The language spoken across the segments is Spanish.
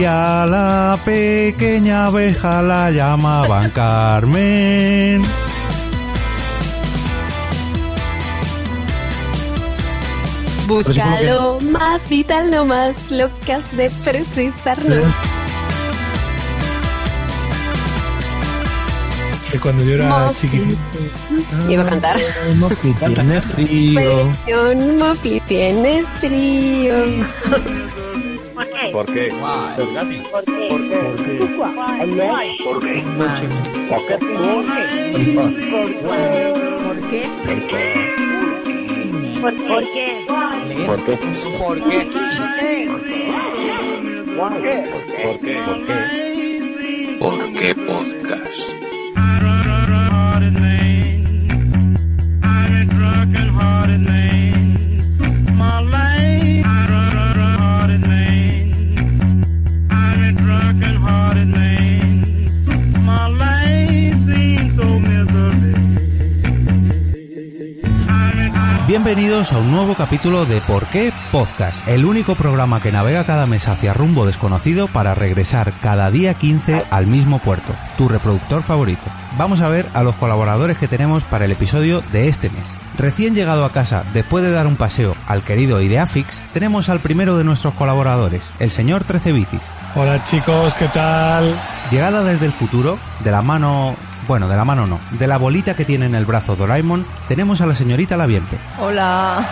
y a la pequeña abeja la llamaban Carmen. Búscalo más vital, no más lo que has de precisarnos. Que cuando yo era Mofi. chiquitito. Iba a cantar. Mofi tiene frío. Versión Mofi tiene frío. ¿Por qué? Sergati. ¿Por qué? ¿Por qué? ¿Por qué? ¿Por qué? ¿Por qué? ¿Por qué? ¿Por qué? ¿Por qué? ¿Por qué? ¿Por qué? ¿Por qué podcast? Bienvenidos a un nuevo capítulo de Por qué Podcast, el único programa que navega cada mes hacia rumbo desconocido para regresar cada día 15 al mismo puerto, tu reproductor favorito. Vamos a ver a los colaboradores que tenemos para el episodio de este mes. Recién llegado a casa, después de dar un paseo al querido Ideafix, tenemos al primero de nuestros colaboradores, el señor 13 Bicis. Hola chicos, ¿qué tal? Llegada desde el futuro, de la mano... Bueno, de la mano no, de la bolita que tiene en el brazo Doraemon, tenemos a la señorita Laviente. Hola.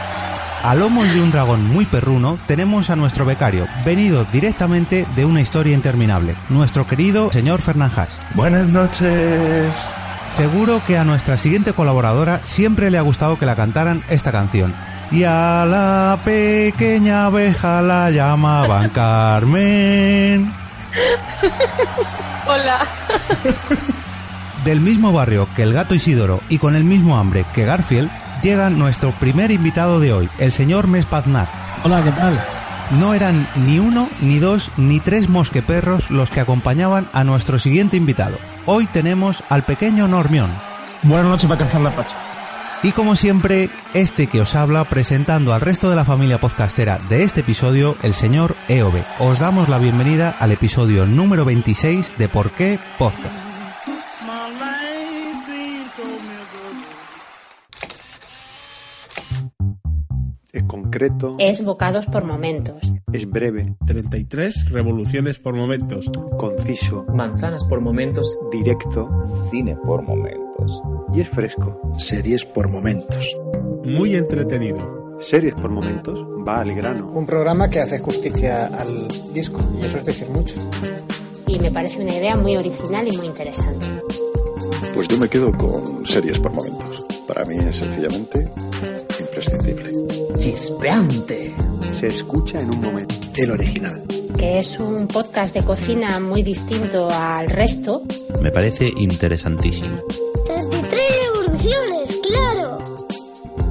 A lomos de un dragón muy perruno tenemos a nuestro becario, venido directamente de una historia interminable, nuestro querido señor Fernanjas. Buenas noches. Seguro que a nuestra siguiente colaboradora siempre le ha gustado que la cantaran esta canción. Y a la pequeña abeja la llamaban Carmen. Hola. Del mismo barrio que el gato Isidoro y con el mismo hambre que Garfield, llega nuestro primer invitado de hoy, el señor Mespaznar. Hola, ¿qué tal? No eran ni uno, ni dos, ni tres mosqueperros los que acompañaban a nuestro siguiente invitado. Hoy tenemos al pequeño Normión. Buenas noches para cazar la pacha. Y como siempre, este que os habla presentando al resto de la familia podcastera de este episodio, el señor EOB. Os damos la bienvenida al episodio número 26 de Por qué Podcast. Concreto, Es bocados por momentos. es breve, 33 revoluciones por momentos. conciso, Manzanas por momentos. directo Cine por momentos. y es fresco. Series por momentos. Muy entretenido. Series por momentos, va al grano. Un programa que hace justicia al disco. Y eso es decir mucho. Y me parece una idea muy original y muy interesante. Pues yo me quedo con series por momentos. Para mí es sencillamente imprescindible. Chispeante. Se escucha en un momento. El original. Que es un podcast de cocina muy distinto al resto. Me parece interesantísimo. 33 revoluciones, claro.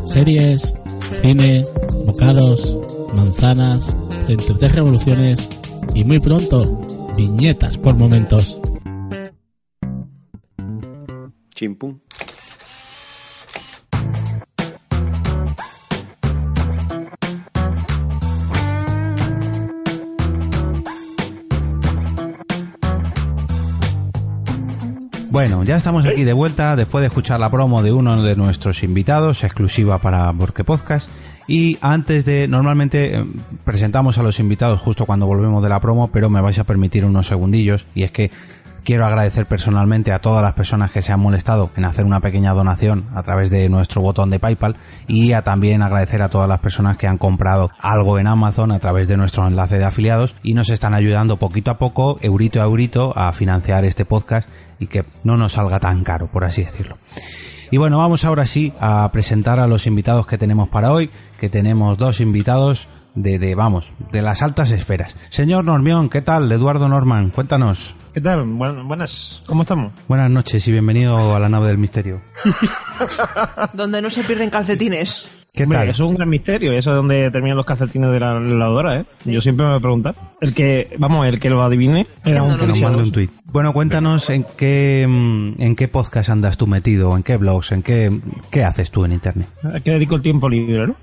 series, cine, bocados, manzanas, 33 revoluciones y muy pronto, viñetas por momentos. Chimpum. Bueno, ya estamos aquí de vuelta después de escuchar la promo de uno de nuestros invitados, exclusiva para Porque Podcast. Y antes de, normalmente eh, presentamos a los invitados justo cuando volvemos de la promo, pero me vais a permitir unos segundillos y es que quiero agradecer personalmente a todas las personas que se han molestado en hacer una pequeña donación a través de nuestro botón de PayPal y a también agradecer a todas las personas que han comprado algo en Amazon a través de nuestro enlace de afiliados y nos están ayudando poquito a poco, eurito a eurito, a financiar este podcast y que no nos salga tan caro, por así decirlo. Y bueno, vamos ahora sí a presentar a los invitados que tenemos para hoy, que tenemos dos invitados de, de vamos, de las altas esferas. Señor Normión, ¿qué tal? Eduardo Norman, cuéntanos. ¿Qué tal? Buen- buenas, ¿cómo estamos? Buenas noches y bienvenido a la nave del misterio. Donde no se pierden calcetines. ¿Qué Hombre, tal? Eso es un gran misterio. Eso es donde terminan los calcetines de la lavadora, ¿eh? Yo siempre me voy a preguntar. El que, vamos, el que lo adivine era un Que nos mande un tuit. Bueno, cuéntanos en qué mm, en qué podcast andas tú metido, en qué blogs, en qué qué haces tú en internet. ¿A qué dedico el tiempo libre, no?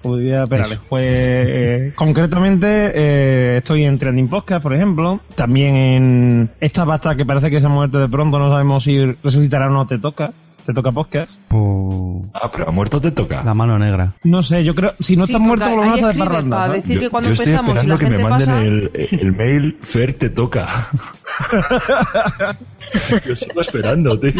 Perales. Pues eh, concretamente eh, estoy en Trending Podcast, por ejemplo. También en esta basta que parece que se ha muerto de pronto, no sabemos si resucitará o no, te toca. Te toca podcast. Ah, pero a muerto te toca. La mano negra. No sé, yo creo, si no Sí, estás muerto, lo ahí vamos a hacer escribe parranda. para decir que cuando Yo estoy empezamos y esperando la que me gente manden pasa... el, el mail Fer te toca. Yo sigo esperando, tío.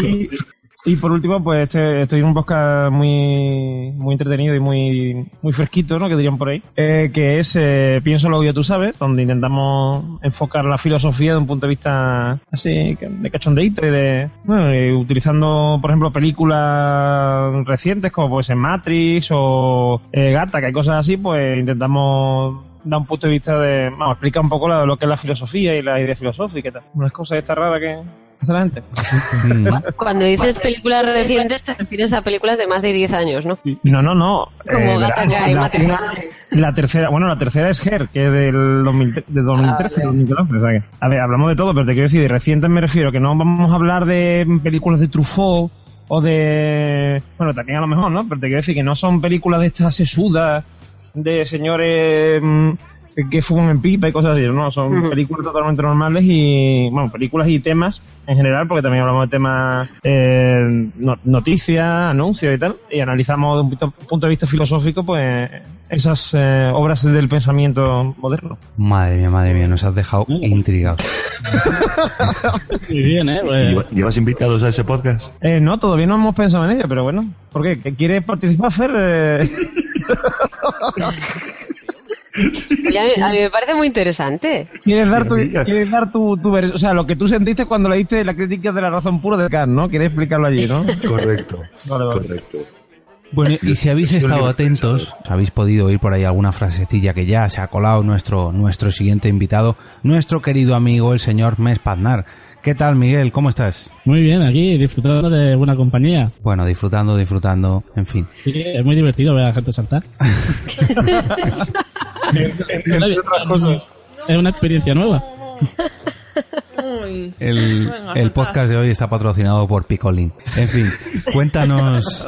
Y, por último, pues este- estoy en un podcast muy, muy entretenido y muy, muy fresquito, ¿no? Que dirían por ahí. eh, que es eh, Pienso lo que tú sabes, donde intentamos enfocar la filosofía de un punto de vista así, de cachondeíto y de. Bueno, utilizando, por ejemplo, películas recientes como puede ser Matrix o eh, Gata, que hay cosas así, pues intentamos dar un punto de vista de. Vamos, explicar un poco lo que es la filosofía y la idea filosófica y tal. Unas cosas esta rara que la gente. Cuando dices películas recientes te refieres a películas de más de 10 años, ¿no? No, no, no. Como Eh, Gata verás, la, una- la tercera, bueno, la tercera es Her, que es del 2000 de 2013, 2014. o sea que- a ver, hablamos de todo, pero te quiero decir, de recientes me refiero que no vamos a hablar de películas de Truffaut o de. Bueno, también a lo mejor, ¿no? Pero te quiero decir que no son películas de estas sesudas de señores mm, que fuman en pipa y cosas así, no, son películas totalmente normales y, bueno, películas y temas en general, porque también hablamos de temas, eh, no- noticias, anuncios y tal, y analizamos de un punto de vista filosófico, pues, esas eh, obras del pensamiento moderno. Madre mía, madre mía, nos has dejado intrigados. Muy bien, ¿eh? Pues- ¿Lleva- ¿Llevas invitados a ese podcast? Eh, no, todavía no hemos pensado en ello, pero bueno, ¿por qué? ¿Que ¿Quieres participar, Fer? Y a, mí, a mí me parece muy interesante. ¿Quieres dar tu, quieres dar tu, tu o sea, lo que tú sentiste cuando leíste la crítica de la razón pura de Kant, ¿no? ¿Quieres explicarlo allí, no? Correcto. Vale, vale. Correcto. Bueno, y si habéis estado atentos, habéis podido oír por ahí alguna frasecilla que ya se ha colado nuestro, nuestro siguiente invitado, nuestro querido amigo, el señor Mes Paznar. ¿Qué tal, Miguel? ¿Cómo estás? Muy bien, aquí disfrutando de buena compañía. Bueno, disfrutando, disfrutando, en fin. Sí, es muy divertido ver a la gente saltar. Entre otras cosas. Es una experiencia nueva. Uy. El, Venga, el saltar. podcast de hoy está patrocinado por Picolín. En fin, cuéntanos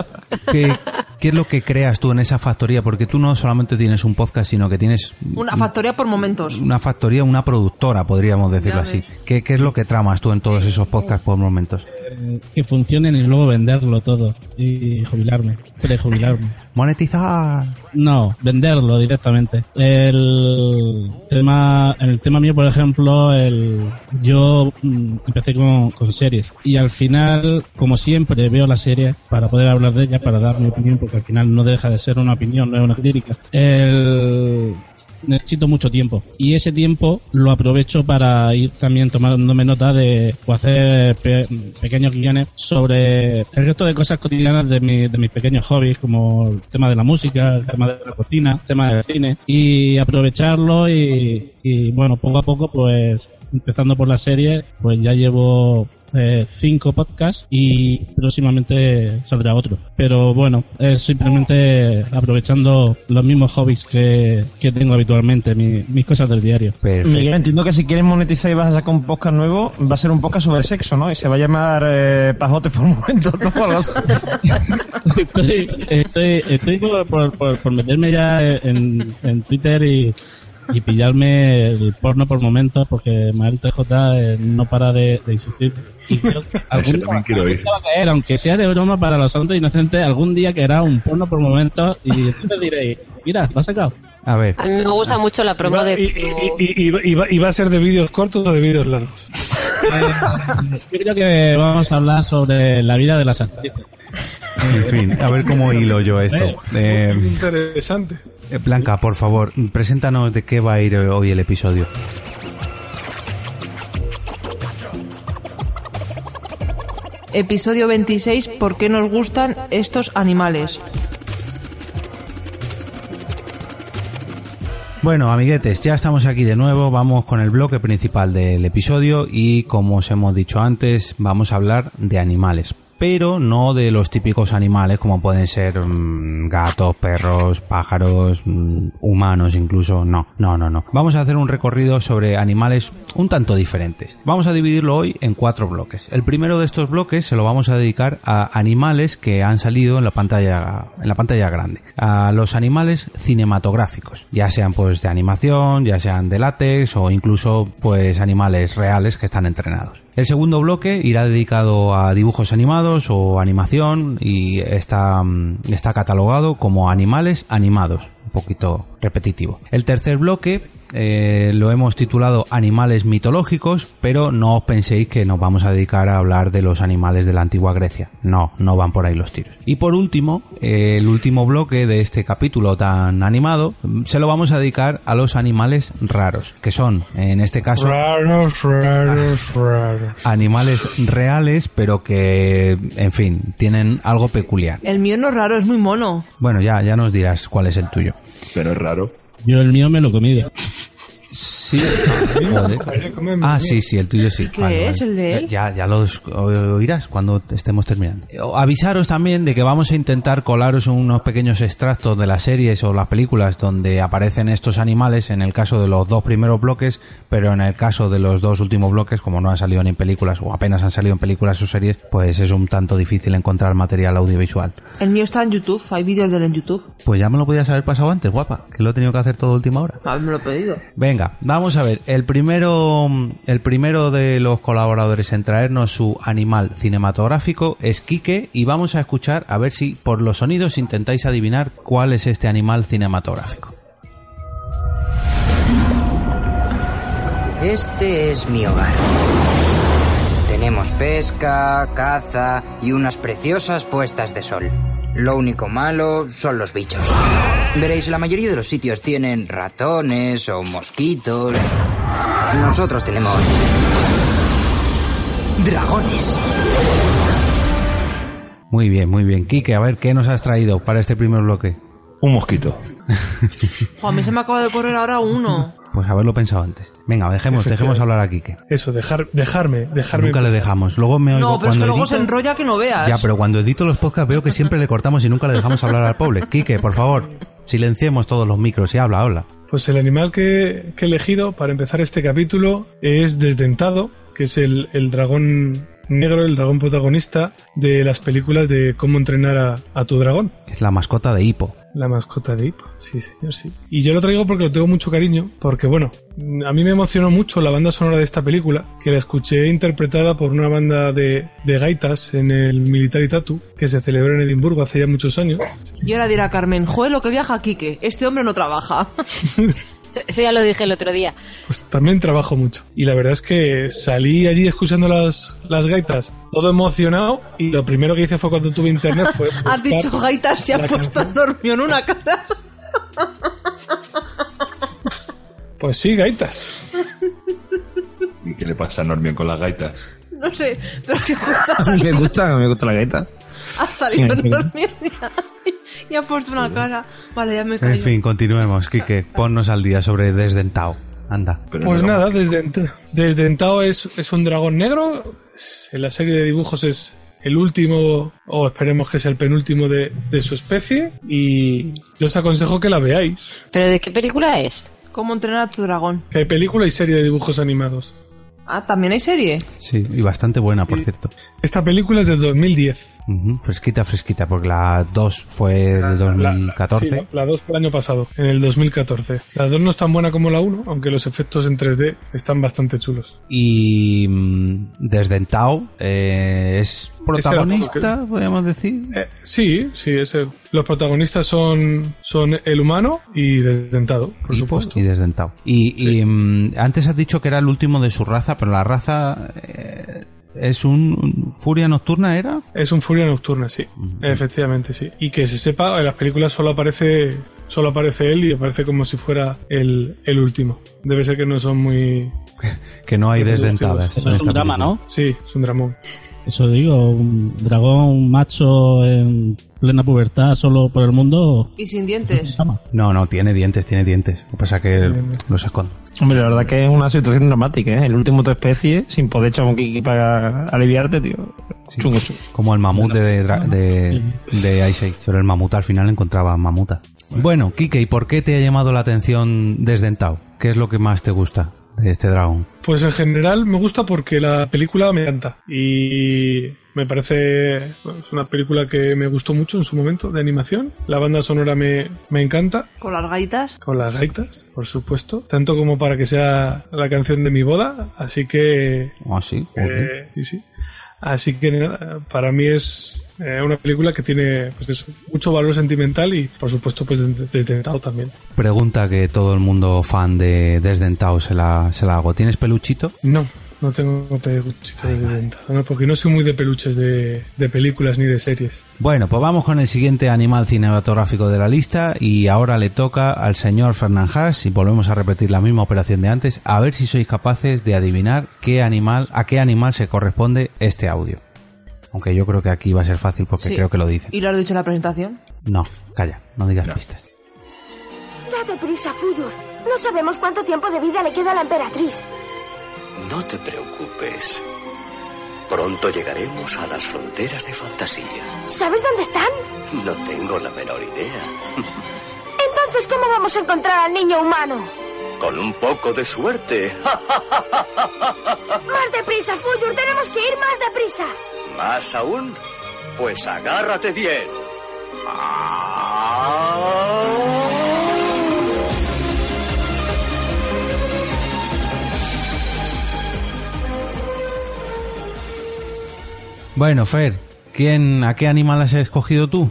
qué, qué es lo que creas tú en esa factoría, porque tú no solamente tienes un podcast, sino que tienes Una factoría por momentos. una factoría, una productora, podríamos decirlo así. ¿Qué, qué es lo que tramas tú en todos esos podcasts por momentos? Eh, Que funcionen y luego venderlo todo. Y jubilarme. Prejubilarme. Monetizar. No, venderlo directamente. El tema, en el tema mío, por ejemplo, el, yo mm, empecé con, con series y al final, como siempre, veo la serie para poder hablar de ella, para dar mi opinión, porque al final no deja de ser una opinión, no es una crítica. El, necesito mucho tiempo. Y ese tiempo lo aprovecho para ir también tomándome nota de o hacer pe- pequeños guiones sobre el resto de cosas cotidianas de, mi- de mis pequeños hobbies como el tema de la música, el tema de la cocina, el tema del cine. Y aprovecharlo y, y bueno poco a poco pues empezando por la serie pues ya llevo eh, cinco podcasts y próximamente saldrá otro. Pero bueno, es simplemente aprovechando los mismos hobbies que, que tengo habitualmente, mi- mis cosas del diario. Miguel, entiendo que si quieres monetizar y vas a sacar un podcast nuevo, va a ser un podcast sobre sexo, ¿no? Y se va a llamar eh, Pajote por momentos, ¿no? O algo así. estoy, estoy, estoy por, por- por- por meterme ya en, en Twitter y, y pillarme el porno por momentos porque Mael TJ eh, no para de, de insistir. Y creo que algún quiero ir. día va a caer, aunque sea de broma para los santos inocentes, algún día caerá un porno por momentos y entonces diréis, mira, lo has sacado. A ver. A mí me gusta mucho la promo de Y, y- y- y va, y va a ser de vídeos cortos o de vídeos largos. Yo creo que vamos a hablar sobre la vida de las actrices. En fin, a ver cómo hilo yo esto. Eh, Interesante. eh, Blanca, por favor, preséntanos de qué va a ir hoy el episodio. Episodio 26. ¿Por qué nos gustan estos animales? Bueno, amiguetes, ya estamos aquí de nuevo, vamos con el bloque principal del episodio y como os hemos dicho antes, vamos a hablar de animales. Pero no de los típicos animales como pueden ser mm, gatos, perros, pájaros, mm, humanos incluso. No, no, no, no. Vamos a hacer un recorrido sobre animales un tanto diferentes. Vamos a dividirlo hoy en cuatro bloques. El primero de estos bloques se lo vamos a dedicar a animales que han salido en la pantalla en la pantalla grande, a los animales cinematográficos, ya sean pues de animación, ya sean de látex o incluso pues animales reales que están entrenados. El segundo bloque irá dedicado a dibujos animados o animación y está, mm, está catalogado como animales animados, un poquito repetitivo. El tercer bloque eh, lo hemos titulado Animales mitológicos, pero no os penséis que nos vamos a dedicar a hablar de los animales de la antigua Grecia. No, no van por ahí los tiros. Y por último, eh, el último bloque de este capítulo tan animado, se lo vamos a dedicar a los animales raros, que son, en este caso, Raros, raros, raros. animales reales, pero que, en fin, tienen algo peculiar. El mío no es raro, es muy mono. Bueno, ya, ya nos dirás cuál es el tuyo. Pero es raro. Yo el mío me lo comido. Sí. Ah, sí, sí, el tuyo sí. ¿Qué Vale, es vale. el de él? Ya, ya lo os- oirás cuando estemos terminando. Eh, Avisaros también de que vamos a intentar colaros unos pequeños extractos de las series o las películas donde aparecen estos animales en el caso de los dos primeros bloques, pero en el caso de los dos últimos bloques, como no han salido ni en películas o apenas han salido en películas o series, pues es un tanto difícil encontrar material audiovisual. El mío está en YouTube, hay vídeos de él en YouTube. Pues ya me lo podías haber pasado antes, guapa, que lo he tenido que hacer todo a última hora. Haberme lo pedido. Venga, vamos a ver. El primero, el primero de los colaboradores en traernos su animal cinematográfico es Quique y vamos a escuchar a ver si por los sonidos intentáis adivinar cuál es este animal cinematográfico. Este es mi hogar. Tenemos pesca, caza y unas preciosas puestas de sol. Lo único malo son los bichos. Veréis, la mayoría de los sitios tienen ratones o mosquitos. Nosotros tenemos... dragones. Muy bien, muy bien. Quique, a ver qué nos has traído para este primer bloque. Un mosquito. A mí se me acaba de correr ahora uno. Pues haberlo pensado antes. Venga, dejemos, dejemos hablar a Quique. Eso, dejar, dejarme, dejarme. Nunca le dejamos. Luego me oigo No, pero es cuando que luego se enrolla que no veas. Ya, pero cuando edito los podcasts veo que siempre le cortamos y nunca le dejamos hablar al pobre. Quique, por favor, silenciemos todos los micros y habla, habla. Pues el animal que, que he elegido para empezar este capítulo es Desdentado, que es el, el dragón negro, el dragón protagonista de las películas de cómo entrenar a, a tu dragón. Es la mascota de Hippo. La mascota de Hippo, sí señor, sí. Y yo lo traigo porque lo tengo mucho cariño, porque bueno, a mí me emocionó mucho la banda sonora de esta película, que la escuché interpretada por una banda de, de gaitas en el Military Tattoo, que se celebró en Edimburgo hace ya muchos años. Y ahora dirá Carmen, joder, lo que viaja Quique, este hombre no trabaja. Eso ya lo dije el otro día. Pues también trabajo mucho. Y la verdad es que salí allí escuchando las, las gaitas, todo emocionado, y lo primero que hice fue cuando tuve internet fue... Has dicho gaitas y ha puesto Normio en una cara. Pues sí, gaitas. ¿Y qué le pasa a Normion con las gaitas? No sé, pero que justo me gusta, me gusta la gaita. Ha salido Normio y, y ha puesto una cara. Vale, ya me callo. En fin, continuemos, Quique. Ponnos al día sobre Desdentado. Anda. Pues nada, Desdent- Desdentado es, es un dragón negro. En la serie de dibujos es el último, o esperemos que sea el penúltimo de, de su especie. Y yo os aconsejo que la veáis. ¿Pero de qué película es? ¿Cómo entrenar a tu dragón? Que hay película y serie de dibujos animados. Ah, ¿también hay serie? Sí, y bastante buena, por cierto. Esta película es del 2010. Ujú, Fresquita, fresquita, porque la 2 fue del 2014. Sí, la 2 fue el año pasado, en el 2014. La 2 no es tan buena como la 1, aunque los efectos en 3D están bastante chulos. Y mm, Desdentado eh, es protagonista, podríamos decir. Eh, sí, sí, es el- los protagonistas son, son el humano y Desdentado, por supuesto. Y Desdentado. Y, y, mm, antes has dicho que era el último de su raza, pero la raza eh, es un, un furia nocturna, ¿era? Es un furia nocturna, sí. Efectivamente, sí. Y que se sepa, en las películas solo aparece solo aparece él y aparece como si fuera el, el último. Debe ser que no son muy... Que no hay desdentadas. productivos. en esta película. Sí, es un dramón. Eso digo, un dragón macho en plena pubertad solo por el mundo. Y sin dientes. No, no, tiene dientes, tiene dientes. Lo que pasa es que los esconde. Hombre, la verdad que es una situación dramática, ¿eh? El último de tu especie, sin poder echar un kiki para aliviarte, tío. Chungo, chungo. Como el mamut de, de, de Ice Age. Pero el mamut al final encontraba mamuta. Bueno, Kike, ¿y por qué te ha llamado la atención Desdentado? ¿Qué es lo que más te gusta de este dragón? Pues en general me gusta porque la película me encanta y me parece bueno, es una película que me gustó mucho en su momento de animación. La banda sonora me, me encanta, Con las gaitas. con las gaitas, por supuesto, tanto como para que sea la canción de mi boda, así que Ah, sí. eh, sí, sí. Así que nada, para mí es eh, una película que tiene pues eso, mucho valor sentimental y por supuesto pues des- desdentado también. Pregunta que todo el mundo fan de Desdentado se la, se la hago. ¿Tienes peluchito? No, no tengo peluchitos desdentados, no, porque no soy muy de peluches de, de películas ni de series. Bueno, pues vamos con el siguiente animal cinematográfico de la lista y ahora le toca al señor Fernán Haas y volvemos a repetir la misma operación de antes, a ver si sois capaces de adivinar qué animal, a qué animal se corresponde este audio. Aunque yo creo que aquí va a ser fácil porque Sí. creo que lo dice. ¿Y lo has dicho en la presentación? No, calla, no digas pistas. Date prisa, Fuyur. No sabemos cuánto tiempo de vida le queda a la emperatriz. No te preocupes. Pronto llegaremos a las fronteras de fantasía. ¿Sabes dónde están? No tengo la menor idea. Entonces, ¿cómo vamos a encontrar al niño humano? Con un poco de suerte. Más deprisa, Fuyur. Tenemos que ir más deprisa. Más aún, pues agárrate bien. Bueno, Fer, ¿quién, ¿a qué animal has escogido tú?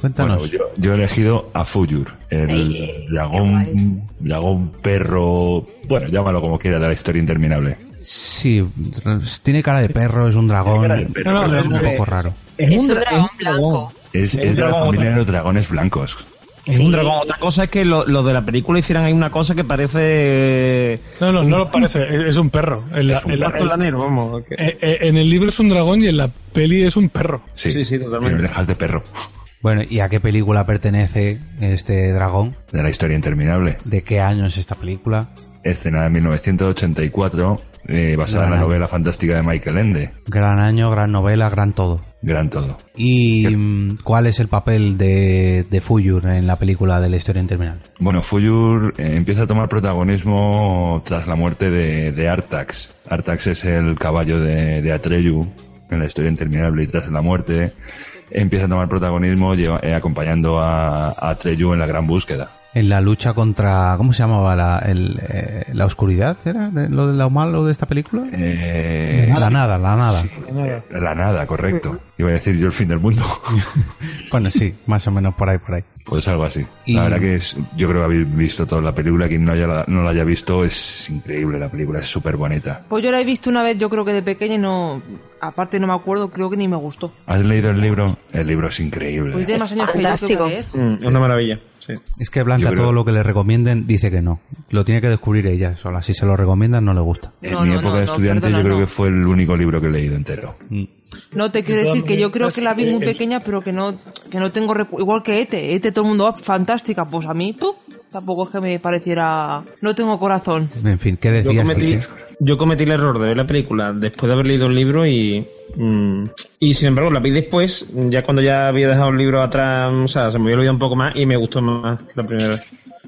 Cuéntanos. Bueno, yo, yo he elegido a Fuyur, el dragón, dragón perro, bueno, llámalo como quieras, de la historia interminable. Sí, tiene cara de perro, es un dragón. perro, No, no, es un poco raro. Es Es un, un dra- dragón blanco. Es, Es es de la familia de los dragones blancos. Es un dragón. Otra cosa es que lo, lo de la película hicieran ahí una cosa que parece. No, no, no lo parece, es, un perro. Es un lanero, vamos. eh, eh, en el libro es un dragón y en la peli es un perro. Sí, Sí, sí, tiene totalmente. orejas de perro. Bueno, ¿y a qué película pertenece este dragón? De la historia interminable. ¿De qué año es esta película? Escena de 1984, eh, basada en la año. novela fantástica de Michael Ende. Gran año, gran novela, gran todo. Gran todo. ¿Y mm, cuál es el papel de, de Fuyur en la película de la historia interminable? Bueno, Fuyur eh, empieza a tomar protagonismo tras la muerte de, de Artax. Artax es el caballo de, de Atreyu en la historia interminable y tras la muerte empieza a tomar protagonismo lleva- eh, acompañando a, a Atreyu en la gran búsqueda. En la lucha contra... ¿Cómo se llamaba? La, el, eh, ¿la oscuridad? ¿Era de- lo de lo malo de esta película? Eh, La nada, la nada. la nada, correcto. Iba a decir yo el fin del mundo. Bueno, sí, más o menos por ahí, por ahí. Pues algo así. Y- La verdad que es, yo creo que habéis visto toda la película. Quien no, haya, no la haya visto es increíble. La película es súper bonita. Pues yo la he visto una vez, yo creo que de pequeña y no. Aparte, no me acuerdo, creo que ni me gustó. ¿Has leído el libro? El libro es increíble. Pues tiene más años que yo, fantástico. que leer. Mm, una maravilla. Sí. Es que Blanca Yo creo- todo lo que le recomienden dice que no. Lo tiene que descubrir ella sola. Si se lo recomiendan no le gusta. En No, mi no, época no, de estudiante perdona, yo creo no. que fue el único libro que he leído entero. Mm. No te quiero decir que yo creo que la vi muy eh, pequeña, pero que no, que no tengo recu- igual que Ete, Ete todo el mundo "Ah, fantástica, pues a mí ¡pum! tampoco es que me pareciera, no tengo corazón. En fin, ¿qué Yo decías? cometí, Quique? Yo cometí el error de ver la película después de haber leído el libro y. mm, y sin embargo, la vi después, ya cuando ya había dejado el libro atrás, o sea, se me había olvidado un poco más y me gustó más la primera vez.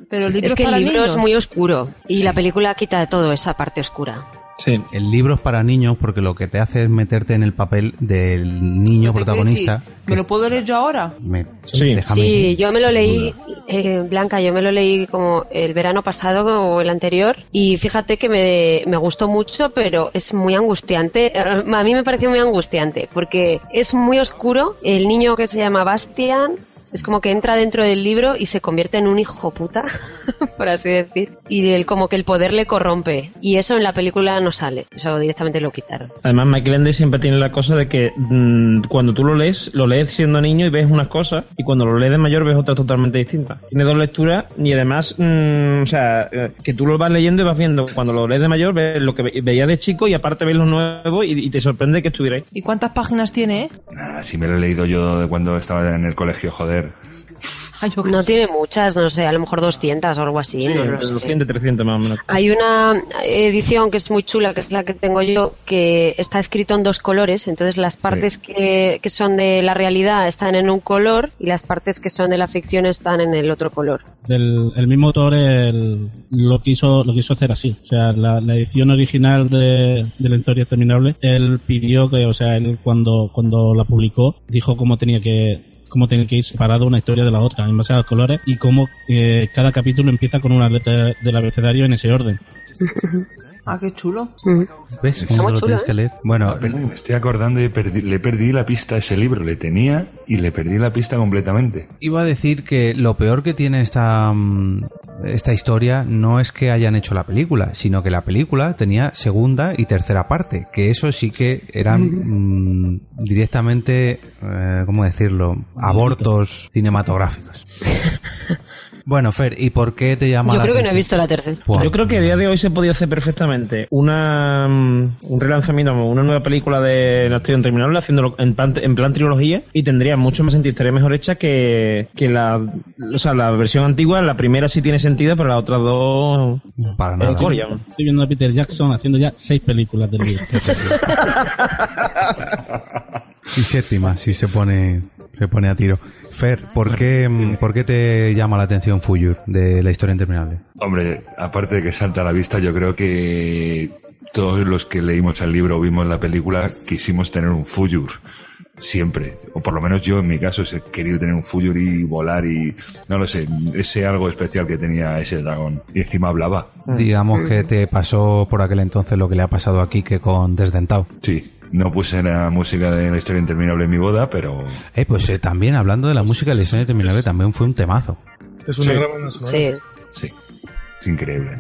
Pero el libro Es que el libro niños. es muy oscuro y la película quita todo esa parte oscura. Sí. El libro es para niños porque lo que te hace es meterte en el papel del niño ¿Te quiero protagonista. ¿Me lo puedo leer yo ahora? Me- Sí. déjame- Sí, yo me lo leí, eh, Blanca, yo me lo leí como el verano pasado o el anterior y fíjate que me, me gustó mucho, pero es muy angustiante. Eh, A mí me pareció muy angustiante porque es muy oscuro. El niño que se llama Bastian Es como que entra dentro del libro y se convierte en un hijo puta, por así decir. Y el, como que el poder le corrompe. Y eso en la película no sale. Eso directamente lo quitaron. Además, Michael Ende siempre tiene la cosa de que mm, cuando tú lo lees, lo lees siendo niño y ves unas cosas, y cuando lo lees de mayor ves otras totalmente distintas. Tiene dos lecturas y además, mm, o sea, eh, que tú lo vas leyendo y vas viendo. Cuando lo lees de mayor, ves lo que ve- veías de chico y aparte ves lo nuevo y, y te sorprende que estuviera ahí. ¿Y cuántas páginas tiene, eh? Ah, si me lo he leído yo de cuando estaba en el colegio, joder. No tiene muchas, no sé, a lo mejor 200 o algo así. Sí, no lo entre sé. 200 300 más o menos. Hay una edición que es muy chula, que es la que tengo yo, que está escrito en dos colores. Entonces las partes que, que son de la realidad están en un color y las partes que son de la ficción están en el otro color. Del, el mismo autor el- lo quiso lo quiso hacer así. O sea, la, la edición original de, de la historia terminable, él pidió que, o sea, él cuando, cuando la publicó, dijo cómo tenía que cómo tenía que ir separado una historia de la otra en base a los colores y cómo eh, cada capítulo empieza con una letra del abecedario en ese orden. Ah, qué chulo. ¿Ves? Está ¿Cómo muy lo chulo, tienes ¿eh? que leer? Bueno, Apenas me estoy acordando y perdí- le perdí la pista a ese libro. Le tenía y le perdí la pista completamente. Iba a decir que lo peor que tiene esta, mm, esta historia no es que hayan hecho la película, sino que la película tenía segunda y tercera parte, que eso sí que eran mm, directamente, eh, ¿cómo decirlo?, abortos cinematográficos. Bueno, Fer, ¿y por qué te llama Yo la creo que no he visto la tercera. Yo creo que a día de hoy se podía hacer perfectamente una mm, un relanzamiento, una nueva película de La Estrella Interminable haciéndolo en plan, en plan trilogía y tendría mucho más sentido, estaría mejor hecha que, que la, o sea, la versión antigua. La primera sí tiene sentido, pero las otras dos Para nada. Estoy, estoy viendo a Peter Jackson haciendo ya seis películas del libro. Y séptima, si se pone, se pone a tiro. Fer, ¿por qué, mm, ¿por qué te llama la atención Fuyur de la historia interminable? Hombre, aparte de que salta a la vista, yo creo que todos los que leímos el libro o vimos la película quisimos tener un Fuyur. Siempre. O por lo menos yo en mi caso he querido tener un Fuyur y volar y no lo sé, ese algo especial que tenía ese dragón. Y encima hablaba. Digamos que te pasó por aquel entonces lo que le ha pasado aquí que con Desdentado. Sí. No puse la música de la historia interminable en mi boda, pero Eh, pues eh, también hablando de la música de la historia interminable también fue un temazo. Es una Sí. gran. Sí. sí, es increíble.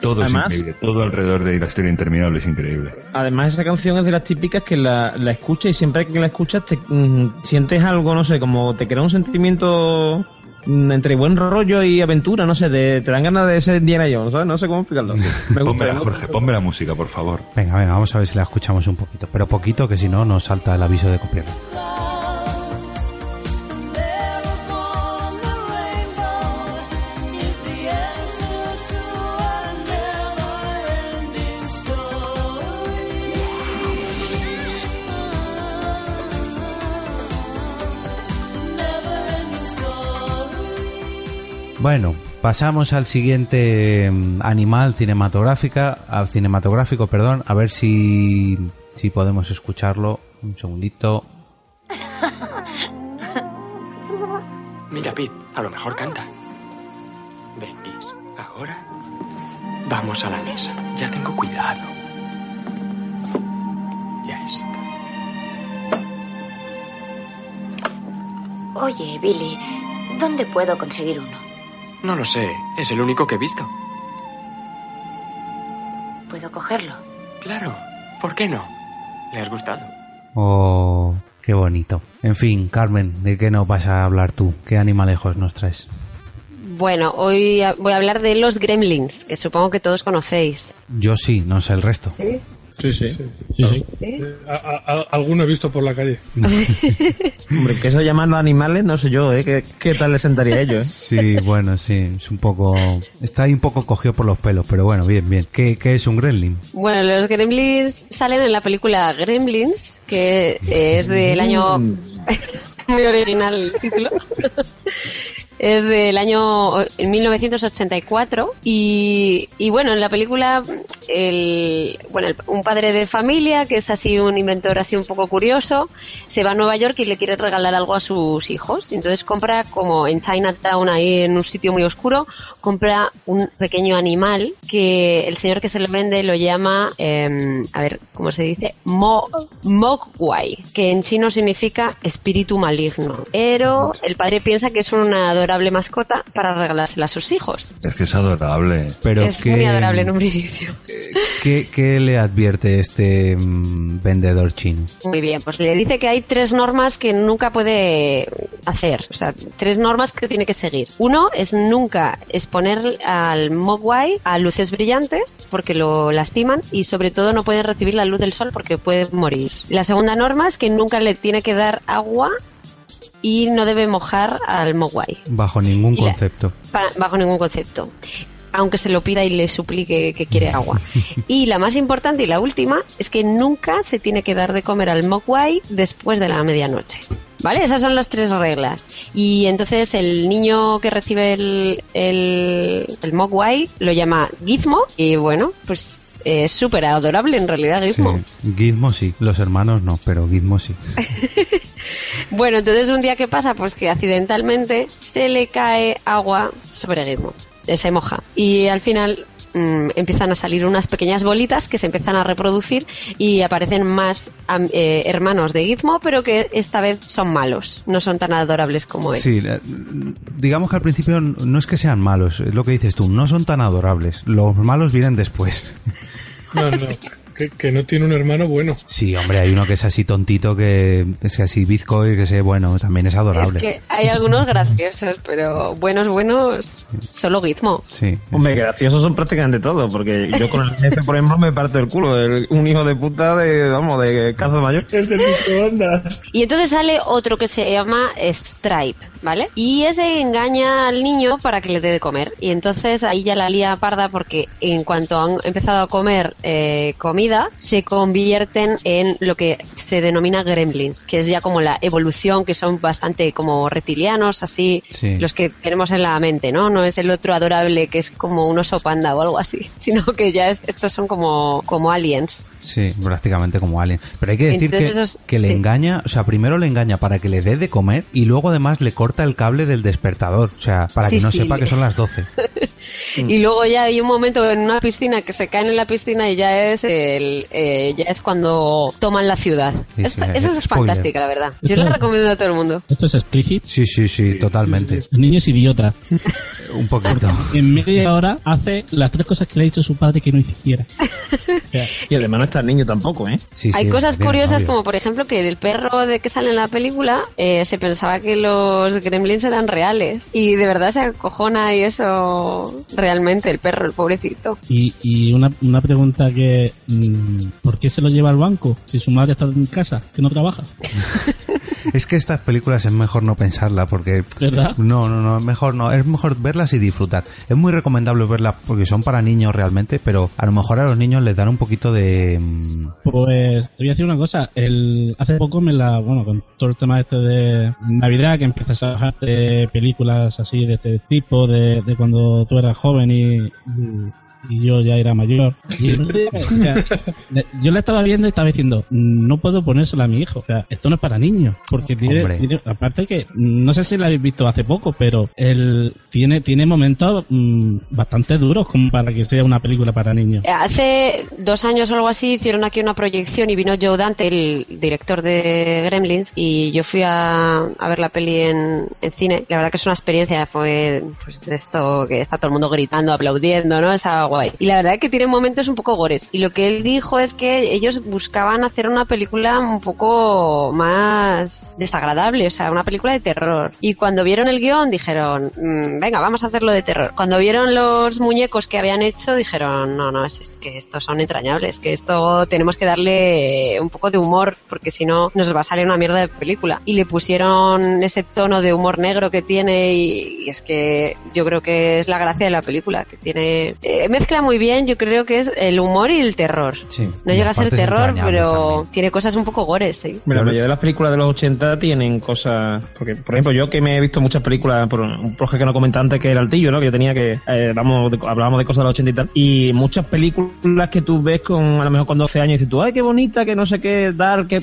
Todo Además- es increíble, todo alrededor de la historia interminable es increíble. Además, esa canción es de las típicas que la, la escuchas y siempre que la escuchas te mm, sientes algo, no sé, como te crea un sentimiento entre buen rollo y aventura, no sé, de- te dan ganas de ser Indiana Jones, ¿sabes? No sé cómo explicarlo. Me gusta. Pónmela, Jorge, ponme la música, por favor. Venga, venga, vamos a ver si la escuchamos un poquito. Pero poquito, que si no nos salta el aviso de copyright. Bueno, pasamos al siguiente mm, animal cinematográfica, al cinematográfico, perdón, a ver si, si podemos escucharlo. Un segundito. Mira, Pete, a lo mejor canta. Ven, Gis, ahora vamos a la mesa. Ya tengo cuidado. Ya está. Oye, Billy, ¿dónde puedo conseguir uno? No lo sé, es el único que he visto. ¿Puedo cogerlo? Claro, ¿por qué no? ¿Le has gustado? Oh, qué bonito. En fin, Carmen, ¿de qué nos vas a hablar tú? ¿Qué animalejos nos traes? Bueno, hoy voy a hablar de los gremlins, que supongo que todos conocéis. Yo sí, no sé el resto. Sí, sí. Sí, sí. Eh, a- a- a- alguno he visto por la calle. Hombre, que eso de llamarlo animales, no sé yo, ¿eh? ¿Qué, qué tal le sentaría a ellos, eh? Sí, bueno, sí, es un poco... Está ahí un poco cogido por los pelos, pero bueno, bien, bien. ¿Qué, qué es un gremlin? Bueno, los gremlins salen en la película Gremlins, que es del año... Muy original el título. Es del año en 1984 y, y bueno, en la película el, bueno, un padre de familia que es así un inventor así un poco curioso se va a Nueva York y le quiere regalar algo a sus hijos. Entonces compra como en Chinatown ahí en un sitio muy oscuro, compra un pequeño animal que el señor que se lo vende lo llama, eh, a ver, ¿cómo se dice? Mo, Mogwai, que en chino significa espíritu maligno. Pero el padre piensa que es una adorable mascota para regalársela a sus hijos. Es que es adorable. Pero es ¿qué, muy adorable en un inicio. ¿qué, qué le advierte este mm, vendedor chino? Muy bien, pues le dice que hay tres normas que nunca puede hacer, o sea, tres normas que tiene que seguir. Uno es nunca exponer al Mogwai a luces brillantes porque lo lastiman y sobre todo no puede recibir la luz del sol porque puede morir. La segunda norma es que nunca le tiene que dar agua y no debe mojar al Mogwai Bajo ningún la- concepto. bajo ningún concepto. Aunque se lo pida y le suplique que quiere agua. Y la más importante y la última es que nunca se tiene que dar de comer al mogwai después de la medianoche. ¿Vale? Esas son las tres reglas. Y entonces el niño que recibe el, el, el mogwai lo llama Gizmo. Y bueno, pues es súper adorable en realidad Gizmo. Sí. Gizmo sí, los hermanos no, pero Gizmo sí. Bueno, entonces un día que pasa, pues que accidentalmente se le cae agua sobre Gizmo, Eh, se moja y al final mm, empiezan a salir unas pequeñas bolitas que se empiezan a reproducir y aparecen más am- eh, hermanos de Gizmo, pero que esta vez son malos, no son tan adorables como él. Sí, eh, digamos que al principio no es que sean malos, es lo que dices tú, no son tan adorables. Los malos vienen después. No, no. Que, que no tiene un hermano bueno. Sí, hombre, hay uno que es así tontito, que es así bizco y que sé, bueno, también es Es adorable. que hay algunos graciosos, pero buenos, buenos, solo Gizmo. Sí. Hombre, graciosos son prácticamente todos, porque yo con el jefe, por ejemplo, me parto el culo. El- un hijo de puta de, vamos, de caza mayor. Es de microondas. Y entonces sale otro que se llama Stripe, ¿vale? Y ese engaña al niño para que le dé de comer. Y entonces ahí ya la lía parda porque en cuanto han empezado a comer eh, comida, se convierten en lo que se denomina gremlins, que es ya como la evolución, que son bastante como reptilianos, así, Sí. los que tenemos en la mente, ¿no? No es el otro adorable que es como un oso panda o algo así, sino que ya es- estos son como, como aliens. Sí, prácticamente como alien. Pero hay que decir Entonces que, esos- que le sí. engaña, o sea, primero le engaña para que le dé de comer y luego además le corta el cable del despertador, o sea, para Sí, que no sí. sepa que son las 12. Y luego ya hay un momento en una piscina que se caen en la piscina y ya es el, eh, ya es cuando toman la ciudad. Sí, Esto- sí, eso eh, es spoiler. fantástica, la verdad. Yo es- recomiendo a todo el mundo. Esto es explícito. Sí, sí, sí, totalmente. El niño es idiota. Un poquito. En media hora hace las tres cosas que le ha dicho su padre que no hiciera. Y además el niño tampoco, ¿eh? Sí, Hay sí, cosas bien, curiosas obvio. como por ejemplo que el perro de que sale en la película eh, se pensaba que los gremlins eran reales y de verdad se acojona y eso realmente el perro, el pobrecito. Y, y una, una pregunta que... mm, ¿Por qué se lo lleva al banco si su madre está en casa, que no trabaja? Es que estas películas es mejor no pensarla porque... ¿Verdad? No, no, no, es mejor no. Es mejor verlas y disfrutar. Es muy recomendable verlas porque son para niños realmente, pero a lo mejor a los niños les dan un poquito de... mm, Pues te voy a decir una cosa. El, hace poco me la, bueno, con todo el tema este de Navidad, que empiezas a bajarte películas así de este tipo, de, de cuando tú eras joven y, y yo ya era mayor. Y, o sea, le- yo la estaba viendo y estaba diciendo, no puedo ponérsela a mi hijo. O sea, esto no es para niños. Porque tiene, aparte que, no sé si la habéis visto hace poco, pero él tiene, tiene momentos mm, bastante duros como para que sea una película para niños. Eh, Hace dos años o algo así hicieron aquí una proyección y vino Joe Dante, el director de Gremlins, y yo fui a, a ver la peli en, en cine. La verdad que es una experiencia, fue pues de esto que está todo el mundo gritando, aplaudiendo, ¿no? Estaba guay. Y la verdad que tiene momentos un poco gores. Y lo que él dijo es que ellos buscaban hacer una película un poco más desagradable, o sea, una película de terror. Y cuando vieron el guion dijeron, "Mm, venga, vamos a hacerlo de terror. Cuando vieron los muñecos que habían hecho dijeron, no, no, es, es que estos son entrañables, que esto tenemos que darle un poco de humor, porque si no nos va a salir una mierda de película. Y le pusieron ese tono de humor negro que tiene y, y es que yo creo que es la gracia de la película, que tiene... eh, me, mezcla muy bien, yo creo que es el humor y el terror. Sí. No llega a ser terror, pero también. tiene cosas un poco gores, sí. Mira, la mayoría de las películas de los 80 tienen cosas. Porque, por ejemplo, yo que me he visto muchas películas, por un proje que no comenté antes que era el tío, ¿no? Que yo tenía que. eh, vamos, de- hablábamos de cosas de los 80 y tal. Y muchas películas que tú ves con, a lo mejor con 12 años, y dices tú, ay, qué bonita, que no sé qué, dar, que.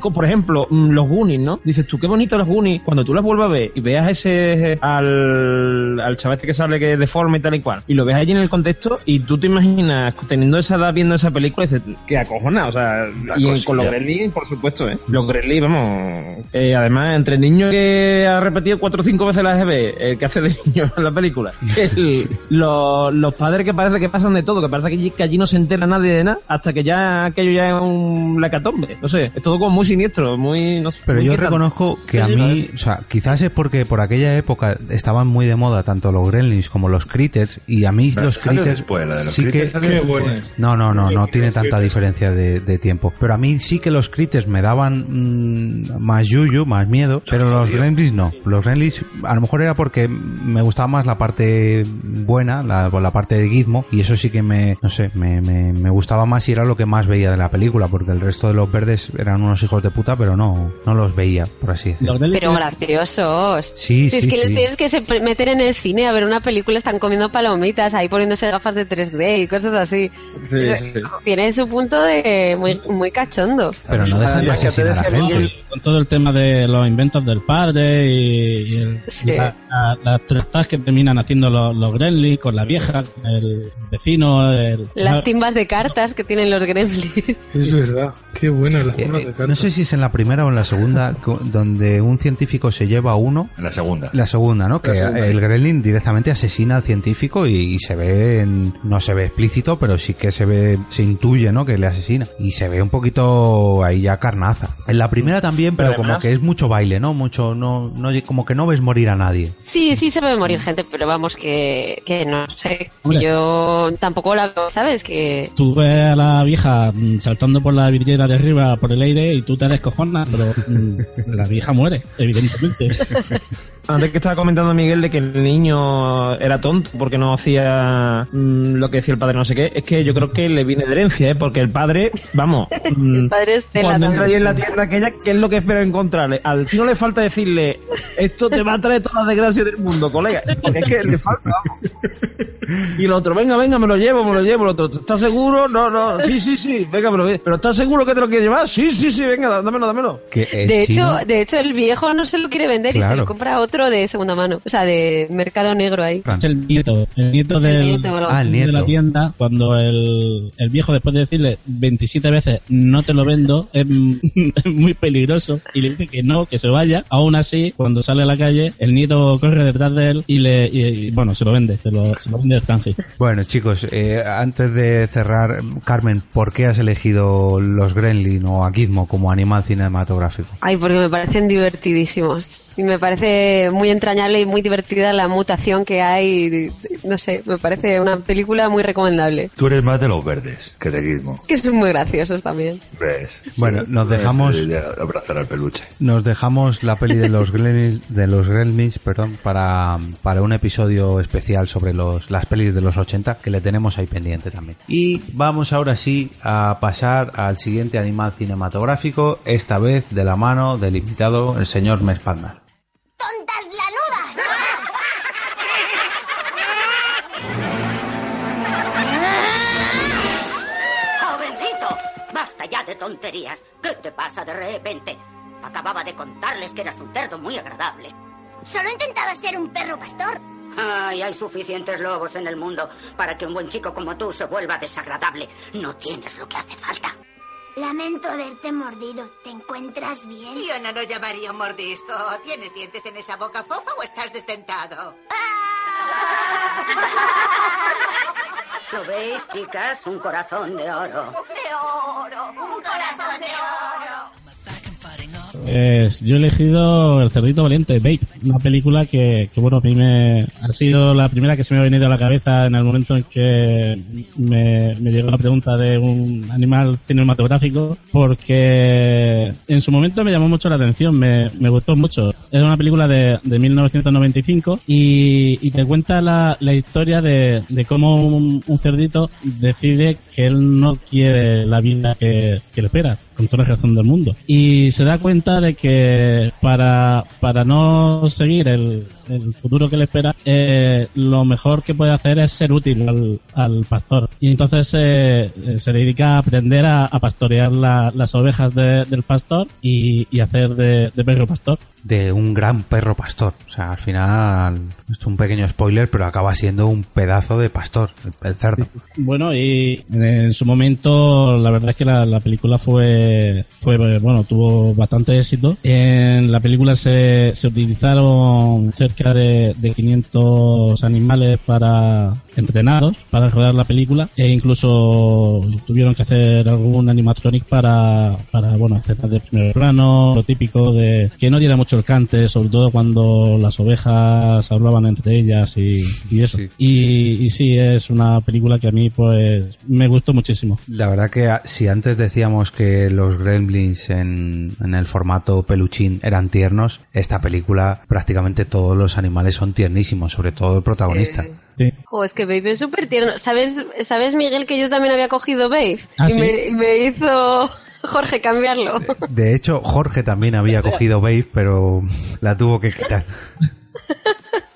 Por ejemplo, mm, los Goonies, ¿no? Dices tú, qué bonito los Goonies. Cuando tú las vuelvas a ver y veas ese eh, al, al chaval este que sale que es deforme y tal y cual, y lo ves allí en el contexto, y tú te imaginas teniendo esa edad viendo esa película, y dices, qué acojona, o sea, La y en- con los Gremlins, por supuesto, ¿eh? Los Gremlins, vamos. eh, además, entre el niño que ha repetido cuatro o cinco veces la EGB, el que hace de niño en la película, el- los, los padres que parece que pasan de todo, que parece que allí, que allí no se entera nadie de nada, hasta que ya aquello ya es un lacatombe. No sé, es todo como muy siniestro, muy. No sé, Pero muy yo reconozco que a mí, o sea, quizás es porque por aquella época estaban muy de moda tanto los Gremlins como los Critters y a mí Pero los Critters después, la de los sí que Critters buena. no, no, no, no tiene tanta diferencia de, de tiempo. Pero a mí sí que los Critters me daban mm, más yuyu, más miedo, pero los Gremlins no. Los Gremlins a lo mejor era porque me gustaba más la parte buena, la, la parte de Gizmo, y eso sí que me, no sé, me, me, me gustaba más y era lo que más veía de la película, porque el resto de los verdes eran unos hijos de puta, pero no, no los veía, por así decirlo. Los Pero graciosos. Sí, es sí, que les sí. tienes que se meter en el cine a ver una película, están comiendo palomitas, ahí poniéndose gafas de 3D y cosas así. Sí. Tiene su punto de muy, muy cachondo. Pero no dejan de asesinar a decía gente. Con todo el tema de los inventos del padre y, y el- Sí. y la- la- las tres tas que terminan haciendo los, los Gremlins con la vieja, el vecino, el... Las timbas de cartas que tienen los gremlins. Es verdad. Qué buena la Eh, forma eh, de carta. No sé si es en la primera o en la segunda, donde un científico se lleva a uno. En la segunda. La segunda, ¿no? Que segunda. el Gremlin directamente asesina al científico y, y se ve, en- no se ve explícito, pero sí que se ve, se intuye, ¿no? Que le asesina. Y se ve un poquito ahí ya carnaza. En la primera también, pero Pero como que es mucho baile, ¿no? Mucho, no, no, como que no ves morir a nadie. Sí, sí se ve morir gente, pero vamos que, que no sé. Hombre. Yo tampoco la veo, ¿sabes? Que Tú ves a la vieja mm, saltando por la vidriera de arriba por el aire y tú te descojonas, pero mm, la vieja muere, evidentemente. Antes que estaba comentando Miguel de que el niño era tonto porque no hacía mm, lo que decía el padre, no sé qué, es que yo creo que le viene de herencia, ¿eh? porque el padre, vamos, mm, el padre es cuando entra allí en la tienda aquella, ¿qué es lo que espera encontrarle? Al no le falta decirle, esto te va a traer todas las desgracias del mundo, colega, porque es que le falta, vamos. Y el otro, venga, venga, me lo llevo, me lo llevo, el otro, ¿estás seguro? No, no, sí, sí, sí, venga, me lo llevo. ¿Pero estás seguro que te lo quieres llevar? Sí, sí, sí, venga, dámelo, dámelo. El De hecho, de hecho, el viejo no se lo quiere vender y se lo compra a otro de segunda mano. O sea, de mercado negro ahí. Es el nieto, el nieto del, nieto, Ah, el de nieto. la tienda, cuando el, el viejo después de decirle 27 veces no te lo vendo, es, muy peligroso y le dice que no, que se vaya. Aún así, cuando sale a la calle, el nieto corre detrás de él y le, y, y, bueno, se lo vende, se lo, se lo vende de canje. Bueno, chicos, eh, antes de cerrar, Carmen, ¿por qué has elegido los Gremlin o a Gizmo como animal cinematográfico? Ay, porque me parecen divertidísimos. Y me parece muy entrañable y muy divertida la mutación que hay. No sé, me parece una película muy recomendable. Tú eres más de los verdes que de Gizmo. Que son muy graciosos también. ¿Ves? Bueno, nos dejamos- de abrazar al peluche. Nos dejamos la peli de los Gremlins, de los Gremlins, perdón, para, para un episodio especial sobre los, las pelis de los 80 que le tenemos ahí pendiente también. Y vamos ahora sí a pasar al siguiente animal cinematográfico, esta vez de la mano del invitado, el señor Mespandar. ¡Tontas lanudas! ¡Jovencito! Basta ya de tonterías. ¿Qué te pasa de repente? Acababa de contarles que eras un cerdo muy agradable. Solo intentaba ser un perro pastor. Ay, hay suficientes lobos en el mundo para que un buen chico como tú se vuelva desagradable. No tienes lo que hace falta. Lamento haberte mordido. ¿Te encuentras bien? Yo no lo llamaría un mordisco. ¿Tienes dientes en esa boca fofa o estás desdentado? ¿Lo veis, chicas? Un corazón de oro. De oro, un corazón de oro. Yo he elegido El Cerdito Valiente, Babe, una película que, que, bueno, a mí me ha sido la primera que se me ha venido a la cabeza en el momento en que me, me llegó la pregunta de un animal cinematográfico, porque en su momento me llamó mucho la atención, me, me gustó mucho. Es una película de, de 1995 y, y te cuenta la, la historia de, de cómo un, un cerdito decide que él no quiere la vida que, que le espera, con toda la razón del mundo. Y se da cuenta de que para, para no seguir el, el futuro que le espera, eh, lo mejor que puede hacer es ser útil al, al pastor. Y entonces eh, se dedica a aprender a, a pastorear la- las ovejas de- del pastor y, y hacer de, de perro pastor. De un gran perro pastor. O sea, al final, es un pequeño spoiler, pero acaba siendo un pedazo de pastor, el, el cerdo. Bueno, y en su momento, la verdad es que la, la película fue, fue, bueno, tuvo bastante éxito. En la película se, se utilizaron cerca de, de 500 animales para entrenados para rodar la película e incluso tuvieron que hacer algún animatronic para, para bueno, escenas de primer plano, lo típico de que no diera mucho el cante, sobre todo cuando las ovejas hablaban entre ellas y, y eso. Y, y sí, es una película que a mí pues me gustó muchísimo. La verdad que a- si antes decíamos que los gremlins en, en el formato peluchín eran tiernos, esta película prácticamente todos los animales son tiernísimos, sobre todo el protagonista. Jo, es que Babe es súper tierno. ¿Sabes, ¿Sabes, Miguel, que yo también había cogido Babe? ¿Ah, y, sí? me, y me hizo Jorge cambiarlo. De hecho, Jorge también había cogido Babe, pero la tuvo que quitar.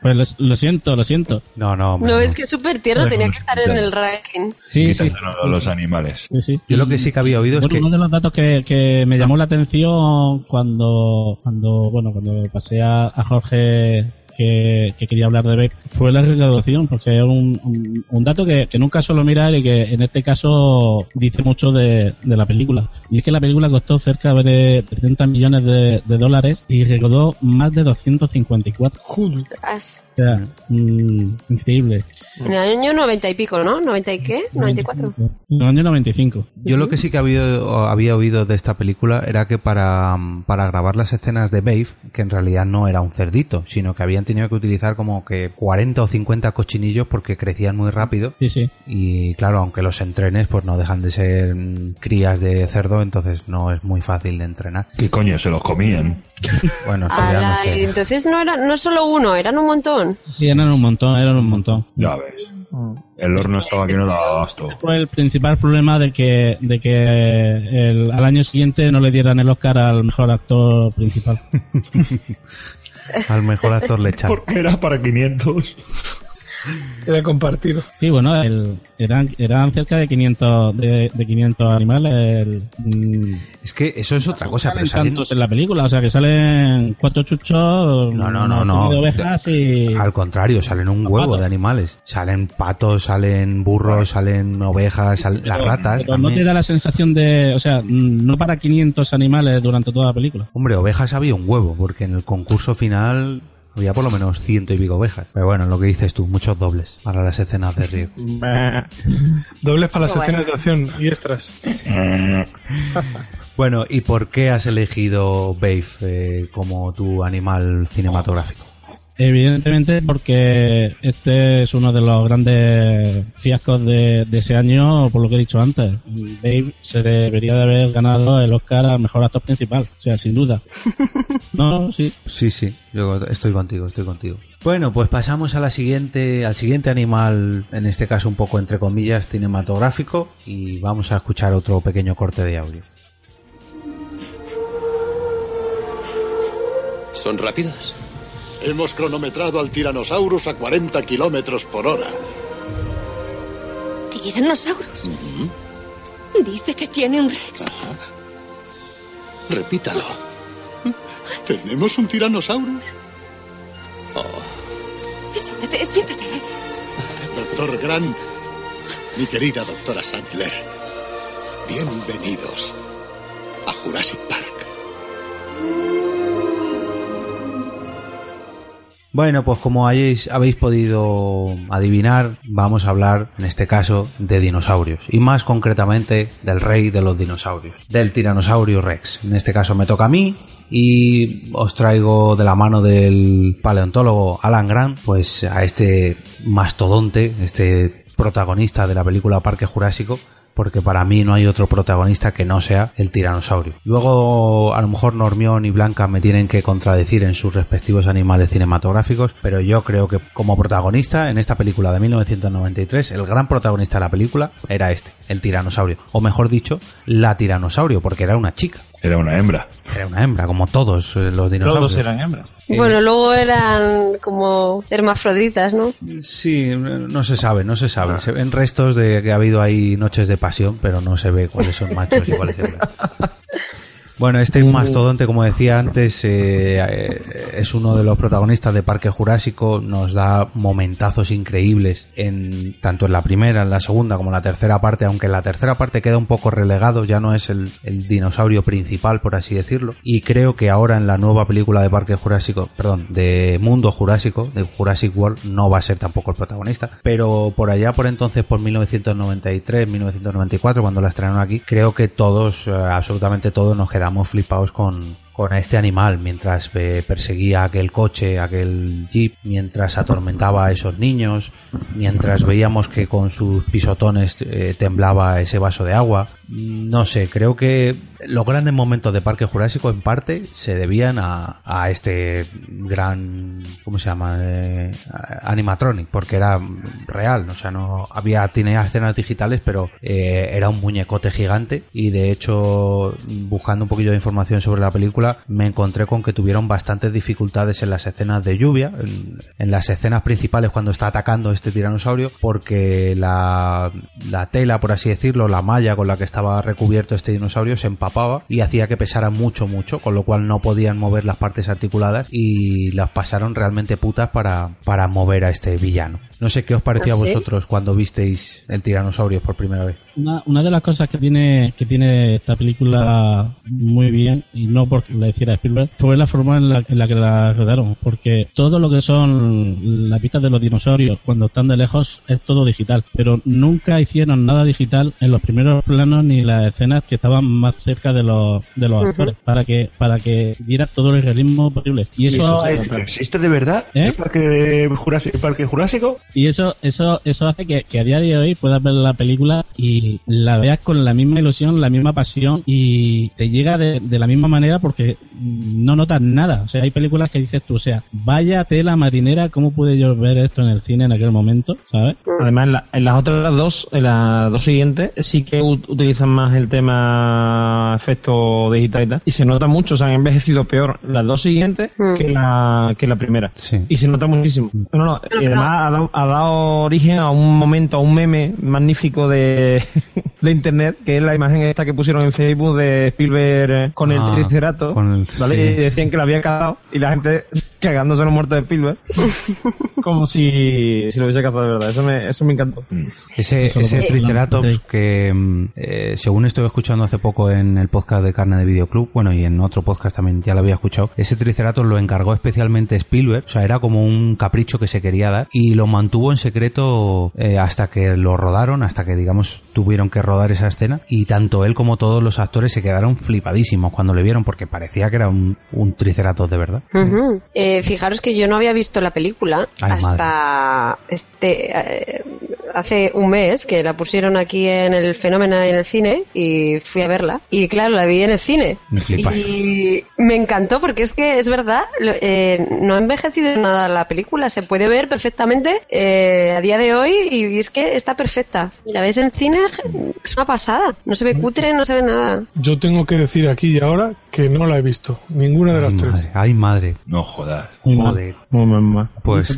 Pues lo, lo siento, lo siento. No, no, No, es que es súper tierno, tenía que estar en el ranking. Sí, sí. Los animales. Sí, sí. Yo lo que sí que había oído es Bueno, que... uno de los datos que, que me llamó la atención cuando, cuando, bueno, cuando pasé a, a Jorge que, que quería hablar de Babe fue la recaudación, porque es un, un, un dato que, que nunca suelo mirar y que en este caso dice mucho de, de la película. Y es que la película costó cerca de 30 millones de, de dólares y recaudó más de 254. Ostras. O sea, mm, increíble. En el año 90 y pico, ¿no? ¿90 y qué? ¿94? En el año 95. Yo lo que sí que había, había oído de esta película era que para, para grabar las escenas de Babe, que en realidad no era un cerdito, sino que habían tenido que utilizar como que 40 o 50 cochinillos porque crecían muy rápido. Sí, sí. Y claro, aunque los entrenes, pues no dejan de ser crías de cerdo, entonces no es muy fácil de entrenar. ¿Qué coño? Se los comían. Bueno, ya no sé. entonces no era no solo uno, eran un montón. Sí, eran un montón, eran un montón. Ya ves. El horno estaba que no daba abasto. fue el principal problema de que, de que el- al año siguiente no le dieran el Oscar al mejor actor principal. Al mejor actor lechal. Porque era para 500. Era compartido. Sí, bueno, el- eran, eran cerca de 500, de, de 500 animales. el- mm, Es que eso es otra cosa, pero salen salen... tantos en la película, o sea que salen cuatro chuchos, No, no, no, no. de ovejas y... Al contrario, salen un huevo de animales. Salen patos, salen burros, salen ovejas, sal- las ratas. Pero no te da la sensación de, o sea, mm, no para 500 animales durante toda la película. Hombre, ovejas había un huevo, porque en el concurso final había por lo menos ciento y pico ovejas. Pero bueno, lo que dices tú, muchos dobles para las escenas de riego. Dobles para las escenas de acción y extras. Bueno, ¿y por qué has elegido Babe eh, como tu animal cinematográfico? Evidentemente porque este es uno de los grandes fiascos de, de ese año, por lo que he dicho antes. Babe se debería de haber ganado el Oscar al mejor actor principal, o sea, sin duda. No, sí. Sí, sí, yo estoy contigo, estoy contigo. Bueno, pues pasamos a la siguiente, al siguiente animal, en este caso un poco entre comillas cinematográfico, y vamos a escuchar otro pequeño corte de audio. ¿Son rápidos? Hemos cronometrado al Tyrannosaurus a 40 kilómetros por hora. ¿Tiranosaurus? Dice que tiene un Rex. Repítalo. ¿Tenemos un Tyrannosaurus? Siéntate, siéntate. Doctor Grant, mi querida doctora Sandler, bienvenidos a Jurassic Park. Bueno, pues como habéis podido adivinar, vamos a hablar en este caso de dinosaurios y más concretamente del rey de los dinosaurios, del tiranosaurio Rex. En este caso me toca a mí y os traigo de la mano del paleontólogo Alan Grant, pues a este mastodonte, este protagonista de la película Parque Jurásico, porque para mí no hay otro protagonista que no sea el tiranosaurio. Luego, a lo mejor Normión y Blanca me tienen que contradecir en sus respectivos animales cinematográficos, pero yo creo que como protagonista en esta película de 1993, el gran protagonista de la película era este, el tiranosaurio, o mejor dicho, la tiranosaurio, porque era una chica. Era una hembra. Era una hembra, como todos eh, los dinosaurios. Todos eran hembras. Bueno, luego eran como hermafroditas, ¿no? Sí, no se sabe, no se sabe. Se ven restos de que ha habido ahí noches de pasión, pero no se ve cuáles son machos y cuáles hembras. Bueno, este mastodonte, como decía antes, eh, eh, es uno de los protagonistas de Parque Jurásico. Nos da momentazos increíbles en tanto en la primera, en la segunda, como en la tercera parte. Aunque en la tercera parte queda un poco relegado, ya no es el, el dinosaurio principal, por así decirlo. Y creo que ahora en la nueva película de Parque Jurásico, perdón, de Mundo Jurásico, de Jurassic World, no va a ser tampoco el protagonista. Pero por allá, por entonces, por 1993, 1994, cuando la estrenaron aquí, creo que todos, eh, absolutamente todos, nos quedamos flipados con, con este animal mientras perseguía aquel coche, aquel jeep, mientras atormentaba a esos niños, mientras veíamos que con sus pisotones eh, temblaba ese vaso de agua. No sé, creo que los grandes momentos de Parque Jurásico en parte se debían a, a este gran, ¿cómo se llama? Eh, animatronic, porque era real, o sea, no había, tenía escenas digitales, pero eh, era un muñecote gigante y de hecho, buscando un poquillo de información sobre la película, me encontré con que tuvieron bastantes dificultades en las escenas de lluvia, en, las escenas principales cuando está atacando este tiranosaurio, porque la, la tela, por así decirlo, la malla con la que estaba recubierto este dinosaurio se empapaba y hacía que pesara mucho, mucho, con lo cual no podían mover las partes articuladas y las pasaron realmente putas para, para mover a este villano. No sé qué os pareció ¿Ah, a sí? vosotros cuando visteis el tiranosaurio por primera vez. Una, una de las cosas que tiene que tiene esta película muy bien, y no porque la hiciera Spielberg, fue la forma en la, en la que la rodaron. Porque todo lo que son las pistas de los dinosaurios, cuando están de lejos, es todo digital. Pero nunca hicieron nada digital en los primeros planos ni las escenas que estaban más cerca de los, de los actores. Para que, para que diera todo el realismo posible. Y eso, ¿Existe de verdad ¿Eh? el parque, Jurásico, el parque Jurásico? Y eso, eso, eso hace que, que a día de hoy puedas ver la película y la veas con la misma ilusión, la misma pasión y te llega de, de la misma manera porque no notas nada. O sea, hay películas que dices tú, o sea, vaya tela marinera, ¿cómo pude yo ver esto en el cine en aquel momento? ¿Sabes? Además, en, la- en las otras dos, en las dos siguientes, sí que u- utilizan más el tema efecto digital y tal. Y se nota mucho, se han envejecido peor las dos siguientes que, la, que la primera. Y se nota muchísimo. No, no, y además ha dado, ha dado origen a un momento, a un meme magnífico de, de internet, que es la imagen esta que pusieron en Facebook de Spielberg con el Ah, tricerato. con el- ¿vale? sí. Y decían que lo había cagado y la gente cagándose los muertos de Spielberg. como si, si lo hubiese cazado de verdad. Eso me, eso me encantó. Ese, Eso lo ese puedo- Triceratops que, mm, eh, según estuve escuchando hace poco en el podcast de Carne de Videoclub, bueno, y en otro podcast también ya lo había escuchado, ese Triceratops lo encargó especialmente Spielberg, o sea, era como un capricho que se quería dar, y lo mantuvo en secreto eh, hasta que lo rodaron, hasta que, digamos, tuvieron que rodar esa escena, y tanto él como todos los actores se quedaron flipadísimos cuando le vieron, porque parecía que era un, un Triceratops de verdad. Eh, fijaros que yo no había visto la película Ay, hasta este eh, hace un mes que la pusieron aquí en el fenómeno en el cine y fui a verla. Y claro la vi en el cine. Me flipaste. y me encantó porque es que es verdad eh, no ha envejecido nada la película. Se puede ver perfectamente eh, a día de hoy y es que está perfecta. La ves en cine es una pasada. No se ve cutre no se ve nada. Yo tengo que decir aquí y ahora que no la he visto, ninguna de las tres. Ay, madre. No jodas. Joder. Pues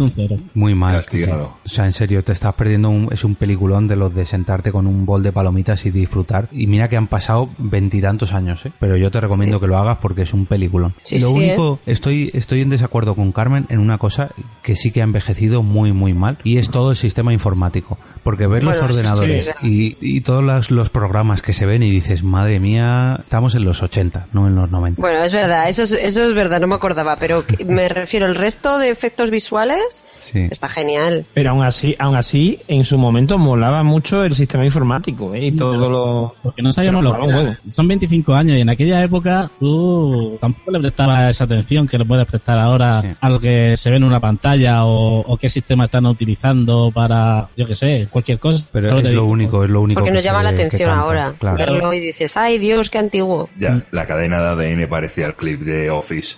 muy mal. Castigado. O sea, en serio, te estás perdiendo un, es un peliculón de los de sentarte con un bol de palomitas y disfrutar. Y mira que han pasado veintitantos años, ¿eh? pero yo te recomiendo que lo hagas porque es un peliculón. Sí, lo sí, único, estoy, estoy en desacuerdo con Carmen en una cosa que sí que ha envejecido muy, muy mal y es todo el sistema informático. Porque ver los Bueno, ordenadores y, y todos los, los programas que se ven y dices, madre mía, estamos en los 80, no en los 90. Bueno, es verdad, eso es, eso es verdad, no me acordaba, pero me refiero, el resto de efectos visuales Sí. está genial. Pero aún así, aún así, en su momento molaba mucho el sistema informático ¿eh? y todo lo... Porque no sabíamos lo que. Son 25 años y en aquella época tú tampoco le prestabas esa atención que le puedes prestar ahora a lo que se ve en una pantalla o, o qué sistema están utilizando para, yo que sé, cualquier cosa. Pero es lo único, es lo único Porque que nos llama la atención canta, ahora claro. verlo y dices, ay Dios, qué antiguo. Ya, la cadena de ADN parecía el clip de Office.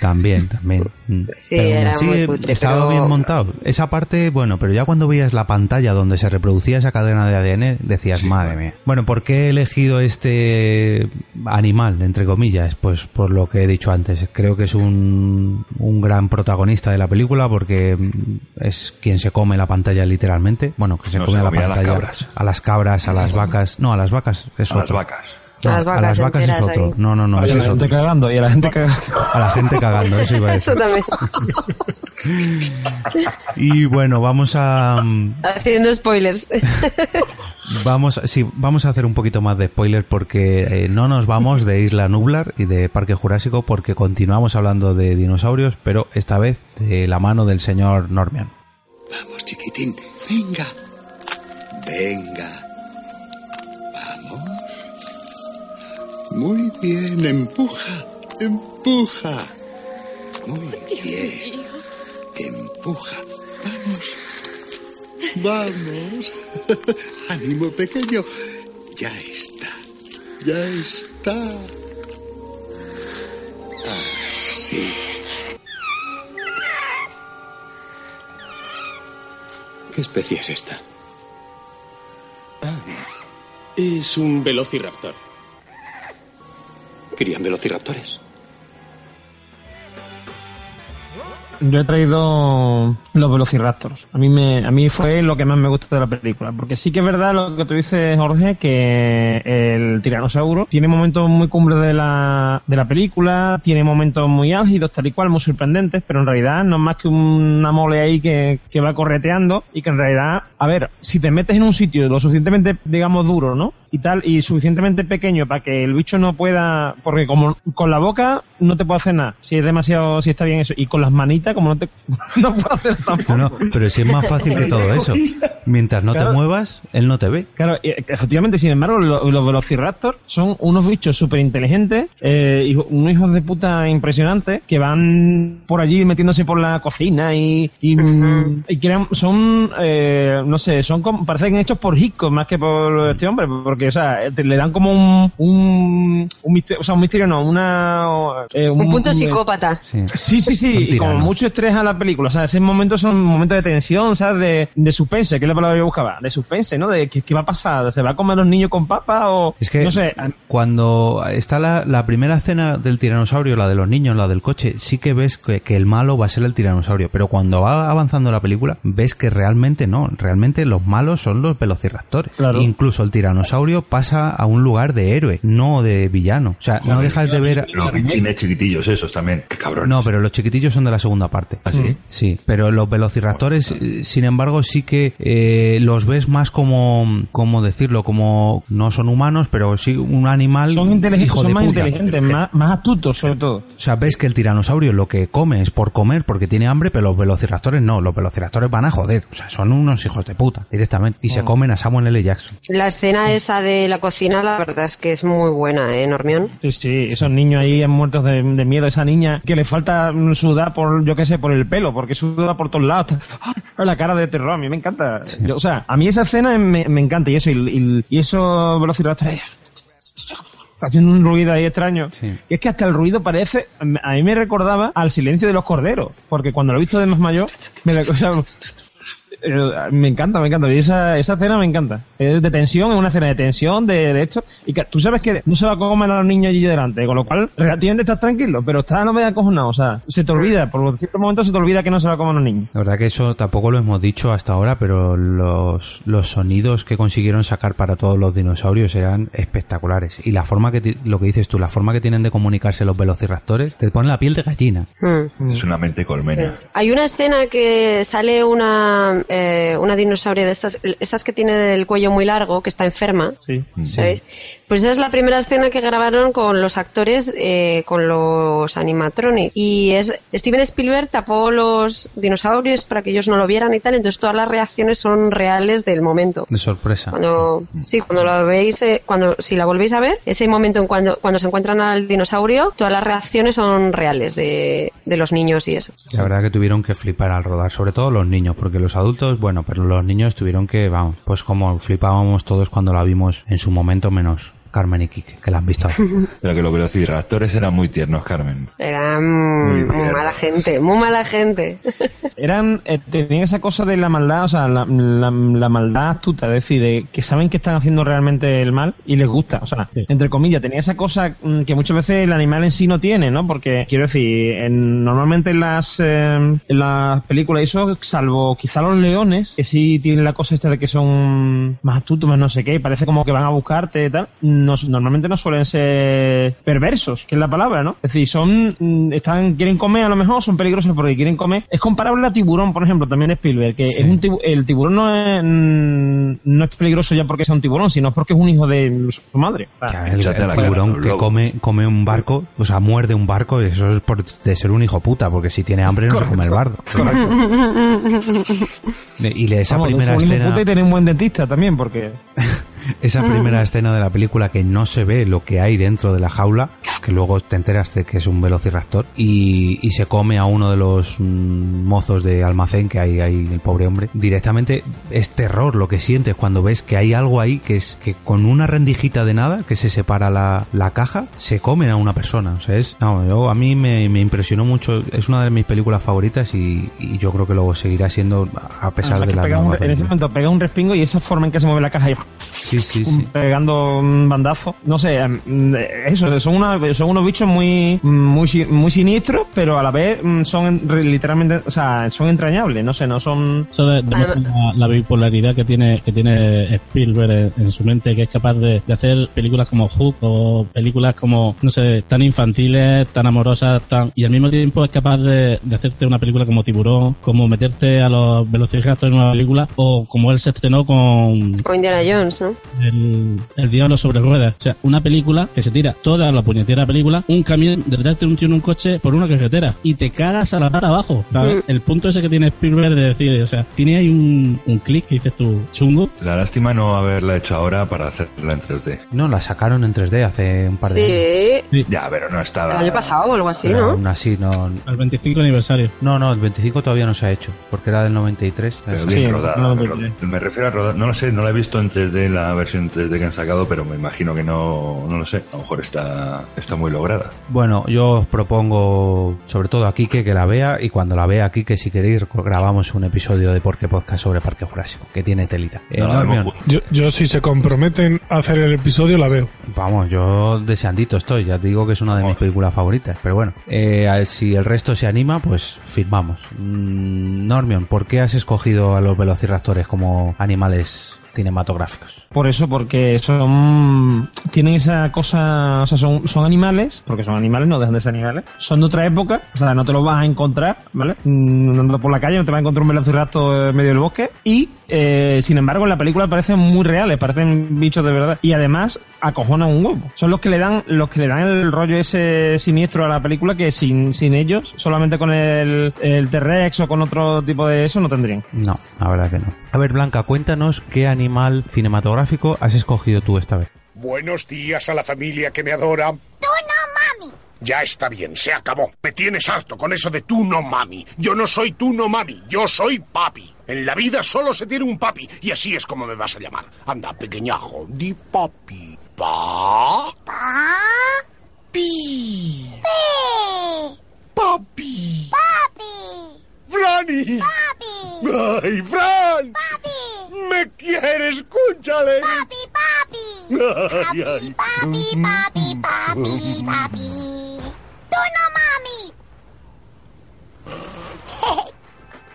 También, también. Mm. Sí, Pero era muy estaba pero- bien montado. Esa parte, bueno, pero ya cuando veías la pantalla donde se reproducía esa cadena de ADN, decías, madre mía. Bueno, ¿por qué he elegido este animal, entre comillas? Pues por lo que he dicho antes. Creo que es un, un gran protagonista de la película porque mm, es quien se come la pantalla literalmente. Bueno, que se No, come se la comía a las pantalla. cabras. A las cabras, a las vacas. No, a las vacas es A las vacas. No, A las vacas a las vacas es otro. ahí. No, no, no, ese la es gente otro. cagando, y a la gente cagando. A la gente cagando, eso iba a decir. Eso también. Y bueno, vamos a mm, Haciendo spoilers. vamos sí, vamos a hacer un poquito más de spoiler porque eh, no nos vamos de Isla Nublar y de Parque Jurásico porque continuamos hablando de dinosaurios, pero esta vez de la mano del señor Normian. Vamos, chiquitín, venga. Venga. Muy bien, empuja, empuja. Muy bien. Empuja. Vamos. Vamos. Ánimo pequeño. Ya está. Ya está. Así. ¿Qué especie es esta? Ah, es un velociraptor. ¿Crían velociraptores? Yo he traído los Velociraptors. A mí me, a mí fue lo que más me gusta de la película, porque sí que es verdad lo que tú dices, Jorge, que el tiranosaurio tiene momentos muy cumbres de la, de la película, tiene momentos muy álgidos, tal y cual, muy sorprendentes, pero en realidad no es más que una mole ahí que, que va correteando y que en realidad, a ver, si te metes en un sitio lo suficientemente, digamos, duro, ¿no? Y tal, y suficientemente pequeño para que el bicho no pueda, porque como con la boca no te puede hacer nada, si es demasiado, si está bien eso, y con las manitas, como no te, no puedo hacer tampoco. No, no, pero si es más fácil que todo eso. Mientras no te muevas, él no te ve. Claro, y, efectivamente, sin embargo, lo- los Velociraptor son unos bichos súper inteligentes, eh, unos hijos de puta impresionantes, que van por allí metiéndose por la cocina y, y, y crean- son, eh, no sé, son como, parecen hechos por Hitchcock más que por este hombre, porque, o sea, te- le dan como un, un, un misterio, o sea, un misterio no, una... eh, Un punto psicópata. Sí, sí, sí, y como mucho estrés a la película. O sea, esos momentos son momentos de tensión, ¿sabes? De, de suspense, que es la palabra que yo buscaba. De suspense, ¿no? De qué, qué va a pasar. ¿Se va a comer los niños con papa o...? Es que No sé. cuando está la, la primera escena del tiranosaurio, la de los niños, la del coche, sí que ves que, que el malo va a ser el tiranosaurio. Pero cuando va avanzando la película, ves que realmente no. Realmente los malos son los velociraptores. Claro. Incluso el tiranosaurio pasa a un lugar de héroe, no de villano. O sea, no dejas de ver... Los bichines chiquitillos esos también. Qué cabrón. No, pero los chiquitillos son de la segunda parte. ¿Ah, sí? Sí, pero los velociraptores, eh, sin embargo, sí que eh, los ves más como, como decirlo, como no son humanos, pero sí un animal Son, inteligentes, hijo son de más puta. inteligentes, más, más astutos, sobre todo. O sea, ves que el tiranosaurio lo que come es por comer porque tiene hambre, pero los velociraptores no. Los velociraptores van a joder. O sea, son unos hijos de puta, directamente. Y se comen a Samuel L. Jackson. La escena esa de la cocina, la verdad es que es muy buena, ¿eh, Normión? Sí, sí, esos niños ahí muertos de, de miedo. Esa niña que le falta sudar por, yo qué sé, por el pelo, porque suda por todos lados. ¡Ah! La cara de terror, a mí me encanta. Yo, o sea, a mí esa escena me, me encanta y eso, y, y, y esos velociraptores haciendo un ruido ahí extraño. Y es que hasta el ruido parece, a mí me recordaba al silencio de los corderos, porque cuando lo he visto de más mayor, me, o sea, eh, me encanta, me encanta. Y esa, esa escena me encanta. Es de tensión, es una escena de tensión, de, de esto. Y que tú sabes que no se va a comer a los niños allí delante, con lo cual relativamente estás tranquilo, pero estás no me acojonado. O sea, se te olvida, por ciertos momentos se te olvida que no se va a comer a los niños. La verdad que eso tampoco lo hemos dicho hasta ahora, pero los, los sonidos que consiguieron sacar para todos los dinosaurios eran espectaculares. Y la forma que, ti- lo que dices tú, la forma que tienen de comunicarse los velociraptores, te pone la piel de gallina. Hmm. Es una mente colmena. Hay una escena que sale una, eh, una dinosaurio de estas, estas que tiene el cuello muy largo, que está enferma, Sí. ¿sabéis? Pues esa es la primera escena que grabaron con los actores, eh, con los animatronics. Y es Steven Spielberg tapó los dinosaurios para que ellos no lo vieran y tal, entonces todas las reacciones son reales del momento. De sorpresa. Cuando, sí, cuando la veis, eh, cuando, si la volvéis a ver, ese momento en cuando, cuando se encuentran al dinosaurio, todas las reacciones son reales de, de los niños y eso. La verdad que tuvieron que flipar al rodar, sobre todo los niños, porque los adultos, bueno, pero los niños tuvieron que, vamos, pues como flipábamos todos cuando la vimos en su momento, menos Carmen y Kike, que la han visto. Pero que los velociraptores eran muy tiernos, Carmen. Era muy, muy mala gente, muy mala gente. Eran, eh, tenían esa cosa de la maldad, o sea, la, la- la maldad astuta, es decir, de que saben que están haciendo realmente el mal y les gusta, o sea, entre comillas, tenía esa cosa mm, que muchas veces el animal en sí no tiene, ¿no? Porque, quiero decir, en- normalmente en las, eh, en las películas eso, salvo quizá los leones, que sí tienen la cosa esta de que son más astutos, más no sé qué, y parece como que van a buscarte y tal, no- normalmente no suelen ser perversos, que es la palabra, ¿no? Es decir, son, mm, están, quieren comer a lo mejor, son peligrosos porque quieren comer. Es comparable a tiburón, por ejemplo, también Spielberg, que es un tibu- el tiburón no es, mm, no es peligroso ya porque sea un tiburón, sino porque es un hijo de su madre. O sea, El, el tiburón que come, come un barco, o sea, muerde un barco, eso es por, de ser un hijo puta, porque si tiene hambre no se come el barco. Y le- esa Vamos, primera es un hijo escena... puta y tener un buen dentista también, porque... Esa primera escena de la película que no se ve lo que hay dentro de la jaula, que luego te enteras de que es un velociraptor, y, y se come a uno de los mm, mozos de almacén que hay ahí, el pobre hombre, directamente es terror lo que sientes cuando ves que hay algo ahí que es que con una rendijita de nada, que se separa la, la caja, se comen a una persona. O sea, es, no, yo- a mí me, me impresionó mucho, es una de mis películas favoritas y, y yo creo que luego seguirá siendo a pesar de la pega un- en ese momento pega un respingo y esa forma en que se mueve la caja y Sí, sí, un- pegando un bandazo. No sé, em, eso, son, una- son unos bichos muy, muy, si- muy siniestros, pero a la vez mm, son literalmente, o sea, son entrañables, no sé, no son... Eso de- demuestra la, la bipolaridad que tiene que tiene Spielberg en, en su mente, que es capaz de, de hacer películas como Hook o películas como, no sé, tan infantiles, tan amorosas, tan y al mismo tiempo es capaz de, de hacerte una película como Tiburón, como meterte a los velociraptors en una película, o como él se estrenó con Con Indiana Jones, ¿no? El, el Diablo sobre ruedas. O sea, una película que se tira toda la puñetera película, un camión detrás de un tío en un coche por una carretera y te cagas a la pata abajo. ¿sabes? Mm. El punto ese que tiene Spielberg de decir, o sea, tiene ahí un, un clic que dices tú, chungo. La lástima no haberla hecho ahora para hacerla en 3D. No, la sacaron en 3D hace un par de años. Sí, Ya, pero no el estaba... año pasado o algo así, Pero ¿no? aún así no... Al 25 aniversario. No, no, el 25 todavía no se ha hecho, porque era del 93. Pero bien Sí, rodada. no, pero no, me refiero a rodar. No lo sé, no la he visto en 3D la versión 3D que han sacado, pero me imagino que no, no lo sé. A lo mejor está, está muy lograda. Bueno, yo os propongo, sobre todo a Kike, que la vea, y cuando la vea Kike, si queréis, grabamos un episodio de Porque Podcast sobre Parque Jurásico, que tiene telita. Eh, No, Yo, yo si se comprometen a hacer el episodio la veo. vamos, yo deseandito estoy, ya te digo que es una de mis películas favoritas, pero bueno, eh, si el resto se anima, pues firmamos. Mm, Normion, ¿por qué has escogido a los velociraptores como animales cinematográficos? Por eso, porque son. Tienen esa cosa. O sea, son, son animales, porque son animales, no dejan de ser animales. Son de otra época, o sea, no te los vas a encontrar, ¿vale? Mm, Andando por la calle, no te vas a encontrar un velociraptor en medio del bosque. Y, eh, sin embargo, en la película parecen muy reales, parecen bichos de verdad. Y además, acojonan un huevo. Son los que le dan, los que le dan el rollo ese siniestro a la película que sin, sin ellos, solamente con el, el T-Rex o con otro tipo de eso, no tendrían. No, la verdad que no. A ver, Blanca, cuéntanos qué animal cinematográfico has escogido tú esta vez. Buenos días a la familia que me adora. ¡Tú no, mami! Ya está bien, se acabó. Me tienes harto con eso de tú no mami. Yo no soy tú no mami, yo soy papi. En la vida solo se tiene un papi y así es como me vas a llamar. Anda, pequeñajo, di papi. Pa. Pi. Papi. ¡Papi! Franny. ¡Papi! ¡Ay, Fran! me quiere, escúchale. Papi, papi. Ay, ay. Papi, papi, papi, papi. Tú no, mami.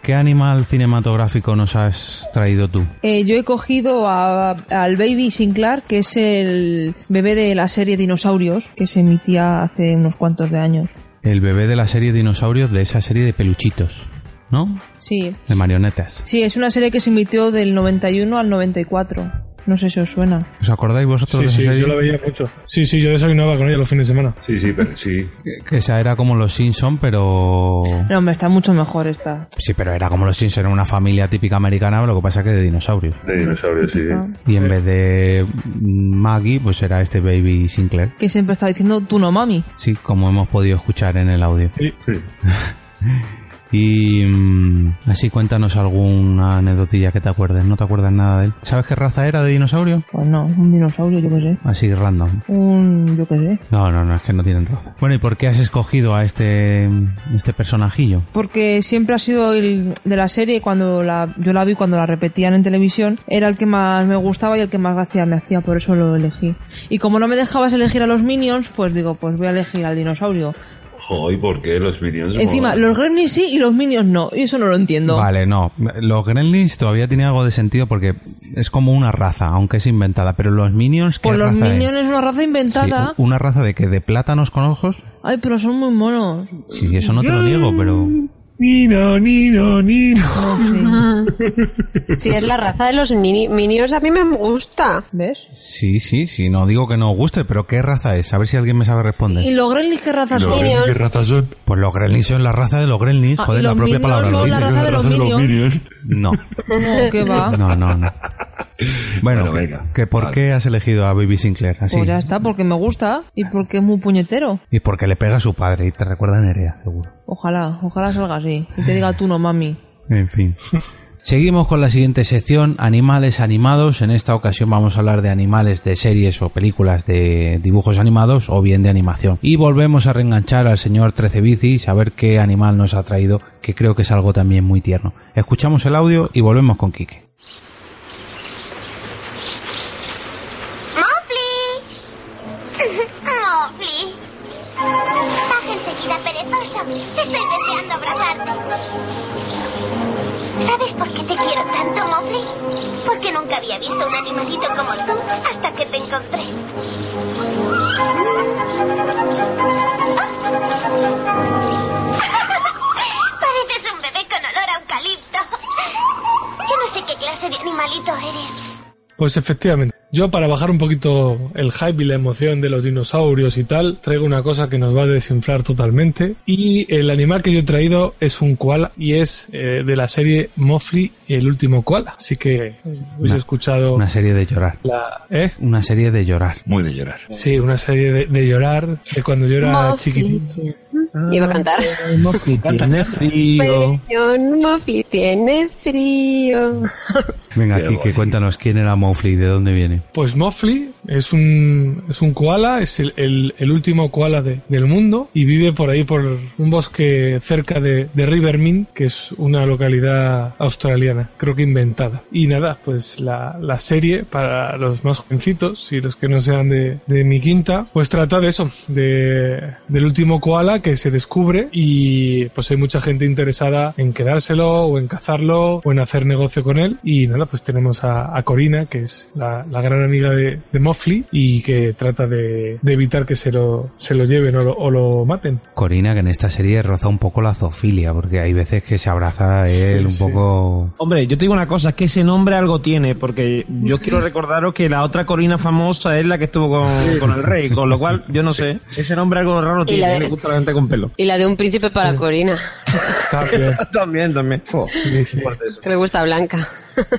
¿Qué animal cinematográfico nos has traído tú? Eh, yo he cogido a- al Baby Sinclair, que es el bebé de la serie Dinosaurios, que se emitía hace unos cuantos de años. El bebé de la serie Dinosaurios de esa serie de peluchitos, ¿no? Sí, De marionetas. sí, es una serie que se emitió del 91 al 94. No sé si os suena. ¿Os acordáis vosotros Sí, de esa sí, serie? yo la veía mucho. Sí, sí, yo desayunaba con ella los fines de semana. Sí, sí, pero sí. Que esa era como los Simpson, pero... No, hombre, está mucho mejor esta. Sí, pero era como los Simpson, era una familia típica americana, lo que pasa que de dinosaurios. De dinosaurios, sí. Y en vez de Maggie, pues era este Baby Sinclair. Que siempre está diciendo tú no mami. Sí, como hemos podido escuchar en el audio. Sí, sí. Y mm, así cuéntanos alguna anecdotilla que te acuerdes. ¿No te acuerdas nada de él? ¿Sabes qué raza era de dinosaurio? Pues no, un dinosaurio, yo qué sé. Así random. Un, yo qué sé. No, no, no, es que no tienen raza. Bueno, ¿y por qué has escogido a este, este personajillo? Porque siempre ha sido el de la serie, cuando la, yo la vi cuando la repetían en televisión, era el que más me gustaba y el que más gracia me hacía, por eso lo elegí. Y como no me dejabas elegir a los Minions, pues digo, pues voy a elegir al dinosaurio. Joder, ¿por qué los Minions? Encima, los Gremlins sí y los Minions no, y eso no lo entiendo. Vale, no. Los Gremlins todavía tienen algo de sentido porque es como una raza, aunque es inventada. Pero los Minions, ¿qué Pues los raza? Minions es una raza Sí, inventada. una raza de que de plátanos con ojos. Ay, pero son muy monos. Sí, eso no te lo niego, pero Nino, Nino, Nino. Si es la raza de los mini, minions, a mí me gusta. ¿Ves? sí, sí, sí. No digo que no os guste, pero ¿qué raza es? A ver si alguien me sabe responder. ¿Y los Gremlins qué raza ¿Los son? Gremlins qué raza son? Pues los Gremlins son la raza de los Gremlins. Ah, Joder, la los propia palabra lo son la raza de los Minions. No. No, ¿qué va? No, no, no. Bueno, Bueno, venga. que ¿por Vale. qué has elegido a Baby Sinclair? Así. Pues ya está, porque me gusta y porque es muy puñetero. Y porque le pega a su padre y te recuerda a Nerea, seguro. Ojalá, ojalá salga así. Y te diga tú no mami. En fin. Seguimos con la siguiente sección, animales animados. En esta ocasión vamos a hablar de animales de series o películas de dibujos animados o bien de animación. Y volvemos a reenganchar al señor Trece Bicis a ver qué animal nos ha traído, que creo que es algo también muy tierno. Escuchamos el audio y volvemos con Quique. Por qué te quiero tanto, Mowgli? Porque nunca había visto un animalito como tú hasta que te encontré. Pareces un bebé con olor a eucalipto. Yo no sé qué clase de animalito eres. Pues efectivamente, yo para bajar un poquito el hype y la emoción de los dinosaurios y tal, traigo una cosa que nos va a desinflar totalmente. Y el animal que yo he traído es un koala y es eh, de la serie Mofli, el último koala. Así que habéis escuchado Una serie de llorar. la... ¿Eh? Una serie de llorar. Muy de llorar. Sí, una serie de, de llorar, de cuando yo era Mofli. chiquitito. Iba a cantar. Mofli tiene frío. Mofli tiene frío. Venga, Qué guay. cuéntanos quién era Mowgli y de dónde viene. Pues Mofli es un, es un koala, es el, el- el último koala de- del mundo y vive por ahí por un bosque cerca de, de Rivermint, que es una localidad australiana, creo que inventada. Y nada, pues la, la serie para los más jovencitos y los que no sean de, de mi quinta, pues trata de eso, de, del último koala que se descubre y pues hay mucha gente interesada en quedárselo o en cazarlo o en hacer negocio con él. Y nada, pues tenemos a, a Corina, que es la, la gran amiga de, de Mofli y que trata de, de evitar que se lo, se lo lleven o lo, o lo maten. Corina, que en esta serie roza un poco la zoofilia, porque hay veces que se abraza a él Sí, un sí. poco... Hombre, yo te digo una cosa, es que ese nombre algo tiene, porque yo quiero recordaros que la otra Corina famosa es la que estuvo con, con el rey, con lo cual, yo no sé, ese nombre algo raro tiene, la de- me gusta la gente con pelo. Y la de un príncipe para Corina, también, también. Fo, Sí, sí. eso. que le gusta Blanca.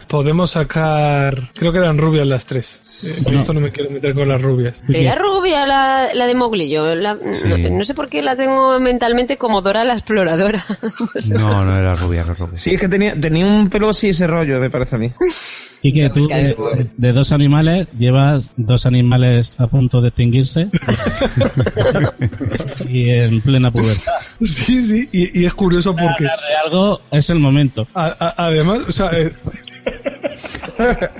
Podemos sacar, creo que eran rubias las tres. Eh, yo esto no me quiero meter con las rubias. Era rubia la, la de Mowgli. Yo la- Sí. no, no sé por qué la tengo mentalmente como Dora la exploradora. No. No, no era rubia, era rubia. Sí, es que tenía, tenía un pelo así ese rollo, me parece a mí. Y que tú, de, de dos animales, llevas dos animales a punto de extinguirse y en plena pubertad. Sí, sí, y, y es curioso porque Hablar de algo es el momento. a- a- además, o sea, eh, Eh,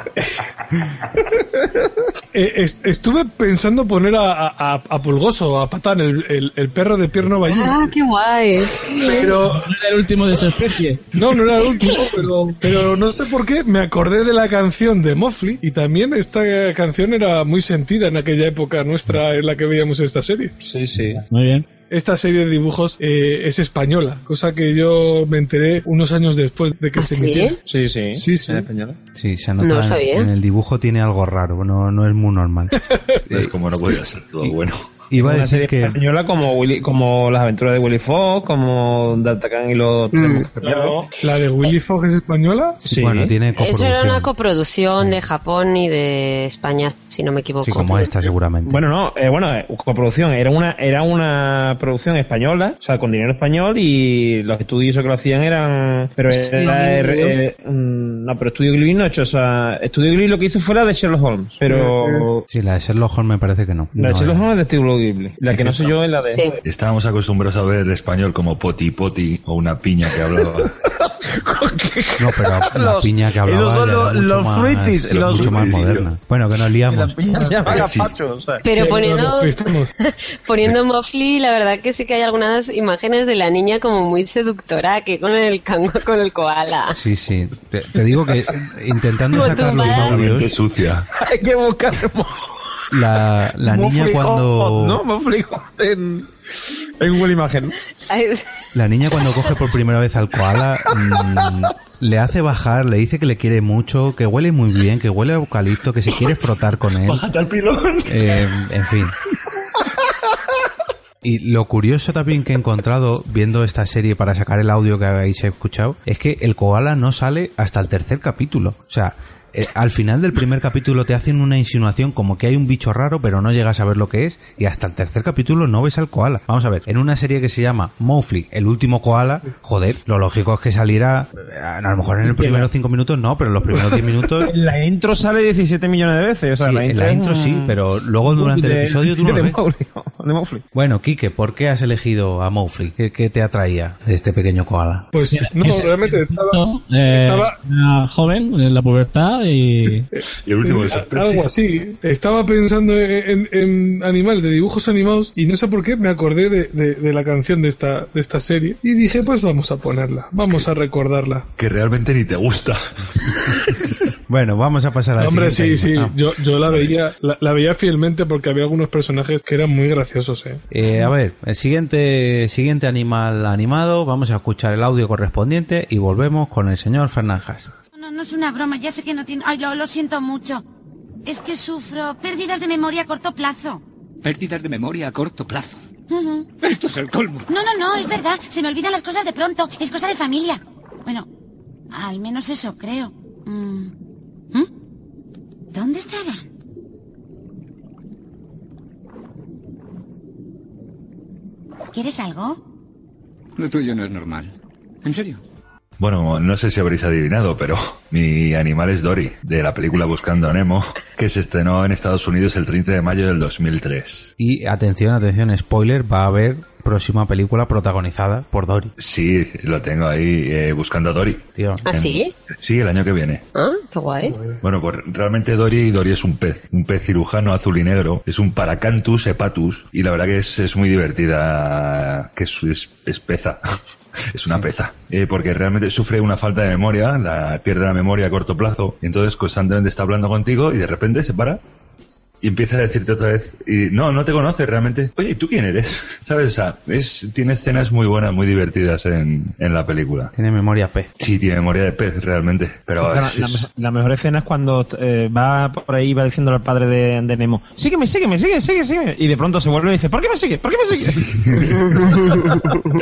estuve pensando poner a, a- a Pulgoso, a Patán, el, el- el perro de pierno bayú. Ah, qué guay. Pero No era el último de su especie. no, no era el último, pero, pero no sé por qué me acordé de la canción de Mofli y también esta canción era muy sentida en aquella época nuestra en la que veíamos esta serie. Sí, sí. Muy bien. Esta serie de dibujos eh, es española, cosa que yo me enteré unos años después de que ¿Ah, se sí? emitiera. Sí, sí. Sí, sí. En español. Sí, se nota No sabía. en el dibujo tiene algo raro, no, no es muy normal. Es como no podía ser todo bueno. Iba a decir que española como Willy, como las aventuras de Willy Fox, como D'Artagnan y los Mm. mosqueteros. La de Willy Fogg es española. Sí. bueno, tiene Eso era una coproducción de Japón y de España, si no me equivoco. Sí, como esta seguramente. Bueno, no, eh, bueno, eh, coproducción, era una, era una producción española, o sea, con dinero español y los estudios que lo hacían eran, pero Estudio era, Ghibli, eh, mm, no, pero Estudio Ghibli no ha hecho, o sea, Estudio Ghibli lo que hizo fue la de Sherlock Holmes, pero Sí, la de Sherlock Holmes me parece que no. la de No, Sherlock. Holmes es de Estudio Ghibli, la que no sé yo es la de... Sí. Estábamos acostumbrados a ver español como poti poti o una piña que hablaba. No, pero la Los- piña que hablaba esos son los- los más, fruitis, los mucho más moderna. Bueno, que nos liamos. La se llama Sí. gazpacho, o sea. Pero poniendo, poniendo Mofli, la verdad que sí que hay algunas imágenes de la niña como muy seductora, que con el cango, con el koala. Sí, sí. Te, te digo que intentando sacar los audios, sucia. Hay que buscar la, la niña cuando ¿no? En, en Google Imagen. La niña cuando coge por primera vez al koala mm, le hace bajar, le dice que le quiere mucho, que huele muy bien, que huele a eucalipto, que se quiere frotar con él. Bájate al pilón. Eh, en fin. Y lo curioso también que he encontrado viendo esta serie para sacar el audio que habéis escuchado es que el koala no sale hasta el tercer capítulo. O sea, eh, al final del primer capítulo te hacen una insinuación como que hay un bicho raro pero no llegas a ver lo que es y hasta el tercer capítulo no ves al koala. Vamos a ver, en una serie que se llama Mowgli, el último koala, joder, lo lógico es que saliera eh, a lo mejor en el primeros cinco minutos no, pero en los primeros 10 minutos En la intro sale 17 millones de veces. O sea, Sí, la en intro la es intro un- sí, pero luego durante el episodio tú no de lo ves. De. Bueno, Quique, ¿por qué has elegido a Mowgli? ¿Qué, qué te atraía de este pequeño koala? Pues no, Ese- realmente estaba, Eh, estaba- era joven, en la pubertad y... Y el último Eh. Algo así. Estaba pensando en, en animales, de dibujos animados, y no sé por qué me acordé de, de- de la canción de esta, de esta serie. Y dije, pues vamos a ponerla, vamos a recordarla. Que realmente ni te gusta. Bueno, vamos a pasar al Hombre, sí, siguiente sí, anime. Ah. yo, yo la veía la, la veía fielmente porque había algunos personajes que eran muy graciosos, eh. Eh, a ver, el siguiente, siguiente animal animado, vamos a escuchar el audio correspondiente y volvemos con el señor Fernanjas. No, no es una broma, ya sé que no tiene... Ay, lo, lo siento mucho. Es que sufro pérdidas de memoria a corto plazo. Pérdidas de memoria a corto plazo. Esto es el colmo. No, no, no, es verdad. Se me olvidan las cosas de pronto. Es cosa de familia. Bueno, al menos eso creo. Mm. ¿Mm? ¿Dónde estarán? ¿Quieres algo? Lo tuyo no es normal. ¿En serio? Bueno, no sé si habréis adivinado, pero mi animal es Dory, de la película Buscando a Nemo, que se estrenó en Estados Unidos el 30 de mayo del 2003. Y atención, atención, spoiler, va a haber próxima película protagonizada por Dory. Sí, lo tengo ahí, eh, Buscando a Dory. Tío. ¿Ah, En- sí? Sí, el año que viene. Ah, qué guay. Bueno, pues realmente Dory, Dory es un pez, un pez cirujano azul y negro, es un Paracanthus hepatus y la verdad que es, es muy divertida, que es, es, es peza, es una peza, Eh, porque realmente sufre una falta de memoria, la, pierde la memoria a corto plazo. Y entonces constantemente está hablando contigo y de repente se para y empieza a decirte otra vez y no, no te conoces realmente. Oye, ¿y tú quién eres? ¿Sabes? O sea, es, tiene escenas muy buenas, muy divertidas en, en la película. Tiene memoria pez. Sí, tiene memoria de pez realmente, pero la, es- la es- la mejor escena es cuando eh, va por ahí va diciendo al padre de, de Nemo, sígueme, sígueme, sígueme, sígueme, sígueme. Y de pronto se vuelve y dice, ¿por qué me sigue? ¿Por qué me sigue?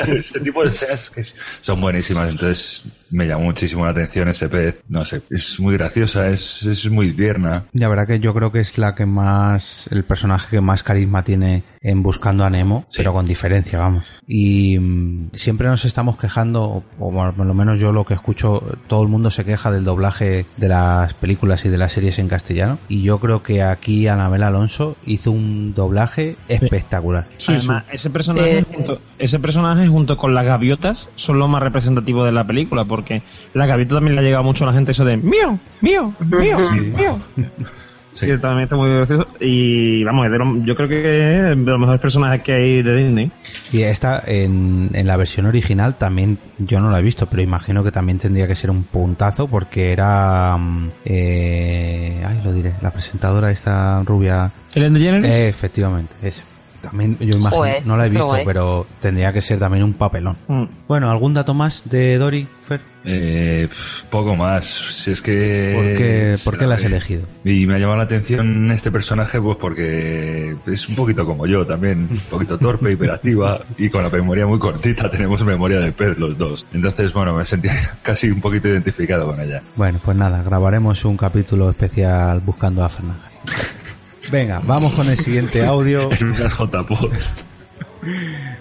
Este tipo de escenas que son buenísimas, entonces me llamó muchísimo la atención ese pez. No sé, es muy graciosa, es, es muy tierna. La verdad que yo creo que es la que más más, el personaje que más carisma tiene en Buscando a Nemo, pero con diferencia, vamos. Y mm, siempre nos estamos quejando, o por lo menos yo lo que escucho, todo el mundo se queja del doblaje de las películas y de las series en castellano. Y yo creo que aquí Anabel Alonso hizo un doblaje espectacular. Además, ese personaje, junto, ese personaje junto con las gaviotas son lo más representativo de la película, porque la gaviota también le ha llegado mucho a la gente eso de mío, mío, mío, mío. Que también está muy gracioso. Y vamos, es de lo- yo creo que es de los mejores personajes que hay de Disney. Y esta, en, en la versión original, también, yo no la he visto, pero imagino que también tendría que ser un puntazo porque era... mm, Eh, ay, lo diré, la presentadora esta rubia... ¿Ellen DeGeneres? Eh, efectivamente, esa. También, yo imagino, Joder, no la he visto, pero tendría que ser también un papelón. Mm. Bueno, ¿algún dato más de Dory, Fer? Eh, poco más. Si es que. ¿Por qué, por qué la has sabe. elegido? Y me ha llamado la atención este personaje, pues porque es un poquito como yo también, un poquito torpe, hiperactiva y con la memoria muy cortita. Tenemos memoria de pez los dos. Entonces, bueno, me sentía casi un poquito identificado con ella. Bueno, pues nada, grabaremos un capítulo especial buscando a Fernanda. Venga, vamos con el siguiente audio.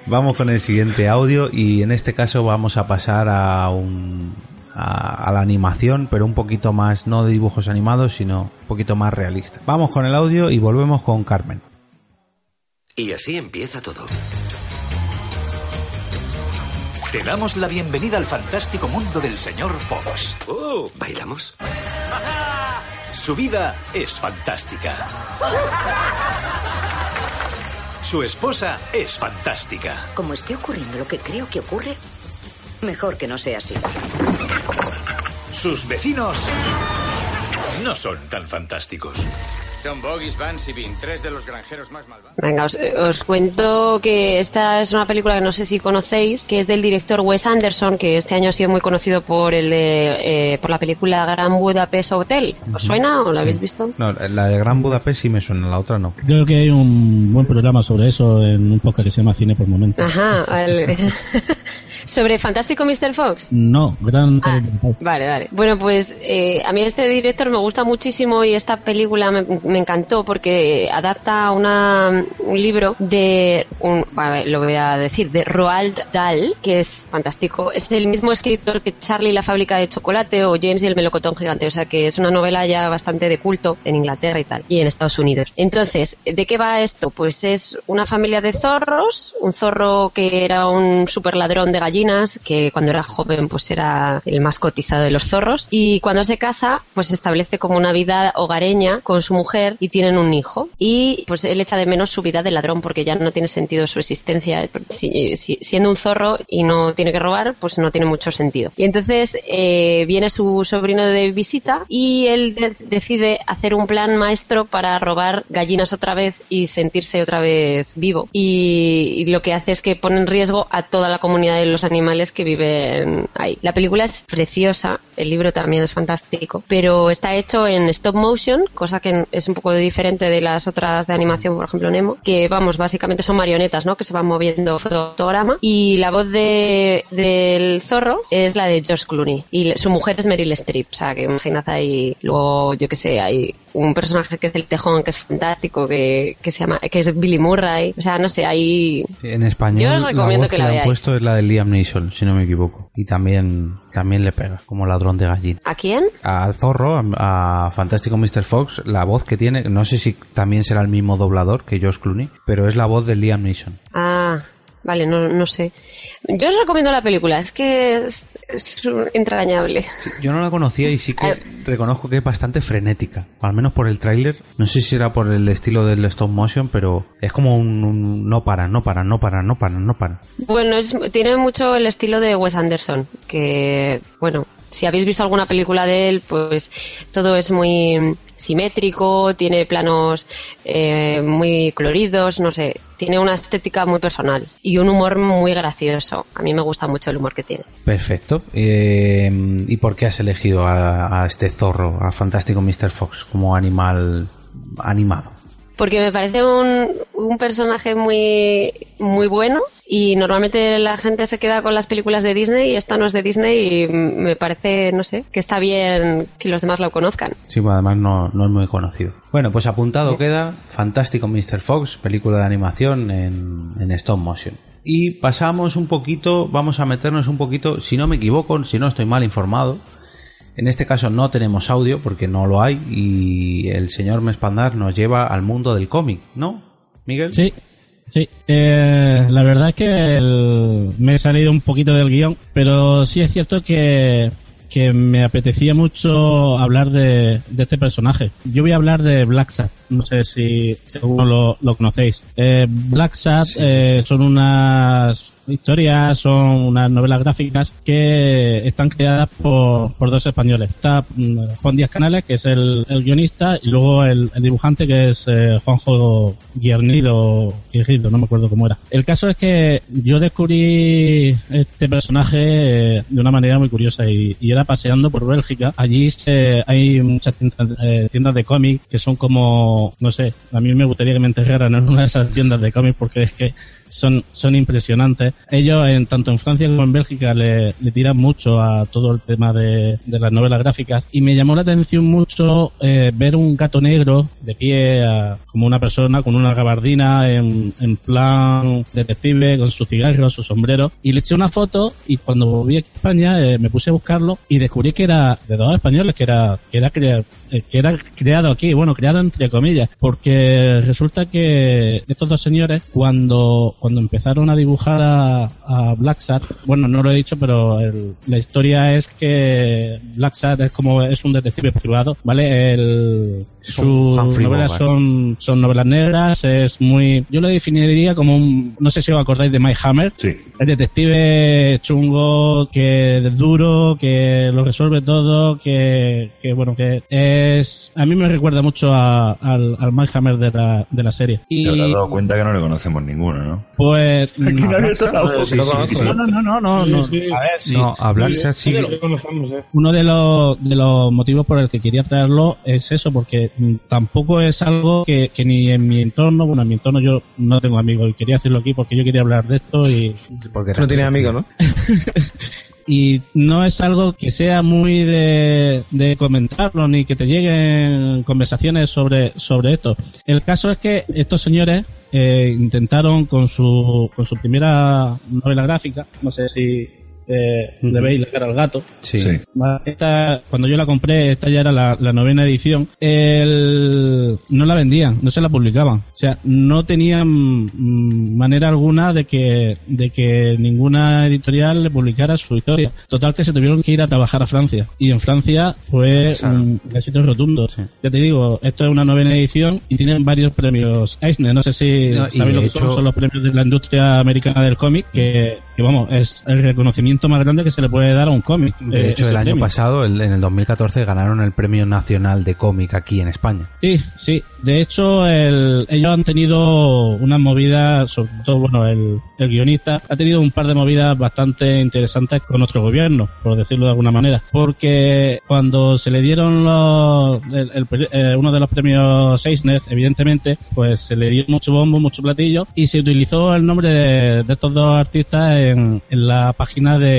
Vamos con el siguiente audio y en este caso vamos a pasar a un a, a la animación, pero un poquito más no de dibujos animados, sino un poquito más realista. Vamos con el audio y volvemos con Carmen. Y así empieza todo. Te damos la bienvenida al fantástico mundo del señor Fox. ¡Oh! ¿Bailamos? Su vida es fantástica. Su esposa es fantástica. Como esté ocurriendo lo que creo que ocurre, mejor que no sea así. Sus vecinos no son tan fantásticos. Son Vance y Bean, tres de los granjeros más malvados. Venga, os, os cuento que esta es una película que no sé si conocéis, que es del director Wes Anderson, que este año ha sido muy conocido por el de, eh, por la película Gran Budapest Hotel. ¿Os suena o la habéis visto? No, la de Gran Budapest sí me suena, la otra no. Creo que hay un buen programa sobre eso en un podcast que se llama Cine por Momentos. Ajá, al- sobre Fantástico Mr. Fox. No, gran. Vale, vale. Bueno, pues eh, a mí este director me gusta muchísimo y esta película me, me encantó porque adapta una, un libro de, un, lo voy a decir, de Roald Dahl, que es fantástico. Es el mismo escritor que Charlie y la fábrica de chocolate o James y el melocotón gigante, o sea que es una novela ya bastante de culto en Inglaterra y tal, y en Estados Unidos. Entonces, ¿de qué va esto? Pues es una familia de zorros, un zorro que era un super ladrón de gallinas, que cuando era joven pues era el más cotizado de los zorros, y cuando se casa pues establece como una vida hogareña con su mujer y tienen un hijo. Y pues él echa de menos su vida de ladrón porque ya no tiene sentido su existencia. Si- si- siendo un zorro y no tiene que robar, pues no tiene mucho sentido. Y entonces eh, viene su sobrino de visita y él de- decide hacer un plan maestro para robar gallinas otra vez y sentirse otra vez vivo. Y, y lo que hace es que pone en riesgo a toda la comunidad de los animales que viven ahí. La película es preciosa, el libro también es fantástico, pero está hecho en stop motion, cosa que es un poco diferente de las otras de animación, por ejemplo Nemo, que vamos, básicamente son marionetas, ¿no? Que se van moviendo fotograma y la voz de, del zorro es la de George Clooney y su mujer es Meryl Streep, o sea que imaginad ahí, luego yo que sé, hay un personaje que es el tejón, que es fantástico, que, que se llama, que es Billy Murray, o sea, no sé, ahí En español Yo os la recomiendo voz que que, la han veáis. puesto es la de Liam Neeson, si no me equivoco. Y también, también le pega, como ladrón de gallina. ¿A quién? Al zorro, a, a Fantástico Mr. Fox, la voz que tiene, no sé si también será el mismo doblador que Josh Clooney, pero es la voz de Liam Neeson. Ah, vale, no, no sé. Yo os recomiendo la película, es que es, es entrañable. Yo no la conocía y sí que reconozco que es bastante frenética, al menos por el tráiler. No sé si será por el estilo del stop motion, pero es como un, un no para, no para, no para, no para, no para. Bueno, es, tiene mucho el estilo de Wes Anderson, que, bueno, si habéis visto alguna película de él, pues todo es muy mm, simétrico, tiene planos eh, muy coloridos, no sé, tiene una estética muy personal y un humor muy gracioso. A mí me gusta mucho el humor que tiene. Perfecto. Eh, ¿Y por qué has elegido a, a este zorro, a Fantástico Mr. Fox, como animal animado? Porque me parece un, un personaje muy, muy bueno y normalmente la gente se queda con las películas de Disney y esta no es de Disney y me parece, no sé, que está bien que los demás lo conozcan. Sí, pues además no, no es muy conocido. Bueno, pues apuntado queda Fantástico Mr. Fox, película de animación en, en stop motion. Y pasamos un poquito, vamos a meternos un poquito, si no me equivoco, si no estoy mal informado, en este caso no tenemos audio porque no lo hay y el señor Mespandar nos lleva al mundo del cómic, ¿no? Miguel. Sí, Sí, eh, la verdad es que el- me he salido un poquito del guion, pero sí es cierto que, que me apetecía mucho hablar de, de este personaje. Yo voy a hablar de Black Sad, no sé si, alguno lo, lo conocéis. Eh, Black Sad eh, son unas historias, son unas novelas gráficas que están creadas por, por dos españoles. Está mm, Juan Díaz Canales, que es el, el guionista, y luego el, dibujante, que es eh, Juanjo Guiernido, Guiernido, no me acuerdo cómo era. El caso es que yo descubrí este personaje eh, de una manera muy curiosa y, y era paseando por Bélgica. Allí se- hay muchas tiendas, eh, tiendas de cómic que son como, no sé, a mí me gustaría que me enterraran en una de esas tiendas de cómic porque es que son, son impresionantes. Ellos, en, tanto en Francia como en Bélgica, le, le tiran mucho a todo el tema de, de las novelas gráficas. Y me llamó la atención mucho eh, ver un gato negro de pie a- como una persona con una gabardina en, en plan detective, con su cigarro, su sombrero. Y le eché una foto y cuando volví a España eh, me puse a buscarlo y descubrí que era de dos españoles, que era, que era, crea- eh, que era creado aquí, bueno, creado entre comillas, porque resulta que estos dos señores, cuando, cuando empezaron a dibujar a, a Black Sad, bueno, no lo he dicho, pero el- la historia es que Black Sad es como, es un detective privado, ¿vale? El, sus novelas son, son novelas negras, es muy, yo lo definiría como un, no sé si os acordáis de My Hammer, Sí. el detective chungo, que es duro, que lo resuelve todo, que, que bueno, que es... A mí me recuerda mucho a- al, al Mike Hammer de la, de la serie. Te habrás dado cuenta que no le conocemos ninguno, ¿no? pues... Aquí no ha abierto la no, boca. no, no, no, no. A ver, sí. No, hablar sí, sí. Lo conocemos, eh. Uno de los, de los motivos por el que quería traerlo es eso, porque tampoco es algo que, que ni en mi entorno, bueno, en mi entorno yo no tengo amigos y quería hacerlo aquí porque yo quería hablar de esto y... Porque No tienes amigos, ¿no? y no es algo que sea muy de, de comentarlo ni que te lleguen conversaciones sobre, sobre esto. El caso es que estos señores eh, intentaron con su, con su primera novela gráfica, no sé si eh, le veis la cara al gato. Sí. Esta, cuando yo la compré, esta ya era la, la novena edición, el, no la vendían, no se la publicaban. O sea, no tenían mm, manera alguna de que, de que ninguna editorial le publicara su historia. Total que se tuvieron que ir a trabajar a Francia. Y en Francia fue un éxito rotundo. Ya te digo, esto es una novena edición y tienen varios premios Eisner. No sé si No, sabéis lo que son, hecho- son los premios de la industria americana del cómic, que, que vamos, es el reconocimiento más grande que se le puede dar a un cómic. De Eh, hecho, el año premio. pasado, el- en el 2014, ganaron el Premio Nacional de Cómic aquí en España. Sí, sí. De hecho, el- ellos han tenido unas movidas, sobre todo, bueno, el, el guionista ha tenido un par de movidas bastante interesantes con otro gobierno, por decirlo de alguna manera. Porque cuando se le dieron los, el- el eh, uno de los premios Eisner, evidentemente, pues se le dio mucho bombo, mucho platillo, y se utilizó el nombre de, de estos dos artistas en, en la página de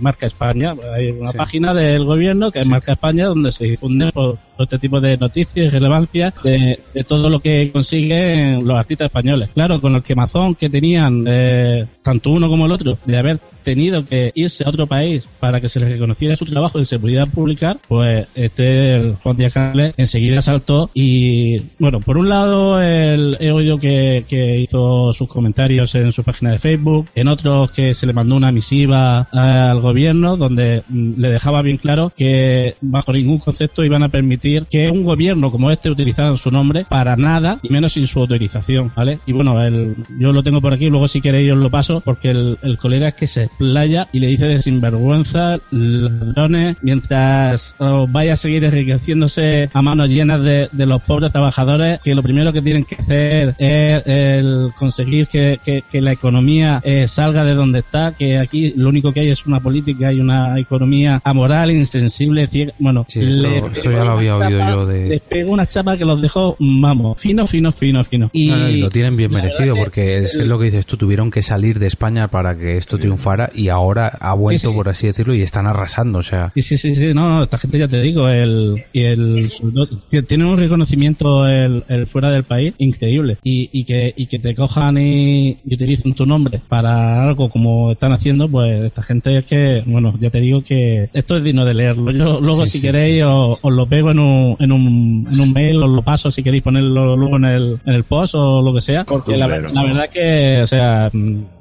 Marca España. Hay una Sí. página del gobierno que es Marca España, donde se difunde por este tipo de noticias y relevancia de, todo lo que consiguen los artistas españoles. Claro, con el quemazón que tenían eh, tanto uno como el otro de haber tenido que irse a otro país para que se les reconociera su trabajo y se pudiera publicar, pues este Juan Díaz Canales enseguida saltó y bueno, por un lado el- he oído que, que hizo sus comentarios en su página de Facebook, en otros que se le mandó una misiva al gobierno donde mm, le dejaba bien claro que bajo ningún concepto iban a permitir que un gobierno como este utilizara su nombre para nada y menos sin su autorización, ¿vale? Y bueno, el, yo lo tengo por aquí, luego si queréis os lo paso porque el, el colega es que se explaya y le dice de sinvergüenza, ladrones, mientras os vaya a seguir enriqueciéndose a manos llenas de, de los pobres trabajadores, que lo primero que tienen que hacer es el conseguir que, que- que la economía eh, salga de donde está, que aquí lo único que hay es una política y una economía amoral, insensible, ciega. Bueno, Sí, esto, le- esto ya lo había oído chapa, yo de... Les pegó una chapa que los dejó, vamos, fino, fino, fino, fino. Y, No, no, y lo tienen bien merecido porque es, el- es lo que dices tú, tuvieron que salir de España para que esto triunfara y ahora ha vuelto, Sí, sí. por así decirlo, y están arrasando, o sea... Sí, sí, sí, sí, no, no, esta gente ya te digo, el, y el, que tiene un reconocimiento el, el fuera del país increíble y, y que, y que te cojan y, y utilicen tu nombre para algo como están haciendo, pues esta gente es que, bueno, ya te digo que esto es digno de leerlo. Yo luego Sí, si sí. queréis os, os lo pego en un, en un, en un mail, os lo paso si queréis ponerlo luego en el, en el post o lo que sea, porque la, la verdad que, o sea,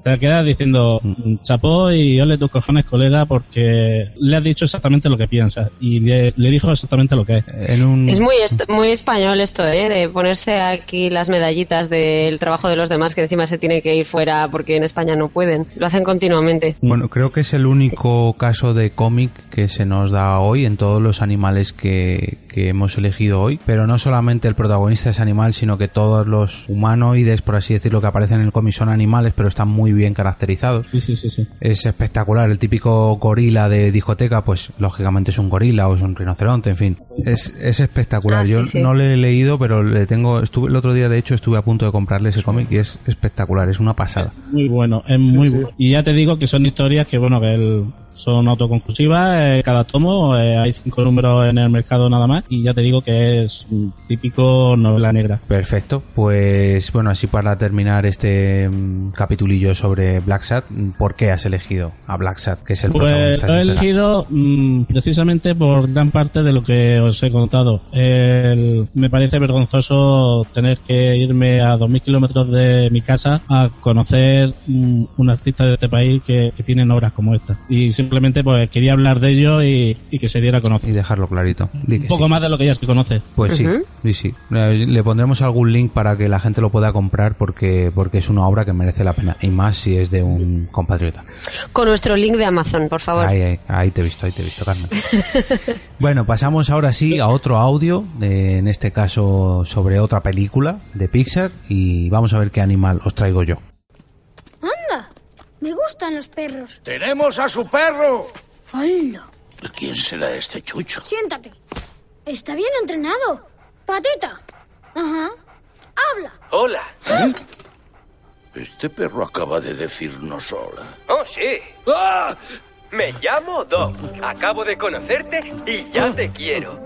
te quedas diciendo chapó y ole tus cojones colega porque le has dicho exactamente lo que piensas y le, le dijo exactamente lo que es. En un... Es muy, est- muy español esto, ¿eh? De ponerse aquí las medallitas del trabajo de los demás que encima se tiene que ir fuera porque en España no pueden. Lo hacen continuamente. Bueno, creo que es el único caso de cómic que se nos da hoy en todos los animales que, que hemos elegido hoy. Pero no solamente el protagonista es animal, sino que todos los humanoides, por así decirlo, que aparecen en el cómic son animales, pero están muy bien caracterizados. Sí, sí, sí, sí. Es espectacular. El típico gorila de discoteca, pues lógicamente es un gorila o es un rinoceronte, en fin. Es, es espectacular. Ah, sí, Yo sí. no le he leído, pero le tengo. Estuve el otro día, de hecho, estuve a punto de comprarle ese cómic y es espectacular. Es una pasada. Muy bueno, es muy bueno. Y ya te digo que son historias que, bueno, que el- son autoconclusivas, eh, cada tomo, eh, hay cinco números en el mercado nada más, y ya te digo que es típico novela negra. Perfecto, pues bueno, así para terminar este mm, capitulillo sobre Black Sat, ¿por qué has elegido a Black Sat, que es el Pues protagonista? lo he elegido mm, precisamente por gran parte de lo que os he contado. El- me parece vergonzoso tener que irme a 2.000 kilómetros de mi casa a conocer mm, un artista de este país que, que tienen obras como esta. Y simplemente pues quería hablar de ello y, y que se diera a conocer. Y dejarlo clarito. Di Un poco sí. más de lo que ya se conoce. Pues sí, sí, sí. Le le pondremos algún link para que la gente lo pueda comprar porque, porque es una obra que merece la pena. Y más si es de un compatriota. Con nuestro link de Amazon, por favor. Ahí, ahí, ahí te he visto, ahí te he visto, Carmen. Bueno, pasamos ahora sí a otro audio, eh, en este caso sobre otra película de Pixar y vamos a ver qué animal os traigo yo. Me gustan los perros. ¡Tenemos a su perro! ¡Hola! ¿De quién será este chucho? Siéntate. Está bien entrenado. Patita. Ajá. Habla. Hola. Este perro acaba de decirnos hola. Oh, sí. ¡Ah! Me llamo Doc. Acabo de conocerte y ya te quiero.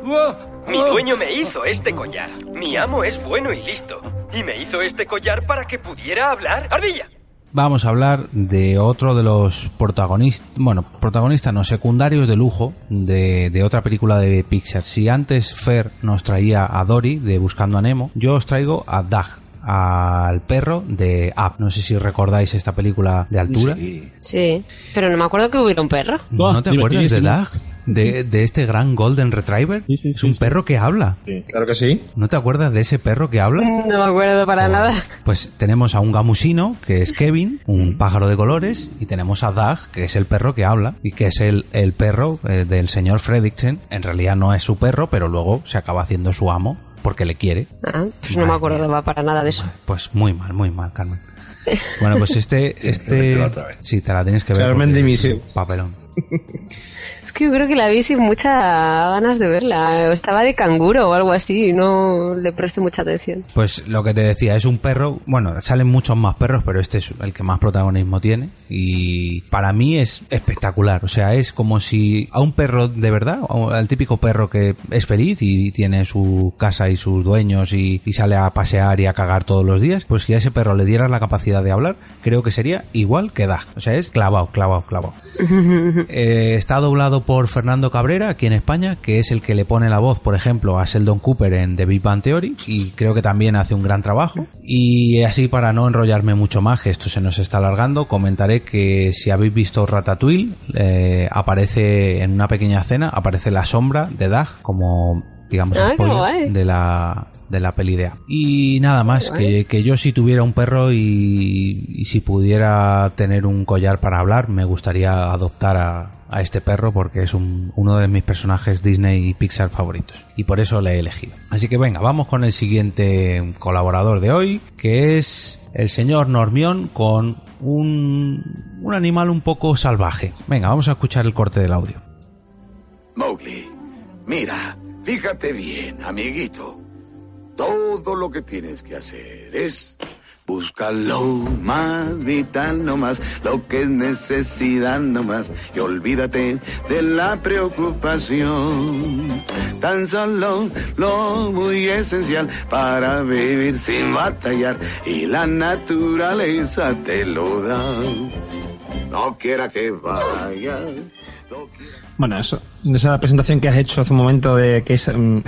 Mi dueño me hizo este collar. Mi amo es bueno y listo. Y me hizo este collar para que pudiera hablar. ¡Ardilla! Vamos a hablar de otro de los protagonistas, bueno, protagonistas no, secundarios de lujo de, de otra película de Pixar. Si antes Fer nos traía a Dory de Buscando a Nemo, yo os traigo a Doug, al perro de Up. No sé si recordáis esta película de altura. Sí, pero no me acuerdo que hubiera un perro. ¿No te acuerdas de. Doug? De, de este gran Golden Retriever. es un perro que habla. claro que sí. ¿No te acuerdas de ese perro que habla? No me acuerdo para nada. Pues tenemos a un gamusino, que es Kevin, un pájaro de colores, y tenemos a Doug, que es el perro que habla, y que es el, el perro eh, del señor Fredricksen. En realidad no es su perro, pero luego se acaba haciendo su amo, porque le quiere. Ah, pues no me acuerdo para nada de eso. Pues muy mal, muy mal, Carmen. Bueno, pues este... que este. Sí, te la tienes que ver. Carmen de Misión. Papelón. Es que yo creo que la vi sin muchas ganas de verla. Estaba de canguro o algo así y no le presté mucha atención. Pues lo que te decía, es un perro, bueno, salen muchos más perros, pero este es el que más protagonismo tiene y para mí es espectacular, o sea, es como si a un perro de verdad, al típico perro que es feliz y tiene su casa y sus dueños y, y sale a pasear y a cagar todos los días, pues si a ese perro le dieras la capacidad de hablar, creo que sería igual que Dag, o sea, es clavado, clavado, clavado. Eh, está doblado por Fernando Cabrera aquí en España, que es el que le pone la voz, por ejemplo, a Sheldon Cooper en The Big Bang Theory y creo que también hace un gran trabajo. Y así para no enrollarme mucho más, que esto se nos está alargando, comentaré que si habéis visto Ratatouille, eh, aparece en una pequeña escena, aparece la sombra de Dag como digamos Ah, spoiler de la de la peli de Up. y nada más que, que yo si tuviera un perro y, y si pudiera tener un collar para hablar me gustaría adoptar a, a este perro porque es un- uno de mis personajes Disney y Pixar favoritos. Y por eso le he elegido. Así que venga vamos con el siguiente colaborador de hoy que es el señor Normión con un, un animal un poco salvaje. Venga vamos a escuchar el corte del audio. Mowgli, mira, Fíjate bien, amiguito. Todo lo que tienes que hacer es buscar lo más vital nomás, lo que es necesidad nomás, y olvídate de la preocupación. Tan solo lo muy esencial para vivir sin batallar, y la naturaleza te lo da. No quiera que vaya. Bueno, eso, esa presentación que has hecho hace un momento de que es, mm,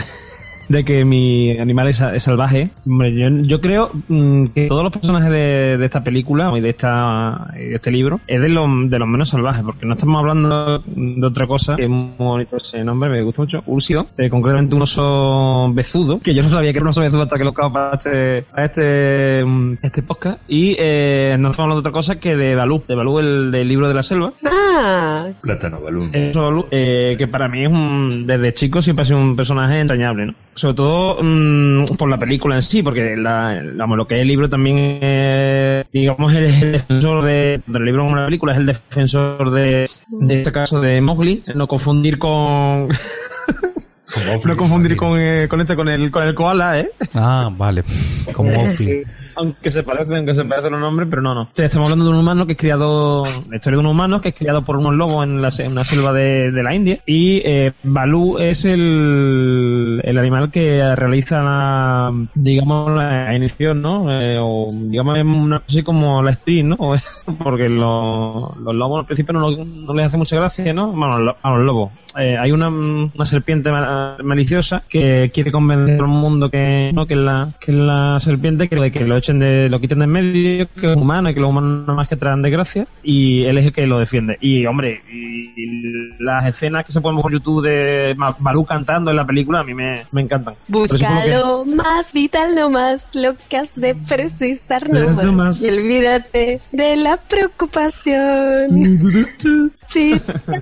de que mi animal es, es salvaje. Hombre, yo, yo creo mm, que todos los personajes de, de esta película y de esta y de este libro es de los de los menos salvajes, porque no estamos hablando de otra cosa. que Es muy bonito ese nombre, me gusta mucho. Úlcido, eh, concretamente un oso bezudo, que yo no sabía que era un oso bezudo hasta que lo acabo para este, para este, mm, este podcast. Y eh, no estamos hablando de otra cosa que de Balú, de Balú, el del libro de la selva. Ah, Plátano Balú, eh, que para mí es un, desde chico siempre ha sido un personaje entrañable, ¿no? Sobre todo mm, por la película en sí, porque la, vamos, lo que es el libro también es, digamos, el, el defensor de, del libro como la película, es el defensor de, de este caso de Mowgli, no confundir con... no confundir con, eh, con este, con el, con el koala, ¿eh? Ah, vale. Como Mowgli. Aunque se parecen, aunque se parecen los nombres, pero no, no. Estamos hablando de un humano que es criado, la historia de un humano que es criado por unos lobos en, la, en una selva de, de la India. Y eh, Balú es el, el animal que realiza la, digamos, la iniciación, ¿no? Eh, o digamos, una así como la stream, ¿no? Porque los, los lobos al principio no, lo- no les hace mucha gracia, ¿no? Bueno, lo- a los lobos. Eh, hay una, una serpiente ma- maliciosa que quiere convencer al mundo que no que la que la serpiente que, que lo echen de lo quiten de en medio que es humano y que los humanos nada más que traen desgracia y él es el que lo defiende y hombre y, y las escenas que se ponen por YouTube de Ma- Balú cantando en la película a mí me, me encantan eso como que- más vital nomás, lo que has de precisar Es nomás. nomás. Y olvídate de la preocupación. Sí,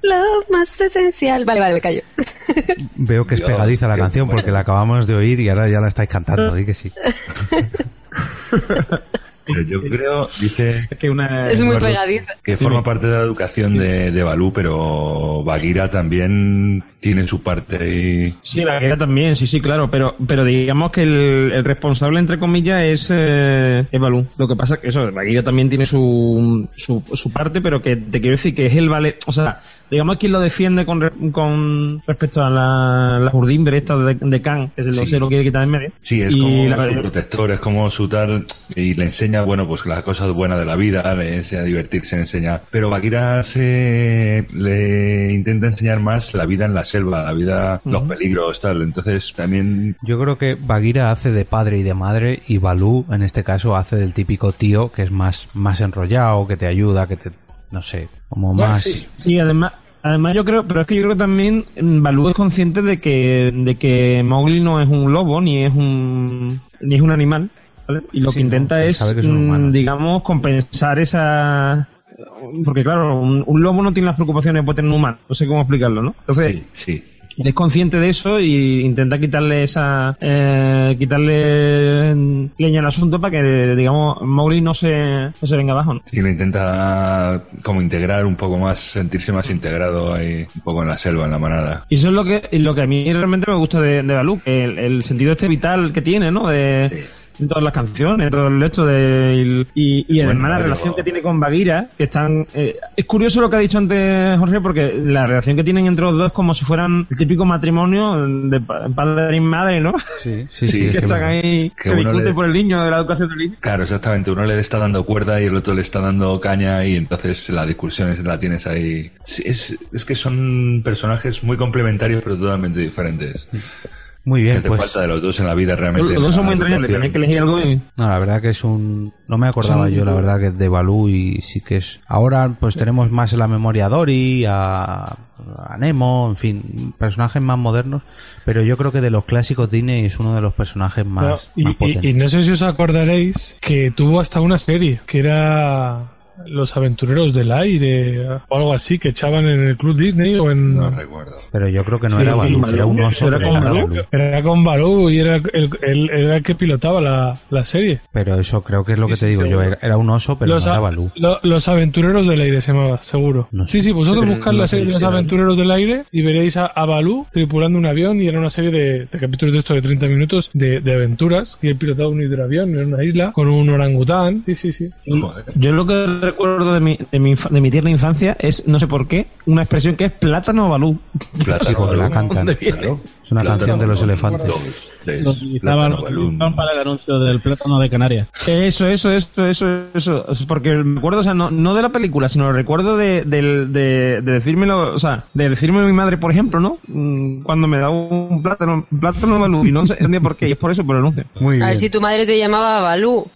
lo más esencial. Vale, vale, me callo. Veo que es Dios, pegadiza la canción bueno. porque la acabamos de oír y ahora ya la estáis cantando, di que sí. Pero yo creo, dice que una Es muy Eduardo, pegadiza. que forma parte de la educación de, de Balú, pero Bagheera también tiene su parte y Sí, la guerra también, sí, sí, claro, pero pero digamos que el, el responsable, entre comillas, es, eh, es Balú. Lo que pasa es que eso, la guerra también tiene su, su, su parte, pero que te quiero decir que es el vale, o sea, digamos quien lo defiende con, re- con respecto a la, la urdimbre esta de, de Khan, que se lo, Sí. se lo quiere quitar en medio. Sí, es Y como la- su protector, es como su tal, y le enseña, bueno, pues las cosas buenas de la vida, le enseña a divertirse, le enseña. Pero Bagheera se le intenta enseñar más la vida en la selva, la vida, los peligros, tal. Entonces también Yo creo que Bagheera hace de padre y de madre y Balú, en este caso, hace del típico tío que es más, más enrollado, que te ayuda, que te, no sé, como más... Sí, sí, además, además yo creo, pero es que yo creo que también mm, Balú es consciente de que, de que Mowgli no es un lobo, ni es un, ni es un animal, ¿vale? Y lo Sí, que intenta no, es, que mm, digamos, compensar esa, porque claro, un, un lobo no tiene las preocupaciones que puede tener un humano, no sé cómo explicarlo, ¿no? Entonces, sí, sí. Es consciente de eso y intenta quitarle esa eh, quitarle leña al asunto para que digamos Mowgli no se no se venga abajo ¿no? Sí, le intenta como integrar un poco más, sentirse más integrado ahí, un poco en la selva, en la manada. y eso es lo que lo que a mí realmente me gusta de, de Balú el, el sentido este vital que tiene no de en todas las canciones, todo el hecho de y, y además Bueno, la pero- relación que tiene con Bagheera, que están eh, es curioso lo que ha dicho antes Jorge porque la relación que tienen entre los dos es como si fueran el típico matrimonio de pa- padre y madre, ¿no? Sí, sí, Sí, que es que están bueno, ahí que que discuten le- por el niño, de la educación del niño. Claro, exactamente. Uno le está dando cuerda y el otro le está dando caña y entonces la discusión es- la tienes ahí. Sí, es, es que son personajes muy complementarios pero totalmente diferentes. Muy ¿Qué bien, te pues... falta de los dos en la vida realmente? Los dos son muy entrañables, educación. tenéis que elegir algo y... No, la verdad que es un... No me acordaba yo, la verdad, que de Balú y sí que es... Ahora pues tenemos más en la memoria a Dory, a, a Nemo, en fin, personajes más modernos, pero yo creo que de los clásicos Disney es uno de los personajes más, y, más y- potentes. y no sé si os acordaréis que tuvo hasta una serie que era los aventureros del aire o algo así que echaban en el Club Disney o en... No recuerdo. Pero yo creo que no Sí, era Balú, era un oso. Era pero con no Balú. Balú. Era con Balú y era el, el- era el que pilotaba la, la serie. Pero eso creo que es lo que te digo yo. Era, era un oso, pero los, no era Balú. lo- los aventureros del aire se llamaba, seguro. Sí, sí, vosotros buscad no la sé serie de los aventureros del aire y veréis a, a Balú tripulando un avión y era una serie de, de capítulos de estos de 30 minutos de, de aventuras y él pilotaba un hidroavión en una isla con un orangután. Sí, sí, sí. Yo lo que recuerdo de mi, de mi, de mi tierna infancia es, no sé por qué, una expresión que es plátano balú. Sí, porque la cantan. ¿Dónde viene? Es una canción de los elefantes. Lo utilizaban, lo utilizaban para el anuncio del plátano de Canarias. Eso, eso, eso, eso, eso. Porque me acuerdo, o sea, no, no de la película, sino recuerdo de, de, de decírmelo, o sea, de decirme mi madre, por ejemplo, ¿no? Mm, Cuando me da un plátano, un plátano balú y no sé entendía por qué, y es por eso, por el anuncio. Muy A ver si tu madre te llamaba Balú.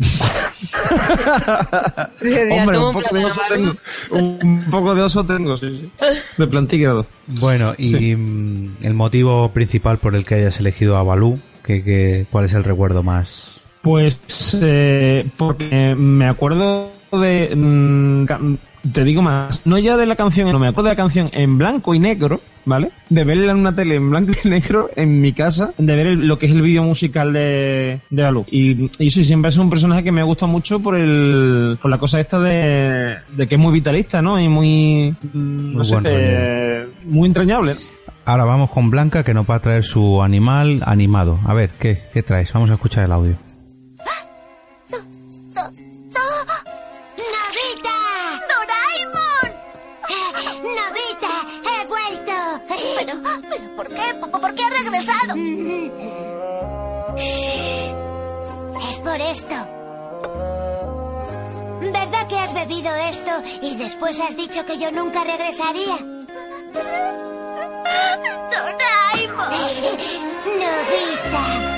Decía, Hombre, "Toma un poco, de plátano, oso Balú". tengo, un poco de oso tengo, sí, sí. De plantígrado. Bueno, y Sí. mm, el motivo principal por el que hayas elegido a Balú, que, que- ¿cuál es el recuerdo más? Pues eh, porque me acuerdo de... mm, te digo más, no ya de la canción, no me acuerdo de la canción en blanco y negro, ¿vale? De verla en una tele en blanco y negro en mi casa, de ver el- lo que es el vídeo musical de, de Balú. Y, y sí, siempre es un personaje que me gusta mucho por el por la cosa esta de, de que es muy vitalista, ¿no? Y muy... mm, no Muy sé, eh, muy entrañable. Ahora vamos con Blanca, que nos va a traer su animal animado. A ver, ¿qué, qué traes? Vamos a escuchar el audio. ¡Novita! ¡Doraemon! ¡Novita! ¡He vuelto! Pero, ¿por qué? ¿Por, por qué ha regresado? Es por esto. ¿Verdad que has bebido esto y después has dicho que yo nunca regresaría? ¡Doraemon! Novita.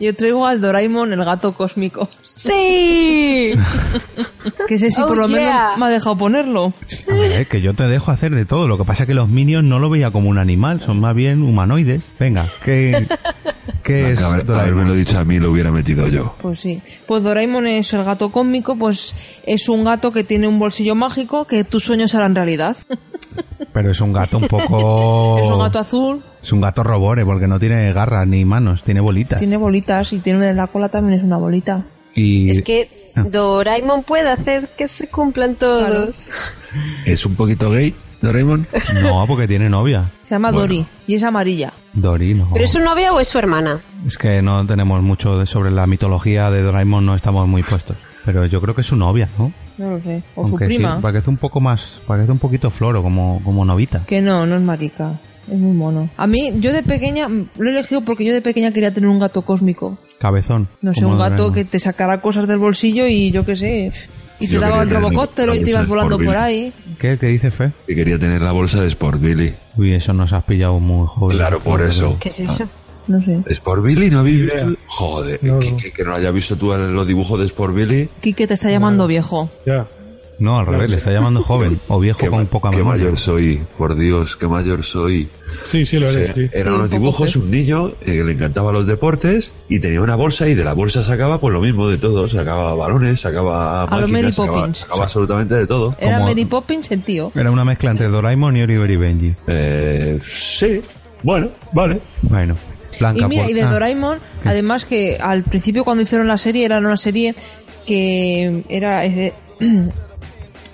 Yo traigo al Doraemon, el gato cósmico. ¡Sí! Que sé si Oh, por lo yeah. menos me ha dejado ponerlo. A ver, que yo te dejo hacer de todo. Lo que pasa es que los minions no lo veía como un animal, son más bien humanoides. Venga, ¿qué, qué es haber- Doraemon? haberme lo dicho a mí lo hubiera metido yo. Pues sí. Pues Doraemon es el gato cósmico, pues es un gato que tiene un bolsillo mágico que tus sueños harán realidad. Pero es un gato un poco... Es un gato azul, Es un gato robore, porque no tiene garras ni manos, tiene bolitas. tiene bolitas y tiene en la cola también es una bolita. Y Es que Ah. Doraemon puede hacer que se cumplan todos. ¿Es un poquito gay, Doraemon? No, porque tiene novia. Se llama Bueno. Dori y es amarilla. Dori, no. ¿Pero es su novia o es su hermana? Es que no tenemos mucho de- sobre la mitología de Doraemon, no estamos muy puestos. Pero yo creo que es su novia, ¿no? No lo sé. O Aunque su sí, prima. para que esté un poco más, para que esté un poquito floro, como, como novita. Que no, no es marica. Es muy mono. A mí, yo de pequeña, mm, lo he elegido porque yo de pequeña quería tener un gato cósmico. Cabezón. No sé, un gato que te sacara cosas del bolsillo y yo qué sé. Y te Yo daba el robocóptero y te ibas volando por ahí. ¿Qué? ¿Qué dice Fe? Que quería tener la bolsa de Sport Billy. Uy, eso nos has pillado muy joven. Claro, por eso. ¿Qué es eso? No sé. ¿Sport Billy no habéis visto? Joder, No, que, no. que- que no haya visto tú los dibujos de Sport Billy. Quique te está llamando viejo. Ya. No, al revés, le está llamando joven o viejo Qué, con poca qué memoria. mayor soy, por Dios, qué mayor soy. Sí, sí, lo O sea, eres, sí. Eran Sí, unos dibujos, un niño eh, que le encantaban los deportes y tenía una bolsa y de la bolsa sacaba pues lo mismo de todo. Sacaba balones, sacaba A lo máquinas, Mary sacaba, Poppins. sacaba absolutamente de todo. Era Como- Mary Poppins el tío. Era una mezcla entre Doraemon y Oliver y Benji. Eh, sí, bueno, vale. Bueno, Blanca. Y mira, por- y de ah, Doraemon, además que al principio cuando hicieron la serie era una serie que era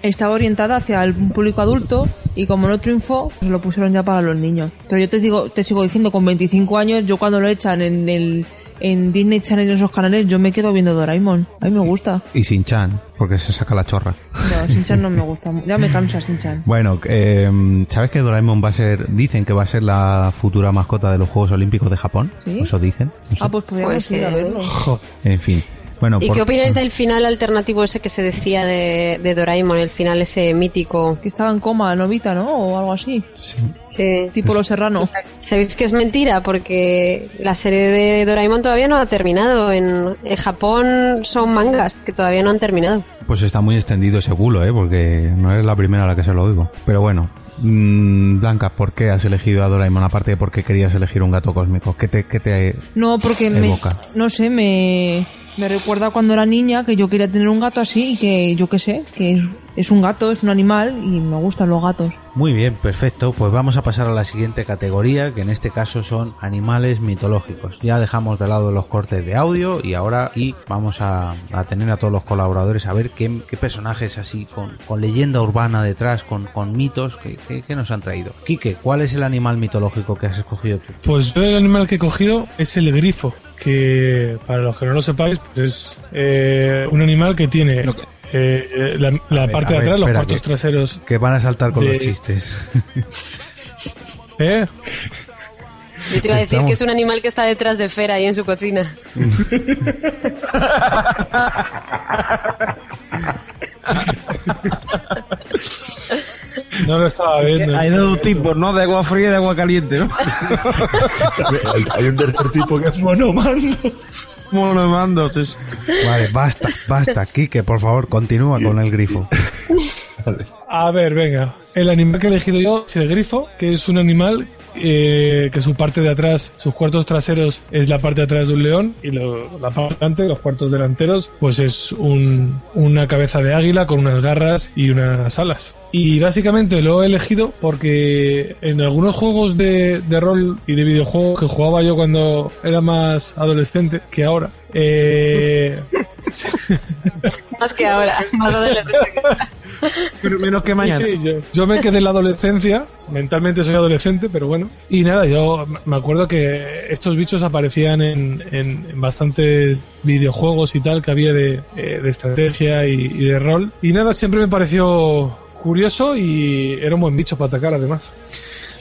estaba orientada hacia el público adulto y como no triunfó, pues lo pusieron ya para los niños. Pero yo te digo, te sigo diciendo con 25 años, yo cuando lo echan en el en Disney Channel y en esos canales, yo me quedo viendo Doraemon. A mí me gusta. Y Sin Chan, porque se saca la chorra. No, Sinchan no me gusta. Ya me cansa Sinchan. Bueno, eh, ¿sabes que Doraemon va a ser, dicen que va a ser la futura mascota de los Juegos Olímpicos de Japón? ¿Sí? Eso dicen. No sé. Ah, pues podríamos Pues, ir a verlo. En fin. Bueno, ¿Y por- qué opináis del final alternativo ese que se decía de, de Doraemon, el final ese mítico? Que estaba en coma, Novita, ¿no? O algo así. Que, Tipo Los Serrano. ¿Sabéis que es mentira? Porque la serie de Doraemon todavía no ha terminado. En, en Japón son mangas que todavía no han terminado. Pues está muy extendido ese culo, ¿eh? Porque no eres la primera a la que se lo oigo. Pero bueno, mm, Blanca, ¿por qué has elegido a Doraemon? Aparte de por qué querías elegir un gato cósmico. ¿Qué te, qué te No, porque me, evoca? no sé, me, Me recuerda cuando era niña que yo quería tener un gato así y que yo qué sé, que es, es un gato, es un animal y me gustan los gatos. Muy bien, perfecto. Pues vamos a pasar a la siguiente categoría, que en este caso son animales mitológicos. Ya dejamos de lado los cortes de audio y ahora aquí vamos a, a tener a todos los colaboradores a ver qué, qué personajes así con, con leyenda urbana detrás, con, con mitos, que, que- que nos han traído. Quique, ¿cuál es el animal mitológico que has escogido tú? Pues yo el animal que he cogido es el grifo, que para los que no lo sepáis, pues es eh, un animal que tiene eh, la, la A ver, parte de ver, atrás, los cuartos traseros. Que van a saltar con de- los chistes. ¿Eh? Yo te iba a decir Estamos- que es un animal que está detrás de Fer ahí en su cocina. No lo estaba viendo. Hay dos tipos, ¿no? De agua fría y de agua caliente, ¿no? hay, hay un tercer tipo que es monomando. Monomando, sí. sí. Vale, basta, basta. Quique, por favor, continúa con el grifo. A ver, venga. El animal que he elegido yo es el grifo, que es un animal eh, que su parte de atrás, sus cuartos traseros es la parte de atrás de un león y lo- la parte de delante, los cuartos delanteros, pues es un- una cabeza de águila con unas garras y unas alas. Y básicamente lo he elegido porque en algunos juegos de, de rol y de videojuegos que jugaba yo cuando era más adolescente que ahora, eh, Más que ahora, más adolescente. Pero menos que mañana. Sí, sí, yo, yo me quedé en la adolescencia, mentalmente soy adolescente, pero bueno. Y nada, yo me acuerdo que estos bichos aparecían en, en- en bastantes videojuegos y tal que había de, eh, de estrategia y, y de rol. Y nada, siempre me pareció curioso y era un buen bicho para atacar además.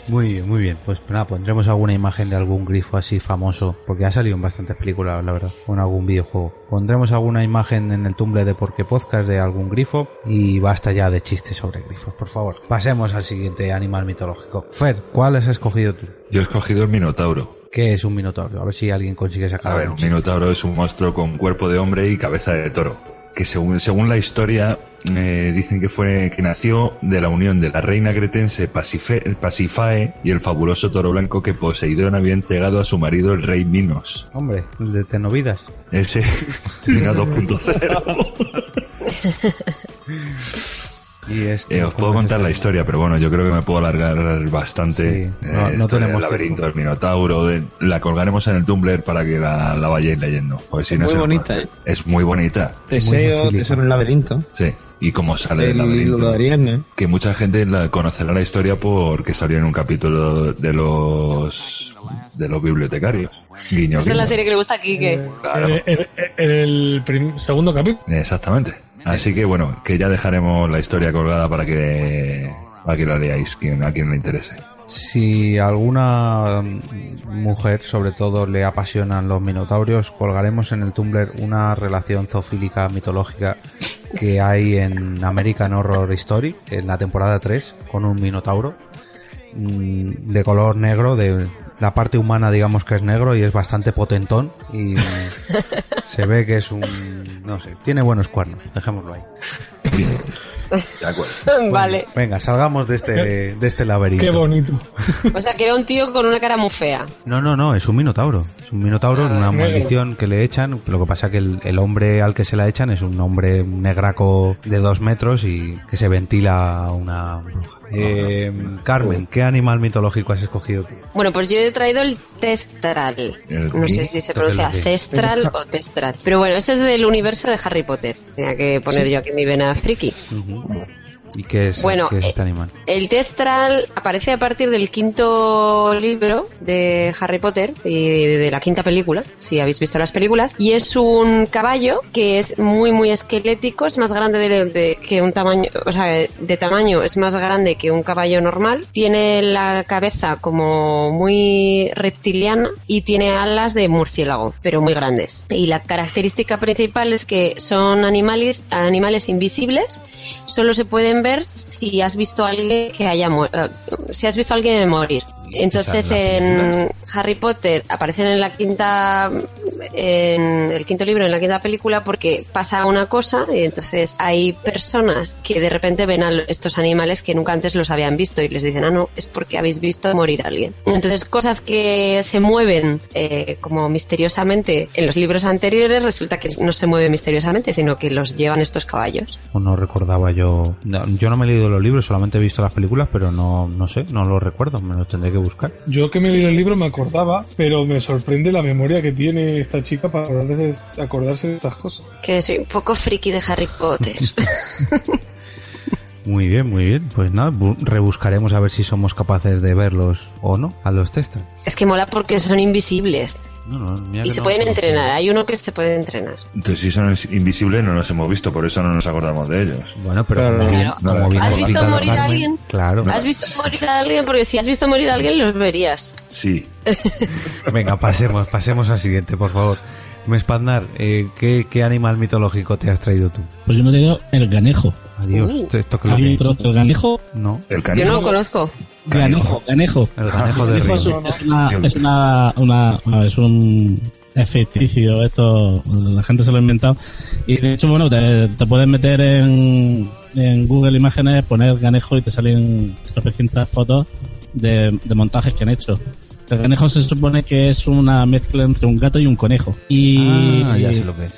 Muy bien, muy bien. Pues nada, pondremos alguna imagen de algún grifo así famoso, porque ha salido en bastantes películas, la verdad, o en algún videojuego. Pondremos alguna imagen en el tumble de Porque Podcast de algún grifo y basta ya de chistes sobre grifos, por favor. Pasemos al siguiente animal mitológico. Fer, ¿cuál has escogido tú? Yo he escogido el minotauro. ¿Qué es un minotauro? A ver si alguien consigue sacar A ver, un un minotauro es un monstruo con cuerpo de hombre y cabeza de toro. Que según, según la historia, eh, dicen que fue que nació de la unión de la reina cretense Pasife- Pasifae y el fabuloso toro blanco que Poseidón había entregado a su marido el rey Minos. Hombre, el de Tenovidas. Ese, Mina 2.0. Y es Eh, os puedo contar la historia, pero bueno, yo creo que me puedo alargar bastante. Sí, no- Eh, no tenemos laberinto tiempo. del Minotauro. de- la colgaremos en el Tumblr para que la, la vayáis leyendo. Si Es no muy bonita. ¿eh? Es muy bonita. Teseo, Teseo en el laberinto. Sí. Y cómo sale del El laberinto. hilo de Ariadne. Que mucha gente la conocerá la historia porque salió en un capítulo de los de los bibliotecarios. Guiño, Esa es la guiño. serie que le gusta a Kike. Claro. Eh, En, en el segundo capítulo. Exactamente. Así que bueno, que ya dejaremos la historia colgada para que para que la leáis a quien le interese. Si alguna mujer, sobre todo, le apasionan los minotaurios, colgaremos en el Tumblr una relación zoofílica mitológica que hay en American Horror Story, en la temporada 3, con un minotauro mm, de color negro, de la parte humana digamos que es negro y es bastante potentón y se ve que es un... no sé, tiene buenos cuernos, dejémoslo ahí. De acuerdo. vale. Venga, salgamos de este, de este laberinto. Qué bonito. O sea, que era un tío con una cara muy fea. No, no, no, es un minotauro. Es un minotauro, una negro. maldición que le echan. Lo que pasa que el, el hombre al que se la echan es un hombre negraco de dos metros y que se ventila a una bruja. Eh, Carmen, ¿qué animal mitológico has escogido? Bueno, pues yo he traído el testral. ¿El No sé si se pronuncia cestral o testral. Pero bueno, este es del universo de Harry Potter. Tenía que poner Sí. yo aquí mi vena friki. Bye. ¿Y qué es, Bueno, qué es eh, este animal? El testral aparece a partir del quinto libro de Harry Potter y de la quinta película, si habéis visto las películas, y es un caballo que es muy muy esquelético, es más grande de, de- que un tamaño, o sea, de tamaño es más grande que un caballo normal, tiene la cabeza como muy reptiliana y tiene alas de murciélago, pero muy grandes. Y la característica principal es que son animales animales invisibles, solo se pueden ver si has visto a alguien que haya mu- eh, si has visto a alguien morir. Entonces en Harry Potter aparecen en la quinta, en el quinto libro, en la quinta película, porque pasa una cosa y entonces hay personas que de repente ven a estos animales que nunca antes los habían visto y les dicen, ah, no, es porque habéis visto morir a alguien. Entonces cosas que se mueven eh, como misteriosamente en los libros anteriores resulta que no se mueven misteriosamente, sino que los llevan estos caballos. No recordaba yo. no, yo no me he leído los libros, solamente he visto las películas, pero no, no sé, no lo recuerdo, me los tendré que buscar. Yo que me leí el libro me acordaba, pero me sorprende la memoria que tiene esta chica para acordarse, acordarse de estas cosas. Que soy un poco friki de Harry Potter. Muy bien, muy bien. Pues nada, bu- rebuscaremos a ver si somos capaces de verlos o no, a los testers. es que mola porque son invisibles No, no, mira y se no pueden entrenar. Hay uno que se puede entrenar. Entonces, si son invisibles, no los hemos visto, por eso no nos acordamos de ellos. Bueno, pero Claro. como bien, ¿Has ha visto morir a alguien? Claro. ¿Has visto morir a alguien? Porque si has visto morir a alguien, los verías. Sí. Venga, pasemos, pasemos al siguiente, por favor. Mespandar, eh, ¿qué, ¿qué animal mitológico te has traído tú? Pues yo me he traído el ganejo. Adiós. Uh. ¿Esto qué es lo ¿Alguien que- el ganejo? No. El Yo canijo. no lo conozco. Ganejo, ganejo. El ganejo de Ganejo río. es una, es una, es un es ficticio esto la gente se lo ha inventado y de hecho bueno te, te puedes meter en, en Google Imágenes poner ganejo y te salen tropecientas fotos de, de montajes que han hecho el ganejo se supone que es una mezcla entre un gato y un conejo y Ah, ya sé lo que es.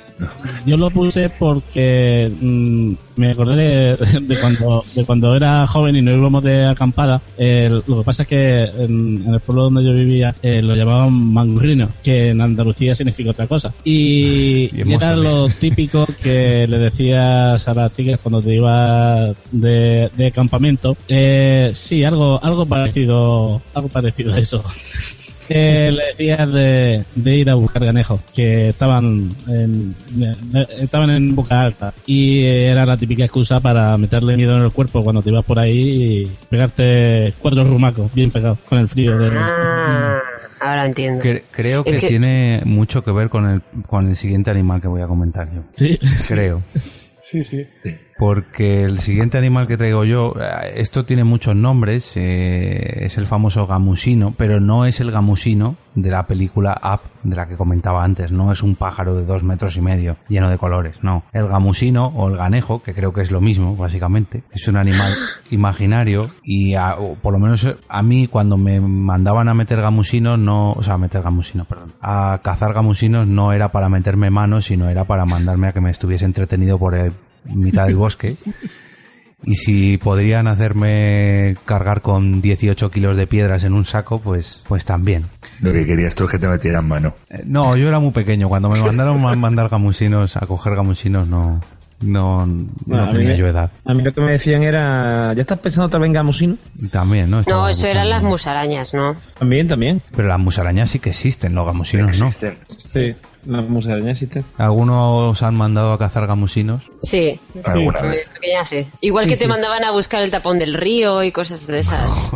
yo lo puse porque mm, me acordé de, de cuando de cuando era joven y nos íbamos de acampada. El- lo que pasa es que en, en el pueblo donde yo vivía eh, lo llamaban mangurrino, que en Andalucía significa otra cosa. Y, era lo típico que le decías a las chicas cuando te ibas de, de campamento. Eh, sí, algo algo parecido algo parecido a eso. Eh, le decías de, de ir a buscar ganejos que estaban en, eh, estaban en boca alta y era la típica excusa para meterle miedo en el cuerpo cuando te ibas por ahí y pegarte cuatro rumacos bien pegados con el frío de Ah, ahora entiendo. Cre- creo Es que, que- tiene mucho que ver con el, con el siguiente animal que voy a comentar yo. sí Creo. Sí, sí. Porque el siguiente animal que traigo yo, eh, esto tiene muchos nombres, eh, es el famoso gamusino, pero no es el gamusino de la película Up, de la que comentaba antes, no es un pájaro de dos metros y medio lleno de colores, no. El gamusino o el ganejo, que creo que es lo mismo, básicamente, es un animal imaginario y a- o por lo menos a mí cuando me mandaban a meter gamusinos, no, o sea, a meter gamusinos, perdón, a cazar gamusinos no era para meterme manos, sino era para mandarme a que me estuviese entretenido por el mitad del bosque. Y si podrían hacerme cargar con 18 kilos de piedras en un saco, pues, pues también. Lo que querías tú es que te metieran mano. Eh, No, yo era muy pequeño. Cuando me mandaron a mandar gamusinos, a coger gamusinos, no, no, no Bueno, a mí tenía yo edad. A mí lo que me decían era, ¿ya estás pensando otra vez en gamusino? También, ¿no? No, eso eran las musarañas, ¿no? También, también. Pero las musarañas sí que existen, los gamusinos no. Sí, las musarañas existen. ¿Algunos han mandado a cazar gamusinos? Sí. Alguna De vez. pequeña sí. Igual que te mandaban a buscar el tapón del río y cosas de esas.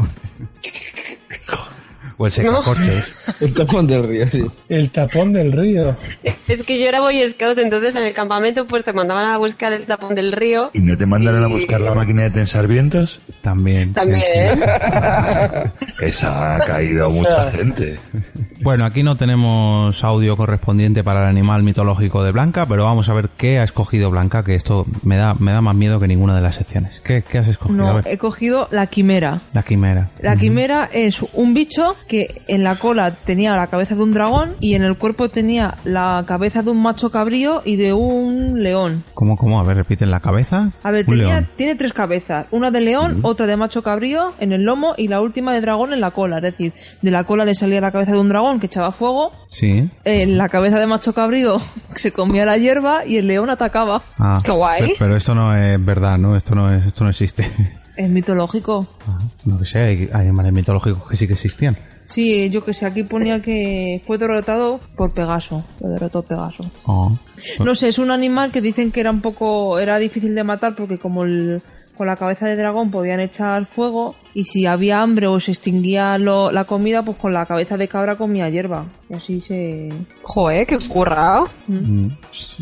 ¿O el secacorchos? El tapón del río, sí. El tapón del río. Es que yo era Boy Scout, entonces en el campamento pues te mandaban a buscar el tapón del río. ¿Y no te mandaron a buscar la máquina de tensar vientos? También. También, sí. ¿eh? Esa ha caído mucha gente. Bueno, aquí no tenemos audio correspondiente para el animal mitológico de Blanca, pero vamos a ver qué ha escogido Blanca, que esto me da, me da más miedo que ninguna de las secciones. ¿Qué, qué has escogido? No, he cogido la quimera. La quimera. La quimera es un bicho que en la cola tenía la cabeza de un dragón y en el cuerpo tenía la cabeza de un macho cabrío y de un león. ¿Cómo, cómo? A ver, repiten la cabeza. A ver, tenía, león. tiene tres cabezas. Una de león, otra de macho cabrío en el lomo y la última de dragón en la cola. Es decir, de la cola le salía la cabeza de un dragón que echaba fuego, Sí. en la cabeza de macho cabrío se comía la hierba y el león atacaba. Ah, Qué guay. pe- Pero esto no es verdad, ¿no? Esto no es, esto no existe. Es mitológico. No que sé, hay animales mitológicos que sí que existían. Sí, yo que sé, aquí ponía que fue derrotado por Pegaso. Lo derrotó Pegaso. Oh. No sé, es un animal que dicen que era un poco, era difícil de matar porque como el, con la cabeza de dragón podían echar fuego, Y si había hambre o se extinguía lo- la comida, pues con la cabeza de cabra comía hierba. Y así se... Joder, qué currado. Mm.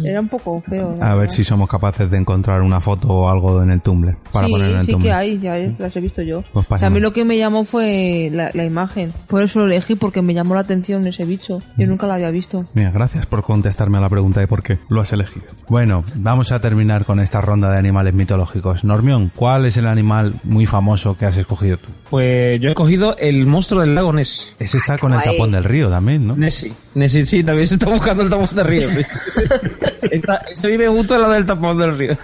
Era un poco feo. A ver si somos capaces de encontrar una foto o algo en el Tumblr para sí, poner en el sí Tumblr. que hay, ya las he visto yo. Pues o sea, a mí lo que me llamó fue la, la imagen. Por eso lo elegí, porque me llamó la atención ese bicho. Yo nunca lo había visto. Mira, gracias por contestarme a la pregunta de por qué lo has elegido. Bueno, vamos a terminar con esta ronda de animales mitológicos. Normión, ¿cuál es el animal muy famoso que has escogido tú? Pues yo he cogido el monstruo del lago Ness. Ese está con el tapón del río también, ¿no? Nessie. Nessie, sí, también se está buscando el tapón del río. sí. Esta- Ese vive justo del tapón del río.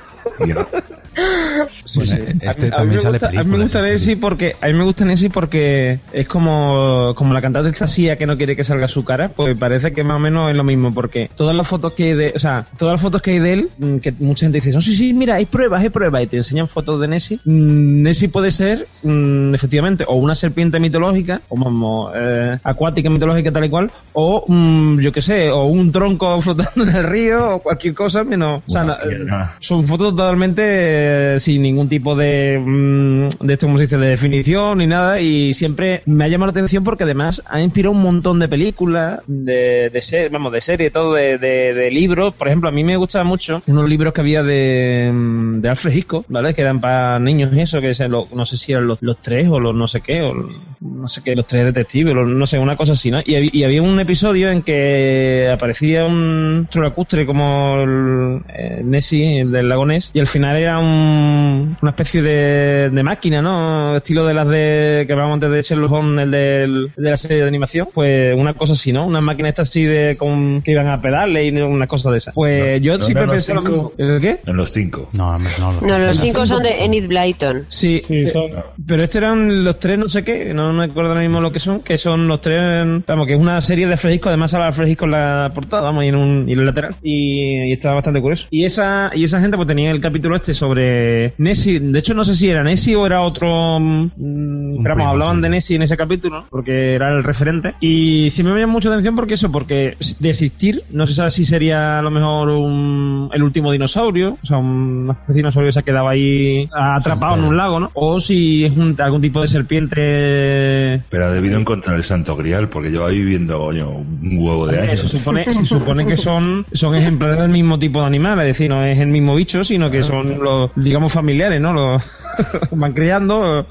Sí, Bueno, sí. este a, también mí me sale gusta, a mí me gusta Nessie porque a mí me gusta Nessie porque es como como la cantante de Sia que no quiere que salga su cara, pues parece que más o menos es lo mismo porque todas las fotos que hay de, o sea, todas las fotos que hay de él, mm, que mucha gente dice, "No, sí, sí, mira, hay pruebas, hay pruebas" y te enseñan fotos de Nessie. Mm, Nessie puede ser mm, efectivamente o una serpiente mitológica o vamos, eh, acuática mitológica tal y cual o mm, yo qué sé, o un tronco flotando en el río o cualquier cosa menos, o sea, eh, son fotos totalmente eh, sin ningún tipo de mm, de esto como se dice de definición ni nada y siempre me ha llamado la atención porque además ha inspirado un montón de películas de de ser, vamos de serie todo de, de, libros. Por ejemplo a mí me gustaba mucho unos libros que había de, mm, de Alfred Hitchcock vale que eran para niños y eso que lo- no sé si eran los, los tres o los no sé qué o no sé qué los tres detectives los- no sé una cosa así no y, y había un episodio en que aparecía un trolacustre como el, eh, Nessie el del lago Ness y al final era un- una especie de, de máquina no estilo de las de que hablábamos antes de Sherlock Holmes el del- de la serie de animación pues una cosa así no una máquina esta así de con, que iban a pedales y una cosa de esas pues yo ¿No siempre los pensé lo cinco? mismo ¿el qué? En los cinco. No, no, no. No, los cinco son de Enid Blyton. Sí, eh, pero estos eran los tres no sé qué, no me acuerdo ahora mismo lo que son, que son los tres, vamos, que es una serie de Fresco, además sale Fresco en la portada, vamos, y en un y en el lateral, y, y estaba bastante curioso. Y esa y esa gente pues tenía el capítulo este sobre Nessie, de hecho no sé si era Nessie o era otro, mm, pero vamos, primo, hablaban sí. de Nessie en ese capítulo, porque era el referente, y sí me llamó mucha atención porque eso, porque de existir, no se sabe si sería a lo mejor un, el último dinosaurio, o sea, una especie de dinosaurio que se ha quedado ahí atrapado en un lago, ¿no? O si es un- algún tipo de serpiente. Pero ha debido encontrar el santo grial porque lleva viviendo coño, un huevo de años. Se supone, se supone que son, son ejemplares del mismo tipo de animal, es decir, no es el mismo bicho, sino que son los, digamos, familiares, ¿no? Los van criando,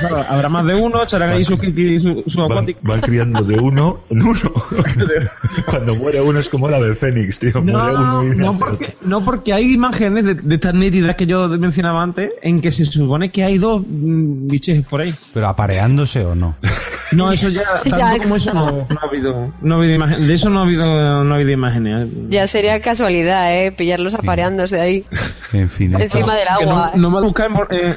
claro, habrá más de uno, echarán ahí su, su, su Van, acuático. van criando de uno en uno. Cuando muere uno es como la del Fénix, tío. muere uno y No, porque, no, porque hay imágenes de, de estas nítidas que yo mencionaba antes en que se supone que hay dos mm, biches por ahí. Pero apareándose o no. No, eso ya, tanto Ya, como eso no, no ha habido, no ha habido imágenes. De eso no ha habido, no ha habido imágenes. ¿eh? Ya sería casualidad, ¿eh? Pillarlos apareándose ahí. En fin, esto- Encima del Que agua. no, no me ha buscado en por- eh,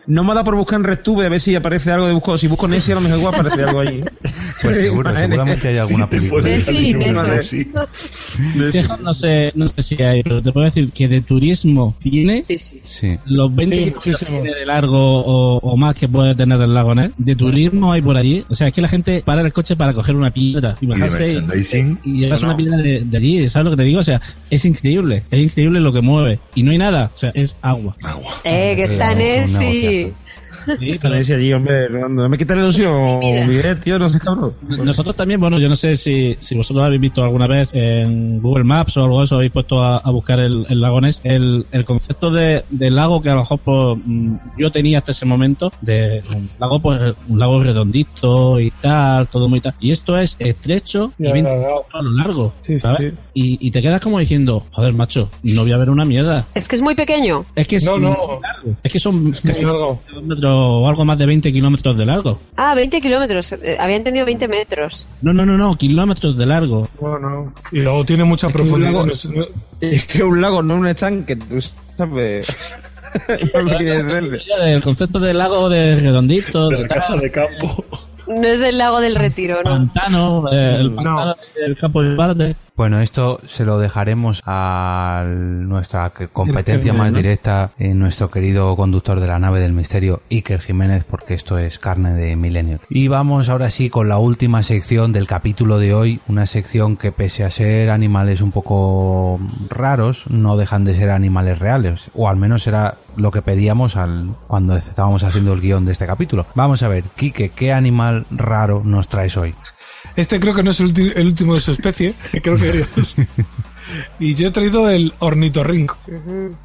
no me ha dado por buscar en RedTube a ver si aparece algo de busco. Si busco Nessie a lo mejor igual aparece algo allí. Pues seguro, seguramente hay alguna película. Nessie. así. Texas no sé, no sé si hay, pero te puedo decir que de turismo tiene Sí, sí. Sí. los 20 Sí, kilómetros que muchísimo. tiene de largo o, o más que puede tener el lago Ness. De turismo hay por allí. O sea, es que la gente para el coche para coger una piedra y bajarse y, y llevarse no, una piedra de, de allí. ¿Sabes lo que te digo? O sea, es increíble. Es increíble lo que mueve. Y no hay nada. O sea, es agua. Agua. Eh, que está Nessie. Sí. Sí, Nessie allí, hombre. No, me quites la ilusión, Miguel, tío, no sé, cabrón. Nosotros también, bueno, yo no sé si, si vosotros habéis visto alguna vez en Google Maps o algo de eso, habéis puesto a, a buscar el, el lago Ness, el, el concepto de, de lago que a lo mejor pues, mm, yo tenía hasta ese momento, de un lago, pues, un lago redondito y tal, todo muy tal. Y esto es estrecho y Ya, 20 ya, ya. kilómetros a lo largo, Sí, sí, ¿sabes? sí. Y, y te quedas como diciendo, joder, macho, no voy a ver una mierda. Es que es muy pequeño. Es que es, No, no. largo. Es que son casi Muy largo. Kilómetros o algo más de 20 kilómetros de largo. Ah, 20 kilómetros. Eh, había entendido 20 metros. No, no, no, no, kilómetros de largo. No, no. Y luego tiene mucha Es que un profundidad. lago- no es- no- Es que un lago, no un estanque, tú sabes. No. El concepto de lago de redondito, De de la casa de campo. No es el lago del retiro, ¿no? pantano, el pantano del campo de. Bueno, esto se lo dejaremos a nuestra competencia más directa en nuestro querido conductor de la nave del misterio, Iker Jiménez, porque esto es carne de milenio. Y vamos ahora sí con la última sección del capítulo de hoy, una sección que pese a ser animales un poco raros, no dejan de ser animales reales, o al menos será lo que pedíamos al cuando estábamos haciendo el guion de este capítulo. Vamos a ver, Quique, ¿qué animal raro nos traes hoy? Este creo que no es el, ulti- el último de su especie, creo que es. Y yo he traído el ornitorrinco.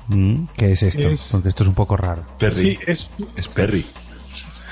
Mm, ¿Qué es esto? Es- Porque esto es un poco raro. Sí, es, Es Perry.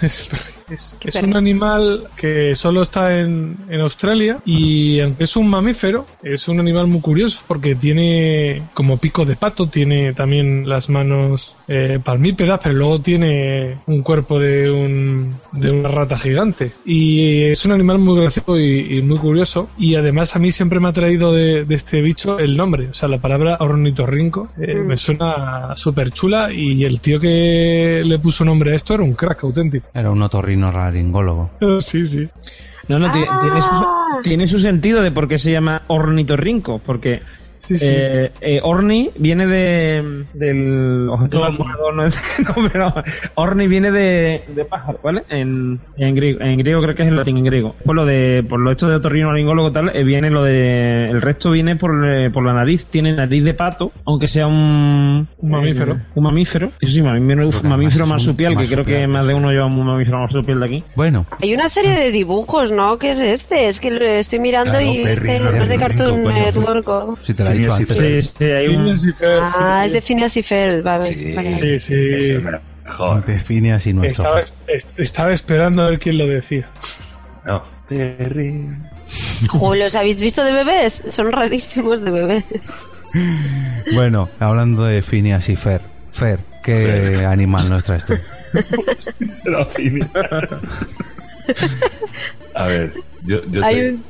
es, es- es un animal que solo está en, en Australia y aunque es un mamífero, es un animal muy curioso porque tiene como pico de pato, tiene también las manos eh, palmípedas, pero luego tiene un cuerpo de, un, de una rata gigante. Y es un animal muy gracioso y, y muy curioso y además a mí siempre me ha traído de, de este bicho el nombre, o sea, la palabra ornitorrinco eh, me suena súper chula y el tío que le puso nombre a esto era un crack auténtico. Era un Sí, sí. No, no, ti- tiene, su, tiene su sentido de por qué se llama ornitorrinco, porque sí. eh, eh, orni viene de del objetivo volador, no, es- no, pero orni viene de, de pájaro, ¿vale? En, en, griego, en griego creo que es el latín en griego. Por lo de por lo hecho de otorrinolaringólogo tal, eh, viene lo de el resto viene por, eh, por la nariz, tiene nariz de pato, aunque sea un Un mamífero. eh, un mamífero. Eso sí, mamífero, Porque mamífero marsupial, que creo que más de uno lleva un mamífero marsupial de aquí. Bueno, Hay una serie de dibujos, ¿no? ¿Qué es este? Es que lo estoy mirando Claro, y este no es de Cartoon. Network. si te he dicho antes. Sí, sí, hay un, sí, Ah, sí. es de Phineas y Ferb, vale. vale. Sí, sí. Mejor. De Phineas y nuestro. Estaba, est- estaba esperando a ver quién lo decía. No. Perry. Jo, ¿Los habéis visto de bebés? Son rarísimos de bebés. Bueno, hablando de Phineas y Fer. Fer, ¿qué Fer. animal nos traes tú? Será Phineas. A ver, yo, yo Hay te- un...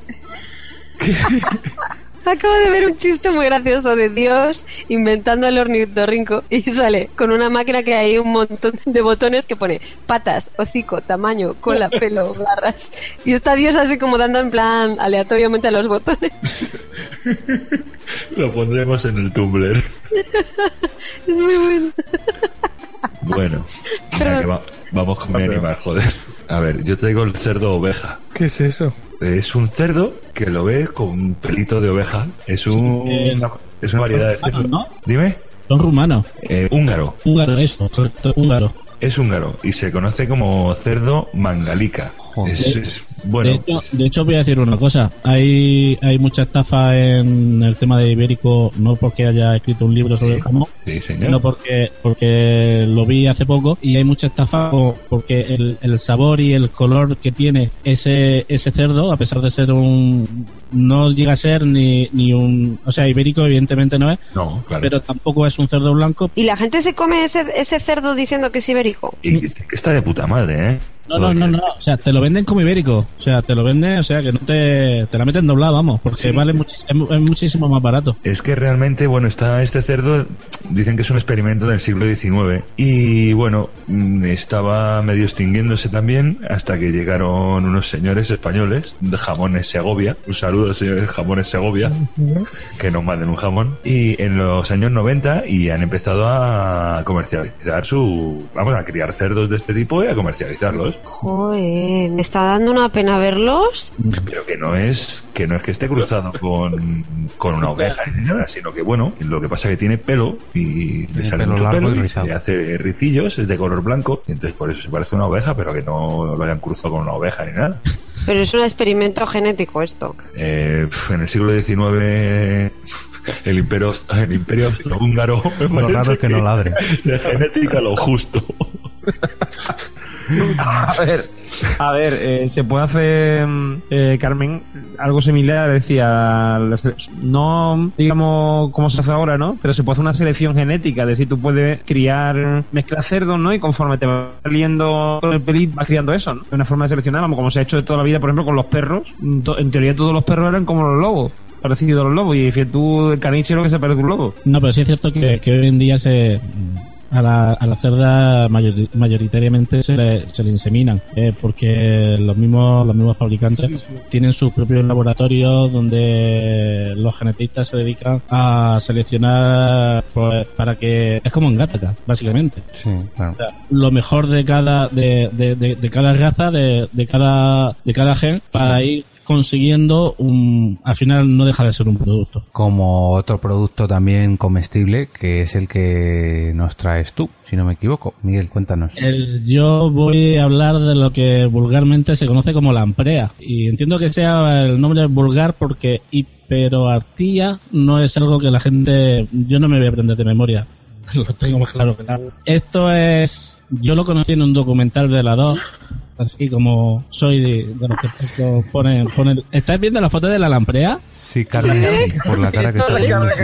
Acabo de ver un chiste muy gracioso de Dios inventando el ornitorrinco y sale con una máquina que hay un montón de botones que pone patas, hocico, tamaño, cola, pelo, garras. Y está Dios así como dando en plan aleatoriamente a los botones. lo pondremos en el Tumblr. Es muy bueno. Bueno, que va- vamos con mi animal, joder. A ver, yo traigo el cerdo oveja. ¿Qué es eso? Es un cerdo que lo ves con un pelito de oveja. Es un eh, es una variedad de cerdo. ¿no? Dime. Son rumanos. Eh, húngaro. Húngaro, eso, correcto, húngaro. Es húngaro y se conoce como cerdo mangalica. Es, es- bueno, de, hecho, de hecho, voy a decir una cosa. Hay, hay mucha estafa en el tema de Ibérico, no porque haya escrito un libro sobre el jamón, sí, sino porque, porque lo vi hace poco y hay mucha estafa po- porque el, el sabor y el color que tiene ese, ese cerdo, a pesar de ser un... no llega a ser ni, ni un... o sea, Ibérico evidentemente no es, No, claro. pero tampoco es un cerdo blanco. Y la gente se come ese, ese cerdo diciendo que es ibérico. Y que está de puta madre, ¿eh? No, no, no, no, o sea, te lo venden como ibérico, o sea, te lo venden, o sea, que no te, te la meten doblada, vamos, porque vale muchis- es, mu- es muchísimo más barato. Es que realmente, bueno, está este cerdo, dicen que es un experimento del siglo XIX y bueno, mm, estaba medio extinguiéndose también hasta que llegaron unos señores españoles de jamones Segovia, un saludo señores jamones Segovia, que nos manden un jamón, y en los años 90 y han empezado a comercializar su, vamos, a criar cerdos de este tipo y a comercializarlos, Joder, me está dando una pena verlos. pero que no es que no es que esté cruzado con, con una oveja ni nada, sino que bueno, lo que pasa es que tiene pelo y le Tiene sale pelo mucho pelo y y hace ricillos, es de color blanco, y entonces por eso se parece a una oveja, pero que no lo hayan cruzado con una oveja ni nada. Pero es un experimento genético esto. Eh, en el siglo XIX el imperio el imperio húngaro Lo raro es que no ladre. de genética lo justo A ver, a ver, eh, se puede hacer, mm, eh, Carmen, algo similar, decía, no digamos como se hace ahora, ¿no? Pero se puede hacer una selección genética, es decir, tú puedes criar, mezclar cerdos, ¿no? Y conforme te va saliendo con el pelín, vas criando eso, ¿no? De una forma de seleccionar, vamos, como se ha hecho de toda la vida, por ejemplo, con los perros. Mm, En teoría todos los perros eran como los lobos, parecidos a los lobos, y tú, el caniche lo que se parece a un lobo. No, pero sí es cierto que, que hoy en día se a la, a la cerda mayori- mayoritariamente se le, se le inseminan, eh, porque los mismos, los mismos fabricantes tienen sus propios laboratorios donde los genetistas se dedican a seleccionar pues, para que es como en Gattaca, básicamente. Sí, claro. O sea, lo mejor de cada de, de, de- de cada raza de, de cada de cada gen para ir consiguiendo un, al final no deja de ser un producto. Como otro producto también comestible, que es el que nos traes tú, si no me equivoco. Miguel, cuéntanos. El- yo voy a hablar de lo que vulgarmente se conoce como lamprea. Y entiendo que sea el nombre vulgar porque hiperoartía no es algo que la gente... Yo no me voy a aprender de memoria. Lo tengo más claro que nada. Esto es... Yo lo conocí en un documental de la 2. Así como soy de, de los que ponen, ponen, ponen- ¿Estáis viendo la foto de la lamprea? Sí, Carmen, sí, por la cara que está poniendo. sí.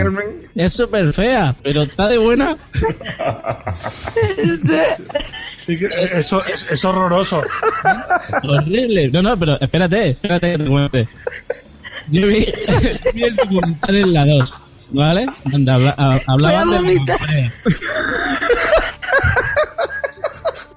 Es súper fea, pero está de buena. Sí que Eso es, es horroroso. Horrible. No, no, pero espérate, espérate que te cuente. Yo vi, vi el documental en la 2, ¿vale? Donde habla- a- hablaban de lamprea.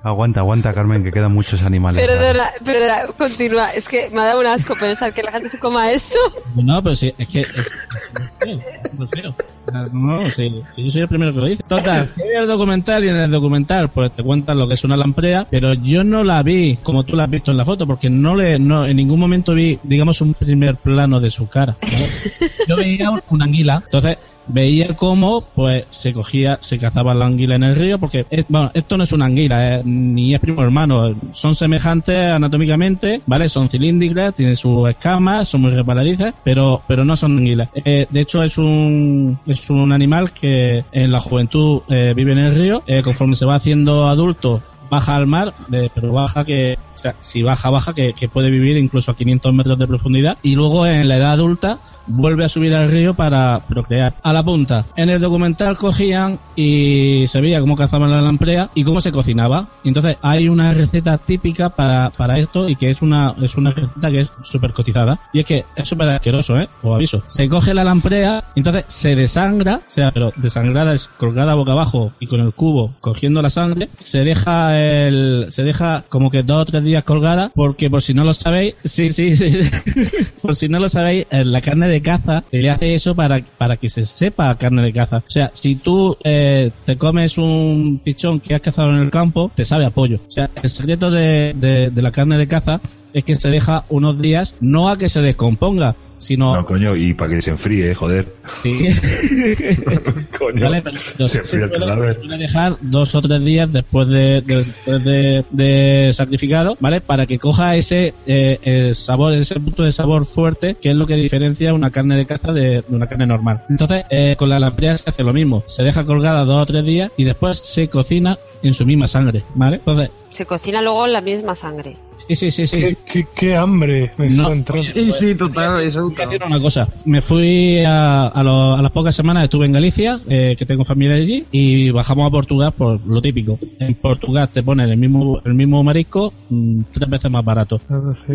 Aguanta, aguanta, Carmen, que quedan muchos animales. Perdona, perdona, continúa. Es que me ha dado un asco pensar que la gente se coma eso. No, pero sí, es que es, es muy feo, es muy feo. No, sí, sí, yo soy el primero que lo dice. Total, yo vi el documental y en el documental pues te cuentan lo que es una lamprea, pero yo no la vi como tú la has visto en la foto, porque no le, no, en ningún momento vi, digamos, un primer plano de su cara. Yo veía un- una anguila, entonces veía cómo pues se cogía, se cazaba la anguila en el río, porque es- bueno, esto no es una anguila, eh, ni es primo hermano, son semejantes anatómicamente, ¿vale? Son cilíndricas, tienen sus escamas, son muy resbaladizas, pero, pero no son anguilas. Eh, de hecho es un, es un animal que en la juventud eh, vive en el río, eh, conforme se va haciendo adulto baja al mar, eh, pero baja que, si baja, baja que, puede vivir incluso a 500 metros de profundidad y luego en la edad adulta vuelve a subir al río para procrear. A la punta. En el documental cogían y se veía cómo cazaban la lamprea y cómo se cocinaba. Entonces hay una receta típica para, para esto y que es una, es una receta que es súper cotizada. Y es que es súper asqueroso, ¿eh? Os aviso. Se coge la lamprea, entonces se desangra, o sea, pero desangrada es colgada boca abajo y con el cubo cogiendo la sangre. Se deja el, se deja como que dos o tres días colgada porque por si no lo sabéis, sí, sí, sí. por si no lo sabéis, eh, la carne de caza se le hace eso para, para que se sepa carne de caza. O sea, si tú eh, te comes un pichón que has cazado en el campo, te sabe a pollo. O sea, el secreto de, de, de la carne de caza es que se deja unos días, no a que se descomponga, sino... No, coño, y para que se enfríe, joder. Sí. Coño, Vale, pero- se enfría el cadáver. dejar dos o tres días después de, de- después de, de sacrificado, ¿vale? Para que coja ese eh, el sabor, ese punto de sabor fuerte, que es lo que diferencia una carne de caza de, de una carne normal. Entonces, eh, con la lamprea se hace lo mismo. Se deja colgada dos o tres días y después se cocina en su misma sangre, ¿vale? Entonces, Se cocina luego en la misma sangre. sí, sí, sí, sí. Qué, qué- qué hambre me No. está entrando. Sí, sí, total, eso decir una cosa. Me fui a, a, lo- a las pocas semanas, estuve en Galicia, eh, que tengo familia allí, y bajamos a Portugal por lo típico. En Portugal te ponen el mismo, el mismo marisco mm, tres veces más barato.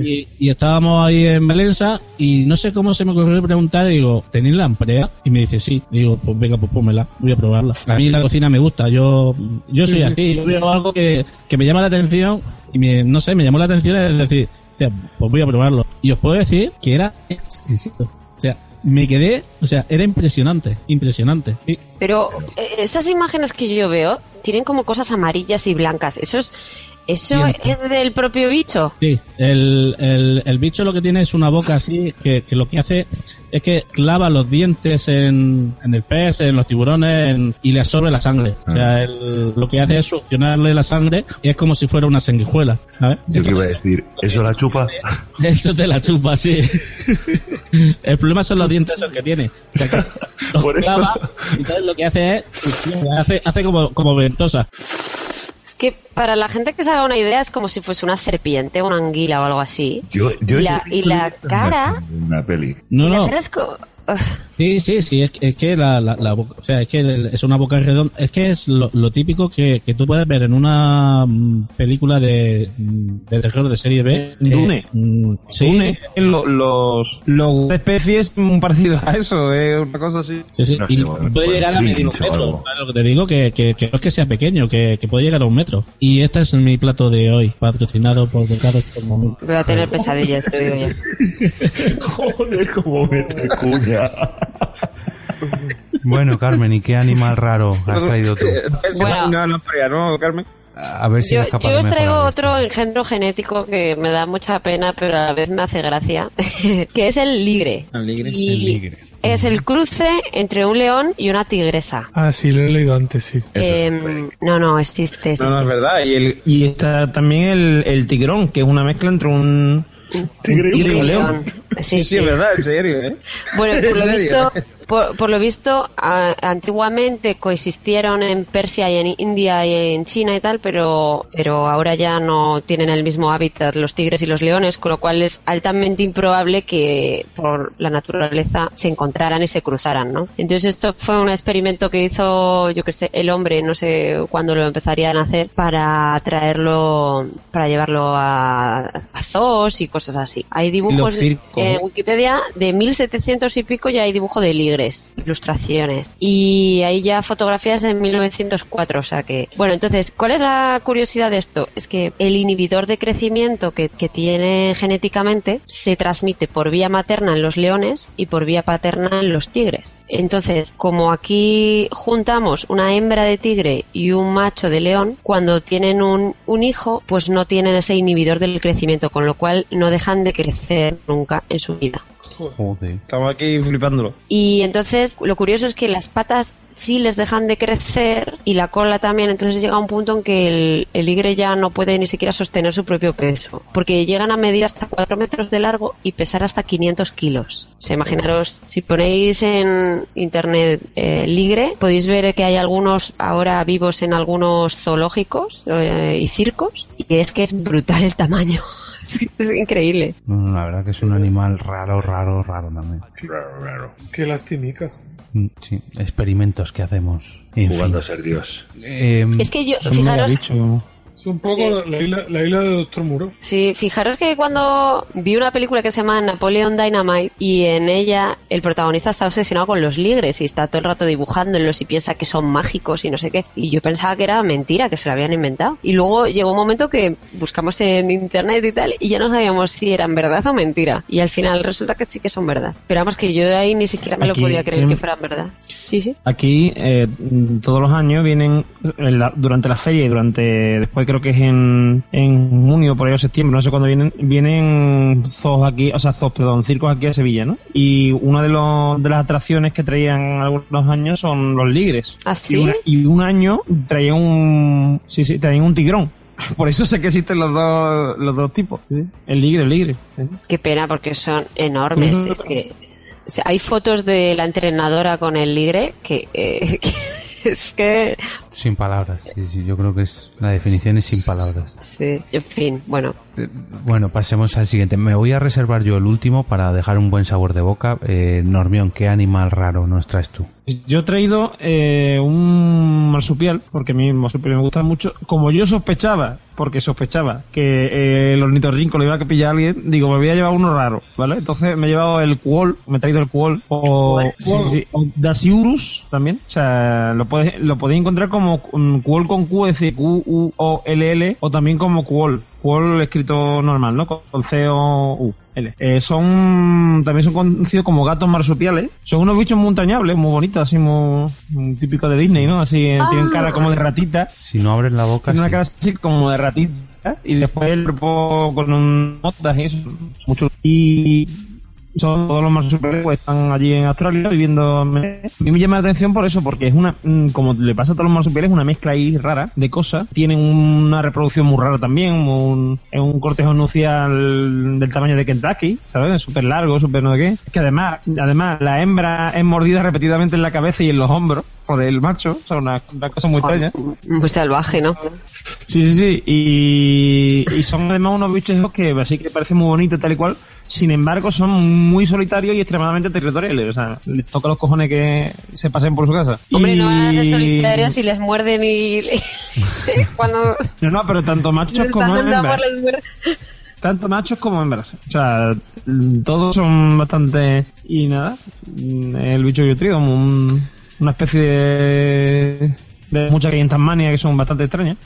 Y, y estábamos ahí en Valenza y no sé cómo se me ocurrió preguntar y digo, ¿tenéis lamprea? Y me dice, sí. Digo, pues venga, pues pónmela, voy a probarla. A mí la cocina me gusta, yo yo soy Sí, sí. así, yo veo algo que, que me llama la atención y me, no sé, me llamó la atención es decir, "Hostia, pues voy a probarlo. Y os puedo decir que era exquisito. O sea, me quedé, o sea, era impresionante, impresionante. Pero eh, estas imágenes que yo veo tienen como cosas amarillas y blancas. Eso es, eso es del propio bicho. Sí, el, el, el bicho lo que tiene es una boca así que, que lo que hace es que clava los dientes en, en el pez, en los tiburones en- y le absorbe la sangre. O sea, el- lo que hace es succionarle la sangre y es como si fuera una sanguijuela. ¿sabes? Yo iba a decir, ¿eso la chupa? Eso te la chupa, sí. el problema son los dientes esos que tiene. O sea, que los Por eso. clava, y entonces lo que hace es hace, hace como, como ventosa. Que para la gente que se haga una idea es como si fuese una serpiente, una anguila o algo así. Yo, yo y, la, y la cara, Una peli. No, y la no. cara es como... Sí, sí, sí, es, es que la, la, la boca- o sea, es que es una boca redonda, es que es lo, lo típico que, que tú puedes ver en una mm, película de, mm, de terror de serie B. Dune. Eh, sí, Dune, lo- los, los especies muy parecidos a eso, es una cosa así. sí, sí, No y sé, bueno, puede pues, llegar a medio Grinch o metro, algo. ¿sabes lo que te digo? Que, que, que no es que sea pequeño, que, que puede llegar a un metro. Y este es mi plato de hoy, patrocinado por Ricardo por momento. Voy a tener pesadillas, te digo ya. Joder, cómo mete cuña. Bueno, Carmen, ¿y qué animal raro has traído tú? Bueno. Una lamprea, ¿no, Carmen? A ver si Yo, es capaz yo de traigo otro engendro genético que me da mucha pena, pero a la vez me hace gracia, que es el ligre. Y es el cruce entre un león y una tigresa. Ah, sí, lo he leído antes, sí. Em, no, no, existe. No, existe. no, es verdad. Y, el, y está también el, el tigrón, que es una mezcla entre un tigre y un león. Sí, sí, es verdad, en serio, ¿eh? Bueno, por ¿En lo, serio? visto, por, por lo visto, a- antiguamente coexistieron en Persia y en India y en China y tal, pero, pero ahora ya no tienen el mismo hábitat los tigres y los leones, con lo cual es altamente improbable que por la naturaleza se encontraran y se cruzaran, ¿no? Entonces esto fue un experimento que hizo, yo que sé, el hombre, no sé cuándo lo empezarían a hacer, para traerlo, para llevarlo a, a zoos y cosas así. Hay dibujos en. Wikipedia de 1700 y pico ya hay dibujo de ligres, ilustraciones. Y hay ya fotografías de 1904, o sea que... Bueno, entonces, ¿cuál es la curiosidad de esto? Es que el inhibidor de crecimiento que, que tiene genéticamente se transmite por vía materna en los leones y por vía paterna en los tigres. Entonces, como aquí juntamos una hembra de tigre y un macho de león, cuando tienen un, un hijo, pues no tienen ese inhibidor del crecimiento, con lo cual no dejan de crecer nunca en su vida. Joder. Estamos aquí flipándolo. Y entonces lo curioso es que las patas sí les dejan de crecer y la cola también, entonces llega un punto en que el, el ligre ya no puede ni siquiera sostener su propio peso, porque llegan a medir hasta 4 metros de largo y pesar hasta 500 kilos. O sea, imaginaros, si ponéis en internet eh, ligre, podéis ver que hay algunos ahora vivos en algunos zoológicos eh, y circos, y es que es brutal el tamaño. es increíble. No, no, la verdad que es un animal raro, raro, raro también. Qué lastimica. Mm, Sí, experimentos que hacemos. En Jugando fin. a ser Dios. Em, Es que yo, fijaros. Es un poco la, isla, la isla de Doctor Muro. Sí, fijaros que cuando vi una película que se llama Napoleon Dynamite y en ella el protagonista está obsesionado con los ligres y está todo el rato dibujándolos y piensa que son mágicos y no sé qué. Y yo pensaba que era mentira, que se lo habían inventado. Y luego llegó un momento que buscamos en internet y tal y ya no sabíamos si eran verdad o mentira. Y al final resulta que sí que son verdad. Pero vamos, que yo de ahí ni siquiera me Aquí, lo podía creer que fueran verdad. Sí, sí. Aquí eh, todos los años vienen la- durante la feria y durante después creo que es en, en junio por ahí o septiembre no sé cuándo vienen vienen zoos aquí o sea zoos perdón circos aquí a Sevilla ¿no? y una de los de las atracciones que traían algunos años son los ligres ¿Ah, sí? y, un año traían un sí sí traían un tigrón por eso sé que existen los dos los dos tipos ¿sí? el ligre el ligre ¿sí? Qué pena porque son enormes. Es que o sea, hay fotos de la entrenadora con el ligre que, eh, que es que Sin palabras. Sí, sí, yo creo que es la definición es sin palabras. sí, en fin, bueno. Eh, Bueno, pasemos al siguiente. Me voy a reservar yo el último para dejar un buen sabor de boca. Eh, Normión, ¿qué animal raro nos traes tú? Yo he traído eh, un marsupial, porque a mí el marsupial me gusta mucho. Como yo sospechaba, porque sospechaba que eh, el ornitorrinco lo iba a pillar a alguien, digo, me voy a llevar uno raro, ¿vale? Entonces me he llevado el cuol, me he traído el cuol, o, sí, sí, o Dasyurus también. O sea, lo lo podéis encontrar como mm, cuol con Q, es decir, Q-U-O-L-L, o también como cuol. Cuol escrito normal, ¿no? Con C-O-U. L. Eh, son también son conocidos como gatos marsupiales. Son unos bichos muy entrañables, muy bonitos, así muy, muy típicos de Disney, ¿no? Así eh, tienen cara como de ratita. Si no abres la boca, Tienen una cara así como de ratita y después el cuerpo con un notas y eso. Mucho. Y todos los marsupiales pues, están allí en Australia viviendo. A mí me llama la atención por eso, porque es una, mm, como le pasa a todos los marsupiales, una mezcla ahí rara de cosas. Tienen una reproducción muy rara también, un, es un cortejo nucial del tamaño de Kentucky, ¿sabes? Súper largo, súper no sé qué. Que además, además, la hembra es mordida repetidamente en la cabeza y en los hombros por el macho, o sea, una, una cosa muy extraña. Muy salvaje, ¿no? Sí, sí, sí. Y, y son además unos bichos que así que parecen muy bonitos tal y cual. Sin embargo, son muy solitarios y extremadamente territoriales. O sea, les toca los cojones que se pasen por su casa. Hombre, no van a ser solitarios y les muerden y... cuando... No, no, pero tanto machos como hembras. Tanto machos como hembras. O sea, todos son bastante... Y nada, el bicho traigo, un- una especie de... de muchas que hay en Tasmania que son bastante extrañas.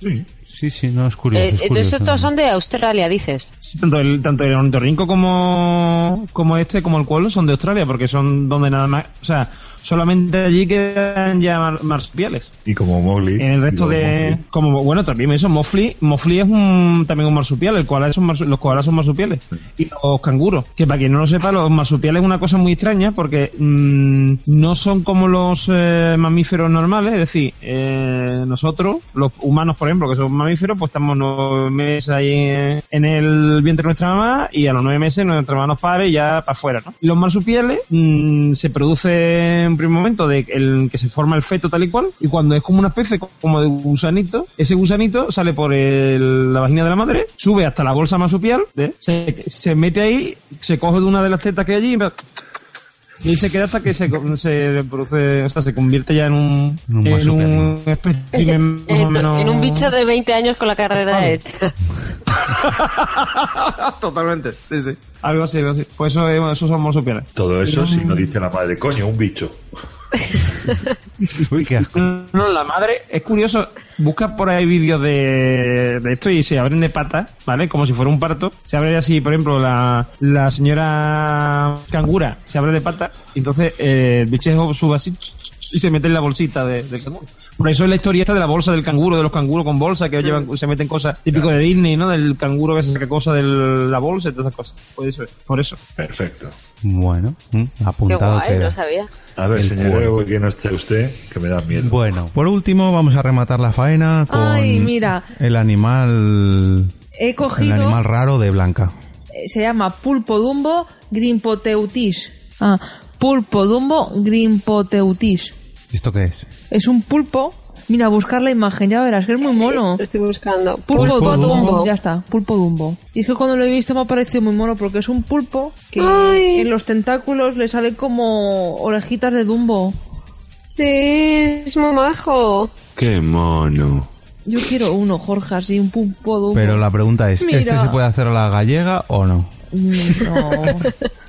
Sí. Sí, sí, no es curioso. Eh, es entonces curioso. estos son de Australia, dices. Tanto el, tanto el ornitorrinco como, como este, como el cuervo, son de Australia, porque son donde nada más. O sea, solamente allí quedan ya mar- marsupiales. Y como Mowgli. En el resto de. Mowgli. como Bueno, también eso, Mofli. Mofli es un, también un marsupial. El koala son marsu- los koalas son marsupiales. Y los canguros. Que para quien no lo sepa, los marsupiales es una cosa muy extraña porque mm, no son como los eh, mamíferos normales. Es decir, eh, nosotros, los humanos, por ejemplo, que somos mamíferos, pues estamos nueve meses ahí en, en el vientre de nuestra mamá y a los nueve meses nuestra mamá nos pare y ya para afuera, ¿no? Y los marsupiales mm, se produce en un primer momento de el que se forma el feto tal y cual y cuando es como una especie como de gusanito, ese gusanito sale por el- la vagina de la madre, sube hasta la bolsa marsupial, ¿eh? se, se mete ahí, se coge de una de las tetas que hay allí y y ahí se queda hasta que se, se produce, o sea, se convierte ya en un, En un en un espécimen más o En, menos... en un bicho de 20 años con la carrera hecha. Totalmente, sí, sí. Algo así, algo así. Pues eso, es- esos son marsupiales. Todo eso si no dice la madre, coño, un bicho. Uy, qué asco. No, la madre, es curioso, busca por ahí vídeos de, esto y se abren de patas, ¿vale? Como si fuera un parto. Se abre así, por ejemplo, la, la señora cangura se abre de patas entonces eh, el bichejo sube así y se mete en la bolsita de- del canguro. Por eso es la historia esta de la bolsa del canguro, de los canguros con bolsa, que llevan, se meten cosas típico de Disney, ¿no? Del canguro que se saca cosas de la bolsa y todas esas cosas. Por eso es. Por eso. Perfecto. Bueno, Qué apuntado guay, queda. no sabía. A ver, El señor cuervo. Evo, que no esté usted, que me da miedo. Bueno, por último vamos a rematar la faena con Ay, mira. el animal He el cogido, animal raro de Blanca. eh, se llama Pulpo Dumbo Grimpoteutis. Ah, Pulpo Dumbo Grimpoteutis. ¿Esto qué es? Es un pulpo. Mira, buscar la imagen, ya verás, que es muy mono. Lo estoy buscando. Pulpo, Pulpo Dumbo. Dumbo. Ya está, pulpo Dumbo. Y es que cuando lo he visto me ha parecido muy mono porque es un pulpo que Ay. en los tentáculos le sale como orejitas de Dumbo. Sí, es muy majo. Qué mono. Yo quiero uno, Jorge, así, un pulpo Dumbo. Pero la pregunta es, Mira. ¿este se puede hacer a la gallega o no? Mm, No.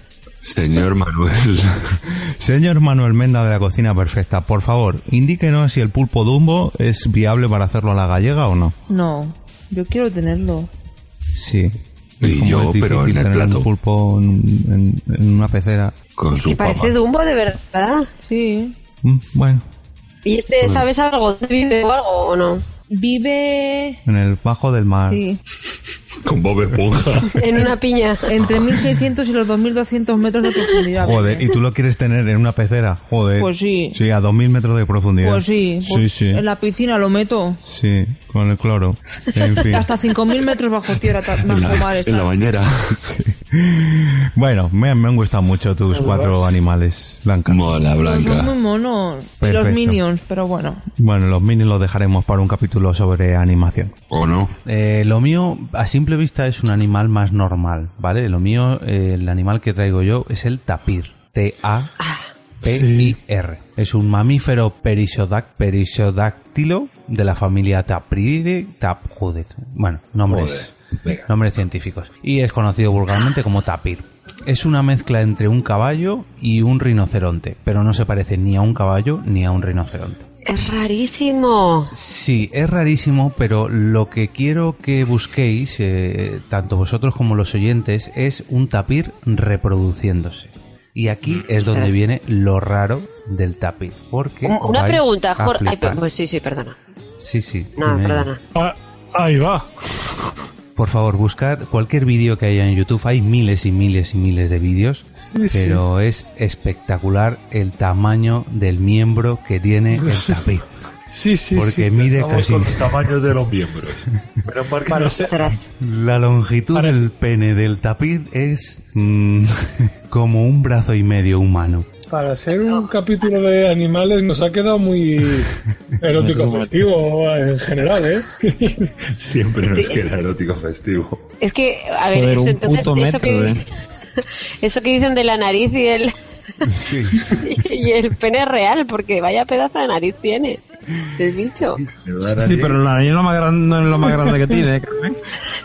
Señor Manuel. Señor Manuel Menda de la Cocina Perfecta, por favor, indíquenos si el pulpo Dumbo es viable para hacerlo a la gallega o no. No, yo quiero tenerlo. Sí. Y yo, es pero en el tener plato. un pulpo en, en- en una pecera. Con Que parece Dumbo de verdad. Sí. Mm, Bueno, ¿Y este, sabes algo? ¿Dónde vive o algo o no? Vive... en el bajo del mar. Sí. Con Bob Esponja. En una piña. Entre 1600 y los 2200 metros de profundidad. Joder, ¿y tú lo quieres tener en una pecera? Joder. Pues sí. Sí, a 2000 metros de profundidad. Pues sí, pues sí, sí. en la piscina lo meto. Sí, con el cloro. En fin. Hasta 5000 metros bajo tierra, bajo mar está. bañera. Bueno, me, me han gustado mucho tus cuatro animales, Blanca. Mola, Pero son muy monos. Y Perfecto. los minions, pero bueno. Bueno, los minis los dejaremos para un capítulo sobre animación. ¿O no? Eh, lo mío, a simple vista, es un animal más normal, ¿vale? Lo mío, eh, el animal que traigo yo es el tapir. T-A-P-I-R. Es un mamífero perisodac- perisodáctilo de la familia Tapride. Tap, joder. Bueno, nombres, Joder, nombres científicos. Y es conocido vulgarmente como tapir. Es una mezcla entre un caballo y un rinoceronte, pero no se parece ni a un caballo ni a un rinoceronte. Es rarísimo. Sí, es rarísimo, pero lo que quiero que busquéis, eh, tanto vosotros como los oyentes, es un tapir reproduciéndose. Y aquí es donde viene lo raro del tapir. Porque Una pregunta, a Jorge. Ay, pues sí, sí, perdona. Sí, sí. No, perdona. Ah, ahí va. Por favor, buscad cualquier vídeo que haya en YouTube. Hay miles y miles y miles de vídeos. Sí, sí. pero es espectacular el tamaño del miembro que tiene el tapir. Sí, sí, Porque sí. mide casi con los tamaños de los miembros. Que Para. La longitud Para- del pene del tapir es mm, como un brazo y medio humano. Para ser un capítulo de animales nos ha quedado muy erótico festivo en general, ¿eh? Siempre nos queda erótico festivo. Es que, a ver, Joder, eso, entonces, eso que, eh. eso que dicen de la nariz y el, Sí. y el pene es real, porque vaya pedazo de nariz tiene el bicho. Sí, pero la nariz lo más grande, no es lo más grande que tiene. ¿eh?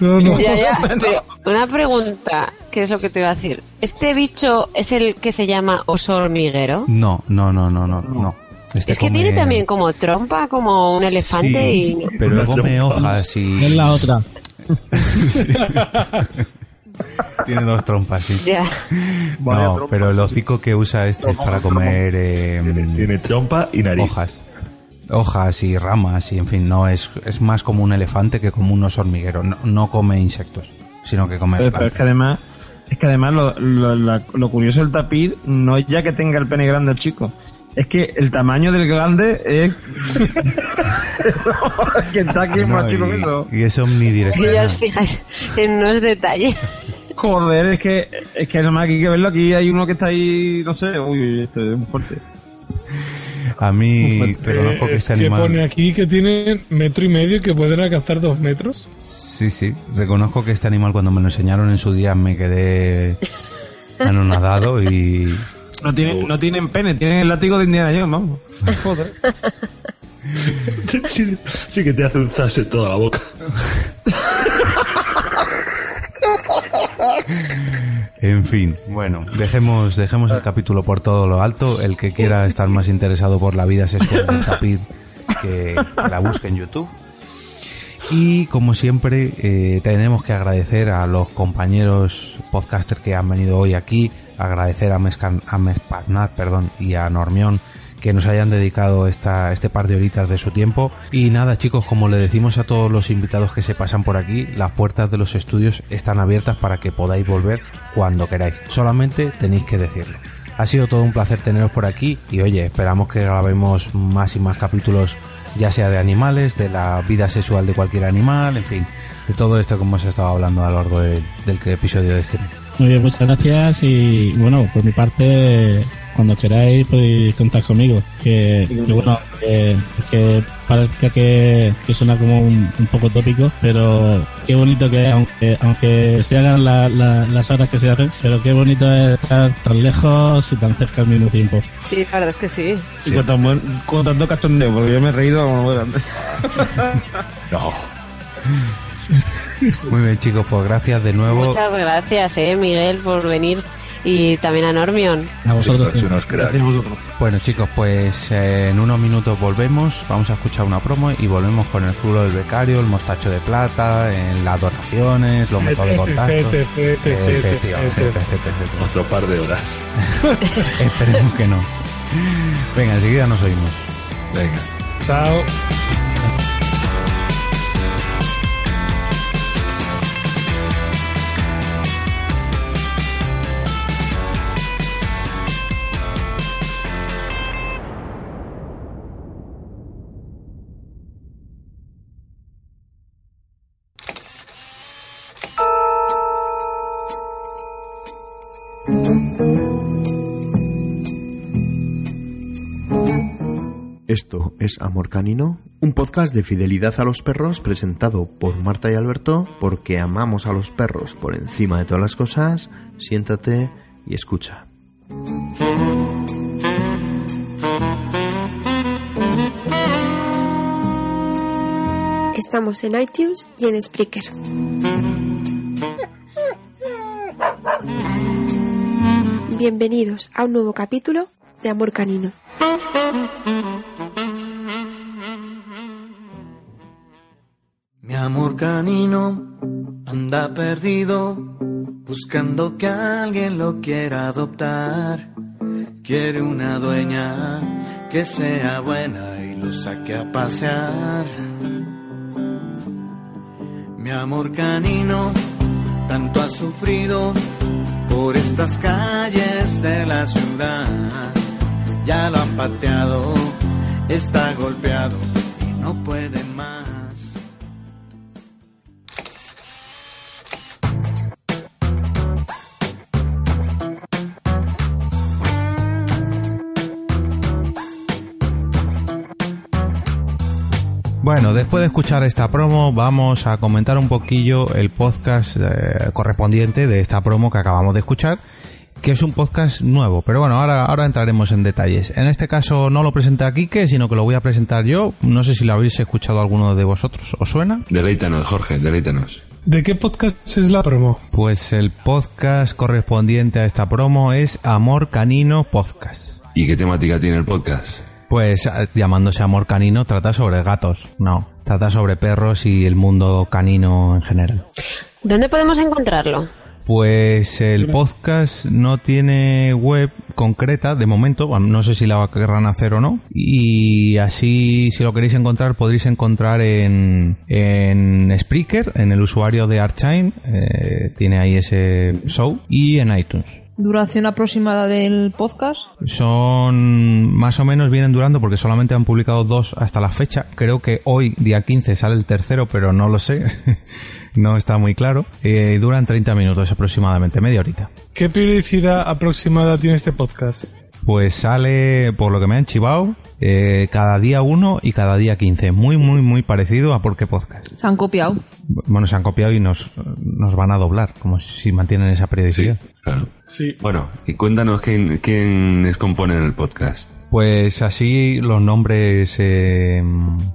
No, no. Ya, ya, pero una pregunta, ¿qué es lo que te iba a decir? ¿Este bicho es el que se llama oso hormiguero? No, no, no, no, no, no. Este es que come- tiene también como trompa, como un elefante Sí, y... pero come hojas y... Es la otra. Tiene dos trompas, sí. Ya. No, pero el hocico que usa este es para comer... eh, Tiene trompa y nariz. Hojas. Hojas y ramas y en fin, no es, es más como un elefante que como un oso hormiguero. No, no come insectos, sino que come Pero, pero es que además, es que además lo, lo, la- lo curioso del tapir no es ya que tenga el pene grande el chico, es que el tamaño del grande es que está aquí No, más chico que eso. y, es Si ya omnidireccional. os fijáis en unos detalles. Joder, es que es que nomás hay que verlo aquí hay uno que está ahí, no sé, uy, esto es muy fuerte. A mí reconozco Eh, que es este que animal... pone aquí que tiene metro y medio y que pueden alcanzar dos metros. Sí, sí. Reconozco que este animal cuando me lo enseñaron en su día me quedé anonadado y... No tienen, no tienen pene, tienen el látigo de Indiana Jones, vamos. Joder. sí, sí que te hace un zas en toda la boca. En fin, bueno, dejemos, dejemos el capítulo por todo lo alto. El que quiera estar más interesado por la vida sexual del tapir, que, que la busque en YouTube. Y como siempre, eh, tenemos que agradecer a los compañeros podcasters que han venido hoy aquí, agradecer a, Mescan, a Mesparnat, perdón, y a Normión que nos hayan dedicado esta, este par de horitas de su tiempo. Y nada, chicos, como le decimos a todos los invitados que se pasan por aquí, las puertas de los estudios están abiertas para que podáis volver cuando queráis. Solamente tenéis que decirlo. Ha sido todo un placer teneros por aquí y oye, esperamos que grabemos más y más capítulos, ya sea de animales, de la vida sexual de cualquier animal, en fin, de todo esto que hemos estado hablando a lo largo de- del episodio de este mes. Muy bien, muchas gracias y bueno, por mi parte, cuando queráis podéis contar conmigo. Que, que bueno, que, que parezca que, que suena como un, un poco tópico, pero qué bonito que es, aunque, aunque se hagan la- la- las horas que se hacen, pero qué bonito es estar tan lejos y tan cerca al mismo tiempo. Sí, la verdad es que sí. Y con, tan buen- con tanto cachondeo, porque yo me he reído como grande. No. Muy bien, chicos, pues gracias de nuevo. Muchas gracias, eh, Miguel, por venir. Y también a Normion. A vosotros. A vosotros. Bueno chicos, pues eh, en unos minutos volvemos, vamos a escuchar una promo y volvemos con el zulo del becario, el mostacho de plata, en las donaciones, los métodos de contacto. Otro par de horas. Esperemos que no. Venga, enseguida nos oímos. Venga. Chao. Es Amor Canino, un podcast de fidelidad a los perros presentado por Marta y Alberto porque amamos a los perros por encima de todas las cosas. Siéntate y escucha. Estamos en iTunes y en Spreaker. Bienvenidos a un nuevo capítulo de Amor Canino. Mi amor canino anda perdido, buscando que alguien lo quiera adoptar. Quiere una dueña que sea buena y lo saque a pasear. Mi amor canino tanto ha sufrido por estas calles de la ciudad. Ya lo han pateado, está golpeado y no puede más. Bueno, después de escuchar esta promo, vamos a comentar un poquillo el podcast eh, correspondiente de esta promo que acabamos de escuchar, que es un podcast nuevo. Pero bueno, ahora, ahora entraremos en detalles. En este caso no lo presenta Quique, sino que lo voy a presentar yo. No sé si lo habéis escuchado alguno de vosotros. ¿Os suena? Deleítanos, Jorge, deleítanos. ¿De qué podcast es la promo? Pues el podcast correspondiente a esta promo es Amor Canino Podcast. ¿Y qué temática tiene el podcast? Pues eh, llamándose Amor Canino trata sobre gatos, no, trata sobre perros y el mundo canino en general. ¿Dónde podemos encontrarlo? Pues el podcast no tiene web concreta de momento, no sé si la querrán hacer o no. Y así, si lo queréis encontrar, podréis encontrar en, en Spreaker, en el usuario de Archine, eh, tiene ahí ese show, y en iTunes. ¿Duración aproximada del podcast? Son más o menos vienen durando porque solamente han publicado dos hasta la fecha. Creo que hoy, día 15, sale el tercero, pero no lo sé. no está muy claro. Eh, duran 30 minutos aproximadamente, media horita. ¿Qué periodicidad aproximada tiene este podcast? Pues sale, por lo que me han chivado, eh, cada día uno y cada día 15. Muy, muy, muy parecido a Porque Podcast. Se han copiado. Bueno, se han copiado y nos, nos van a doblar, como si mantienen esa periodicidad. Claro. Sí. Bueno, y cuéntanos quién, quiénes componen el podcast. Pues así los nombres eh,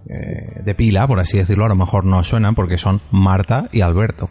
eh, de pila, por así decirlo, a lo mejor no suenan porque son Marta y Alberto.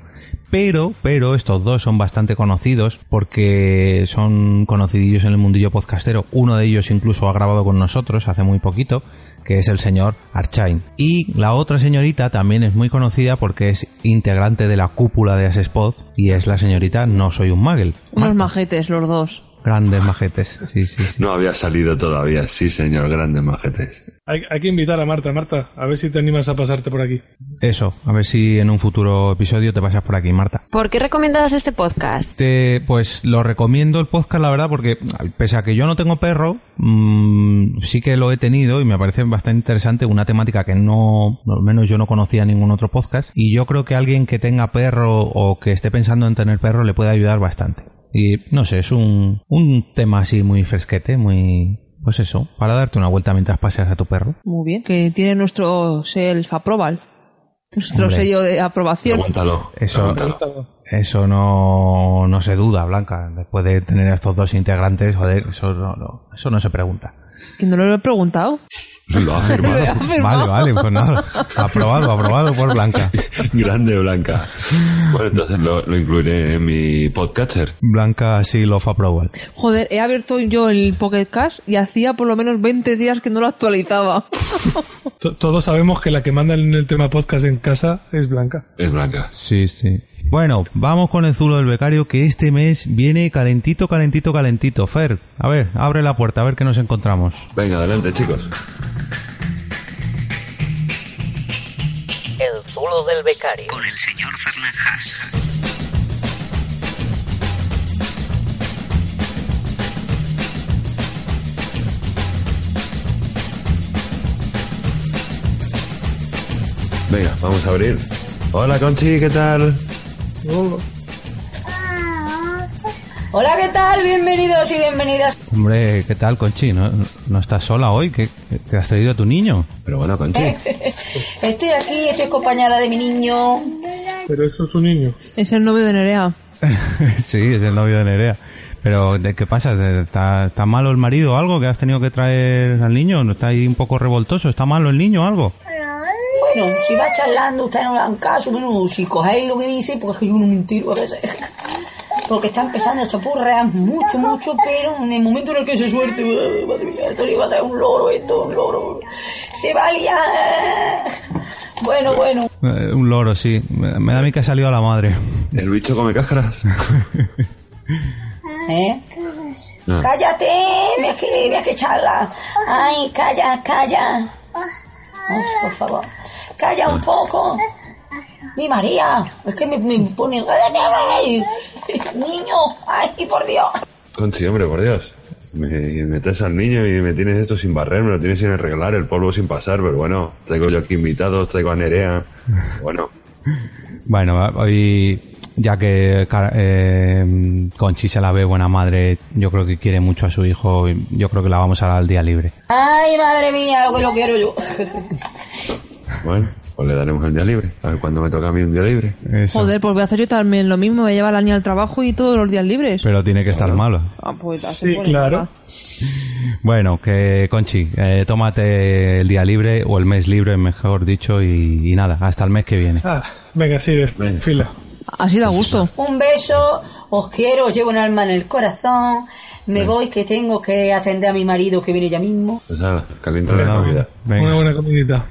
Pero, pero estos dos son bastante conocidos porque son conocidillos en el mundillo podcastero. Uno de ellos incluso ha grabado con nosotros hace muy poquito, que es el señor Archain. Y la otra señorita también es muy conocida porque es integrante de la cúpula de Asespod y es la señorita No Soy un Magel. Unos majetes los dos. Grandes majetes, sí, sí. sí. No había salido todavía, sí señor, grandes majetes. Hay, hay que invitar a Marta. Marta, a ver si te animas a pasarte por aquí. Eso, a ver si en un futuro episodio te pasas por aquí, Marta. ¿Por qué recomiendas este podcast? Te, pues lo recomiendo el podcast, la verdad, porque pese a que yo no tengo perro, mmm, sí que lo he tenido y me parece bastante interesante una temática que no, al menos yo no conocía en ningún otro podcast. Y yo creo que alguien que tenga perro o que esté pensando en tener perro le puede ayudar bastante. Y no sé, es un, un tema así muy fresquete, muy, pues eso, para darte una vuelta mientras paseas a tu perro. Muy bien. Que tiene nuestro self approval. Nuestro Hombre. sello de aprobación. Aguántalo. Eso, Aguántalo. eso no, no se duda, Blanca. Después de tener a estos dos integrantes, joder, eso no, no- eso no se pregunta. Que no lo he preguntado. Lo ha firmado. Lo ha firmado. Vale, vale, pues nada. Aprobado, aprobado por Blanca. Grande Blanca. Bueno, entonces lo, lo incluiré en mi podcatcher. Blanca sí lo approval. Joder, he abierto yo el Pocket Cash y hacía por lo menos 20 días que no lo actualizaba. To- Todos sabemos que la que manda en el tema podcast en casa es Blanca. Es Blanca. Sí, sí. Bueno, vamos con el zulo del becario que este mes viene calentito, calentito, calentito. Fer, a ver, abre la puerta, a ver qué nos encontramos. Venga, adelante chicos. El zulo del becario. Con el señor Fernández. Venga, vamos a abrir. Hola Conchi, ¿qué tal? Hola, ¿qué tal? Bienvenidos y bienvenidas. Hombre, ¿qué tal, Conchi? ¿No, no estás sola hoy? ¿Qué, te has traído a tu niño? Pero bueno, Conchi. Estoy aquí, estoy acompañada de mi niño. Pero eso es un niño. Es el novio de Nerea. sí, es el novio de Nerea. Pero, ¿de qué pasa? ¿Está, ¿Está malo el marido o algo que has tenido que traer al niño? ¿No está ahí un poco revoltoso? ¿Está malo el niño o algo? Bueno, si va charlando, ustedes no le dan caso. Bueno, si cogéis lo que dice, porque es que yo no mentiro a veces. Porque está empezando a chapurrear mucho, mucho, pero en el momento en el que se suelte, ¡ah, madre mía, esto le va a ser un loro, esto, un loro. Se va a liar. Bueno, bueno. Eh, un loro, sí. Me, me da a mí que ha salido a la madre. ¿El bicho come cáscaras? ¿Eh? Ah. Cállate, mira que, mira que charla. Ay, calla, calla. Ay, por favor. Calla un poco. Mi María, es que me, me pone... Ay, Niño, ay, por Dios. Conchi, hombre, por Dios. Me, me traes al niño y me tienes esto sin barrer, me lo tienes sin arreglar, el polvo sin pasar, pero bueno, traigo yo aquí invitados, traigo a Nerea. Bueno, Bueno, hoy, ya que eh, Conchi se la ve buena madre, yo creo que quiere mucho a su hijo, y yo creo que la vamos a dar al día libre. Ay, madre mía, lo que lo quiero yo. Bueno, pues le daremos el día libre. A ver cuándo me toca a mí un día libre. Joder, pues voy a hacer yo también lo mismo. Me lleva a la niña al trabajo y todos los días libres. Pero tiene que estar malo. Ah, pues la Sí, claro. Bueno, que Conchi, eh, tómate el día libre o el mes libre, mejor dicho, y, y nada, hasta el mes que viene. Ah, venga, sí, de fila. Así da gusto. Un beso, os quiero, os llevo un alma en el corazón. Me voy que tengo que atender a mi marido que viene ya mismo. Pues nada, calienta la comida. Una buena comidita.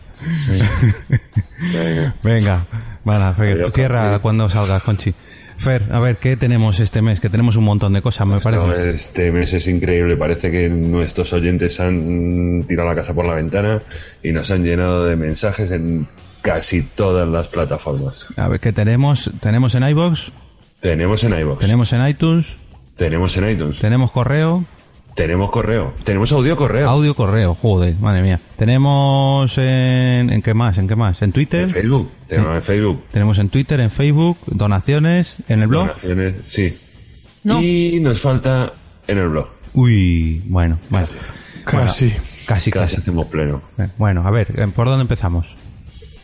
Venga. Venga, vale, Fer, cierra cuando salgas, Conchi. Fer, a ver, ¿qué tenemos este mes? Que tenemos un montón de cosas, me parece. Este mes es increíble. Parece que nuestros oyentes han tirado la casa por la ventana y nos han llenado de mensajes en casi todas las plataformas. A ver, ¿qué tenemos? ¿Tenemos en iBox? Tenemos en iVoox, ¿Tenemos en iTunes? tenemos en iTunes, ¿Tenemos correo? Tenemos correo, tenemos audio correo, Audio correo, joder, madre mía. ¿Tenemos en, en qué más? ¿En qué más? ¿En Twitter? en Facebook, tenemos en Facebook, Tenemos en Twitter, en Facebook, donaciones, en el blog. donaciones, sí. No. Y nos falta en el blog. Uy, bueno, bueno. Casi. Casi, Casi casi. hacemos pleno. Bueno, a ver, ¿por dónde empezamos?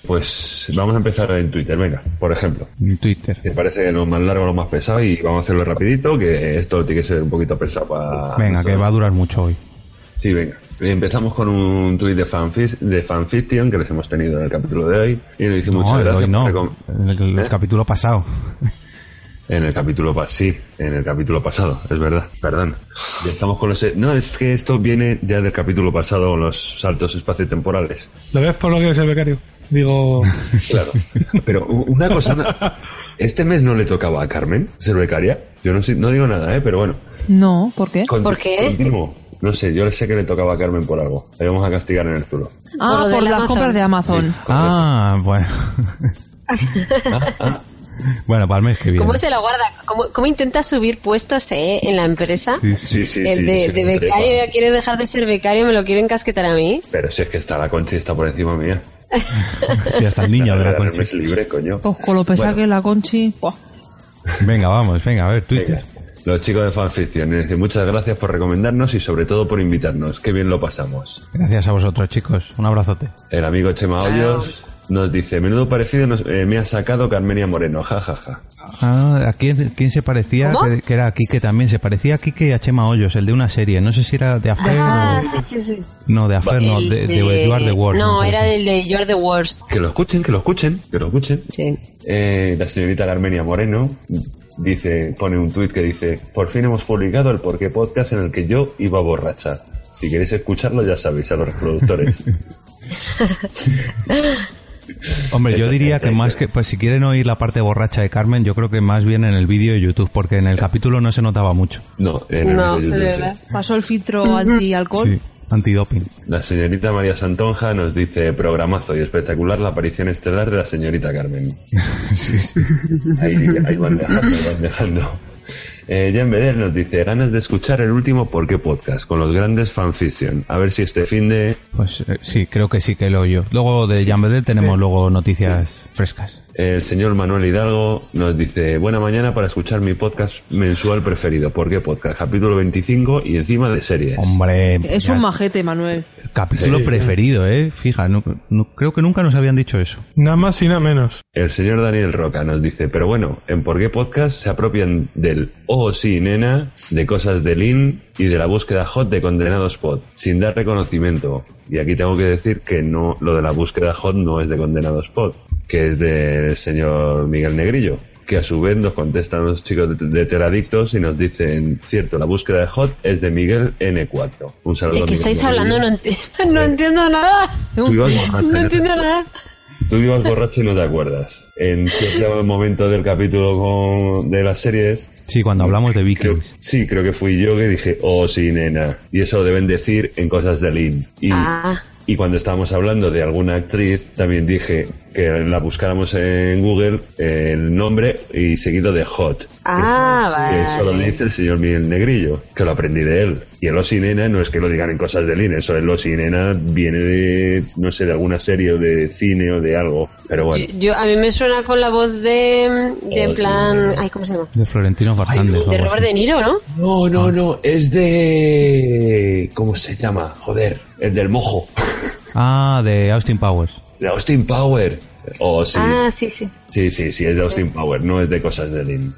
Pues vamos a empezar en Twitter, venga, por ejemplo. En Twitter. Que parece lo más largo, lo más pesado y vamos a hacerlo rapidito, que esto tiene que ser un poquito pesado para... Venga, que va a durar mucho hoy. Sí, venga. Empezamos con un tuit de, fanfic de fanfiction que les hemos tenido en el capítulo de hoy y nos dice No, muchas gracias hoy no. En el, el ¿Eh? capítulo pasado. En el capítulo pasado, sí, en el capítulo pasado, es verdad, perdón. Ya estamos con los... No, es que esto viene ya del capítulo pasado con los saltos espaciotemporales. ¿Lo ves por lo que es el becario? Digo, Claro. Pero una cosa... una- Este mes no le tocaba a Carmen ser becaria. Yo no, sé, no digo nada, ¿eh? Pero bueno. No, ¿por qué? Con- ¿Por qué? Continúo. No sé, yo sé que le tocaba a Carmen por algo. Le vamos a castigar en el zulo. Ah, Por por, las Amazon. compras de Amazon. Ah, bueno. bueno, para el mes que viene. ¿Cómo se lo guarda? ¿Cómo, cómo intenta subir puestos eh, en la empresa? Sí, sí, sí. el de, sí, de becario trepa. ya quiere dejar de ser becario, me lo quiero encasquetar a mí. Pero si es que está la concha y está por encima mía. Ya está el niño de la El Conchi. mes libre, coño. Pues con lo Bueno. que es la Conchi. Venga, vamos, venga, a ver, Twitter. Venga. Los chicos de fanfiction, muchas gracias por recomendarnos y sobre todo por invitarnos. Qué bien lo pasamos. Gracias a vosotros, chicos. Un abrazote. El amigo Chema Hoyos nos dice, menudo parecido nos- eh, me ha sacado Carmenia Moreno, jajaja. Ah, ¿a quién, quién se parecía? Que, que era Kike también. Se parecía a Kike y a Chema Hoyos, el de una serie. No sé si era de Afer Ah, o... sí, sí, sí. No, de Afer, no, de, de, You Are the World. No, era del de You Are the Worst. Que lo escuchen, que lo escuchen, que lo escuchen. Sí. Eh, la señorita Carmenia Moreno dice, pone un tuit que dice, por fin hemos publicado el Porqué Podcast en el que yo iba borracha. Si queréis escucharlo, ya sabéis, a los reproductores. Hombre, yo diría que más que, pues si quieren oír la parte borracha de Carmen, yo creo que más bien en el vídeo de YouTube, porque en el capítulo no se notaba mucho. No, en el No, vídeo de de verdad. YouTube. Pasó el filtro anti-alcohol. Sí, antidoping. La señorita María Santonja nos dice, programazo y espectacular la aparición estelar de la señorita Carmen. Sí, sí. Ahí, ahí van dejando, van dejando. Eh, Jan Beder nos dice, ganas de escuchar el último ¿Por qué podcast? Con los grandes fanfiction. A ver si este fin de... Pues eh, sí, creo que sí que lo oyo. Luego de Jan Bedel tenemos luego noticias frescas. El señor Manuel Hidalgo nos dice, buena mañana para escuchar mi podcast mensual preferido. ¿Por qué podcast? Capítulo 25 y encima de series. Hombre, Es ya, un majete, Manuel. capítulo Sí, sí. preferido, ¿eh? Fija, no- no- creo que nunca nos habían dicho eso. nada más y nada menos. El señor Daniel Roca nos dice, pero bueno, en Por qué Podcast se apropian del Oh sí, nena, de cosas de Lin y de la búsqueda hot de Condenados Pod, sin dar reconocimiento. Y aquí tengo que decir que no, lo de la búsqueda hot no es de Condenados Pod, que es del señor Miguel Negrillo, que a su vez nos contestan los chicos de, de Teradictos y nos dicen, cierto, la búsqueda de hot es de Miguel N4. Un saludo. ¿De qué estáis hablando? No, enti- no entiendo nada. ¿no? entiendo nada. Tú ibas borracho y no te acuerdas. En cierto momento del capítulo con- de las series, Sí, cuando hablamos de creo, Vikings. sí, creo que fui yo que dije, oh sí, nena. Y eso lo deben decir en cosas de Lin. Y, Ah. y cuando estábamos hablando de alguna actriz, también dije que la buscáramos en Google eh, el nombre y seguido de Hot. Ah, Que eso lo vale. dice el señor Miguel Negrillo, que lo aprendí de él. Y el Osi Nena no es que lo digan en cosas de Lin, eso el Osi Nena viene de, no sé, de alguna serie o de cine o de algo. Pero bueno. Yo, a mí me suena con la voz de, de en Oh, plan, sí. ay, ¿cómo se llama? De Florentino Fernández. o De Robert. De Niro, ¿no? No, no, no, es de... ¿Cómo se llama? Joder, el del mojo. Ah, de Austin Powers. De Austin Power. Oh, sí. Ah, sí, sí. Sí, sí, sí, es de Austin Power, no es de cosas de Lin.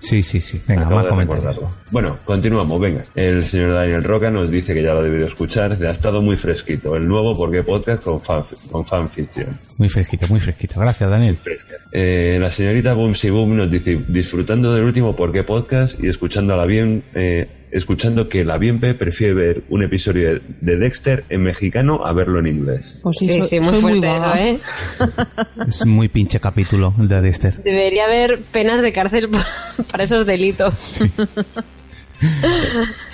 Sí, sí, sí. Venga, comentarios. recordarlo. Bueno, continuamos, venga. El señor Daniel Roca nos dice que ya lo ha debido escuchar, le ha estado muy fresquito. El nuevo Porque Podcast con, fan, con fanfiction. Muy fresquito, muy fresquito. Gracias, Daniel. Eh, la señorita Boomsy Boom nos dice, disfrutando del último Por qué podcast y escuchando a la bien, eh, escuchando que la Bienpe prefiere ver un episodio de, de Dexter en mexicano a verlo en inglés. Pues sí, Sí, soy- sí, muy soy fuerte eso, ¿eh? Es muy pinche capítulo el de Dexter. Debería haber penas de cárcel para esos delitos.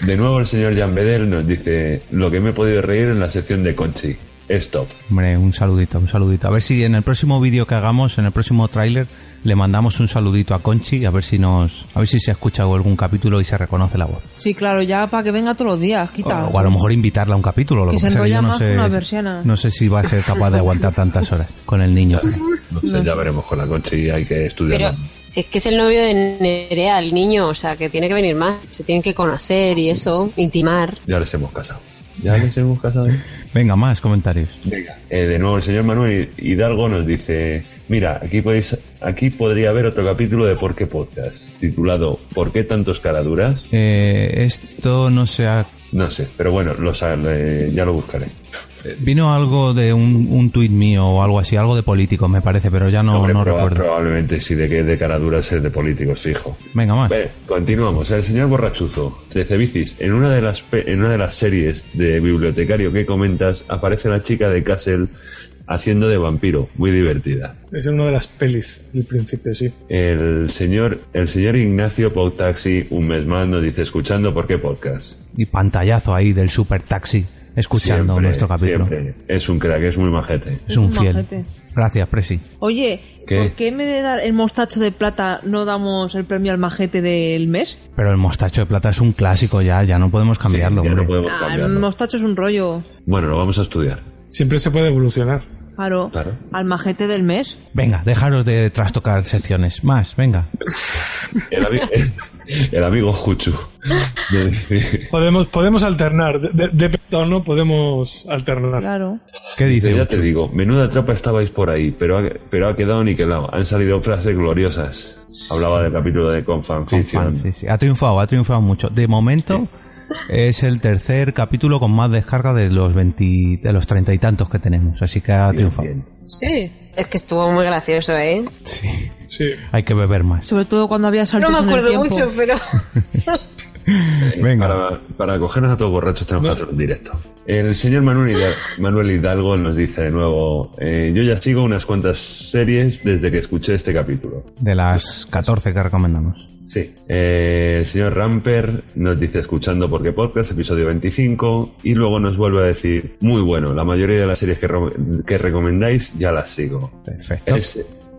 De nuevo el señor Jan Bedel nos dice, lo que me he podido reír en la sección de Conchi. Stop. Hombre, un saludito, un saludito. A ver si en el próximo vídeo que hagamos, en el próximo tráiler, le mandamos un saludito a Conchi, a ver si nos, a ver si se ha escuchado algún capítulo y se reconoce la voz. Sí, claro, ya para que venga todos los días, quita. O a lo mejor invitarla a un capítulo. Lo que se pasa es que yo no más sé, que una persiana. no sé si va a ser capaz de aguantar tantas horas con el niño. No sé, ya veremos con la Conchi, hay que estudiarla. Pero si es que es el novio de Nerea, el niño, o sea, que tiene que venir más. Se tienen que conocer y eso, intimar. Ya les hemos casado. Ya les hemos casado. Venga, más comentarios. Venga. Eh, de nuevo el señor Manuel Hidalgo nos dice, mira, aquí podéis, aquí podría haber otro capítulo de Por qué Podcast, titulado ¿Por qué tantos caraduras? Eh, esto no se ha... No sé, pero bueno, lo sa- eh, ya lo buscaré. Vino algo de un, un tuit mío o algo así, algo de político me parece, pero ya no, Hombre, no proba- recuerdo. Probablemente sí, de que de caraduras es de políticos, fijo. Venga, más. Vale, continuamos. El señor Borrachuzo, de Cebicis, en una de las pe- en una de las series de bibliotecario que comentas, aparece la chica de Castle haciendo de vampiro, muy divertida. Es una de las pelis del principio, sí. El señor, el señor Ignacio Pautaxi, un mes más, nos dice escuchando por qué podcast. Y pantallazo ahí del super taxi, escuchando Siempre, nuestro capítulo. siempre. Es un crack, es muy majete. Es un un fiel. majete. Gracias, Presi. Oye, ¿Qué? ¿por qué en vez de dar el mostacho de plata no damos el premio al majete del mes? Pero el mostacho de plata es un clásico ya, ya no podemos cambiarlo, ya no podemos Ah, el cambiarlo. mostacho es un rollo. Bueno, lo vamos a estudiar. Siempre se puede evolucionar. Claro, Claro. al majete del mes. Venga, dejaros de trastocar secciones. Más, venga. El, ami- el amigo Juchu. Podemos, podemos alternar. De, de, no podemos alternar. Claro. ¿Qué dice? ya Uchu? te digo, menuda trapa estabais por ahí, pero ha, pero ha quedado niquelado. Han salido frases gloriosas. Hablaba del capítulo de Con Confanfiction. fan, sí, sí. Ha triunfado, ha triunfado mucho. De momento es el tercer capítulo con más descarga de los 20, de los treinta y tantos que tenemos, así que ha triunfado. Sí. Es que estuvo muy gracioso, ¿eh? Sí. Sí. Hay que beber más. Sobre todo cuando había No saltos me en el acuerdo mucho, pero... Venga. Para, para cogernos a todos borrachos tenemos que hacer un directo. El señor Manuel Hidalgo, Manuel Hidalgo nos dice de nuevo, eh, yo ya sigo unas cuantas series desde que escuché este capítulo. De las 14 que recomendamos. Sí. Eh, el señor Ramper nos dice escuchando porque podcast, episodio 25, y luego nos vuelve a decir, muy bueno, la mayoría de las series que, recomendáis ya las sigo. Perfecto.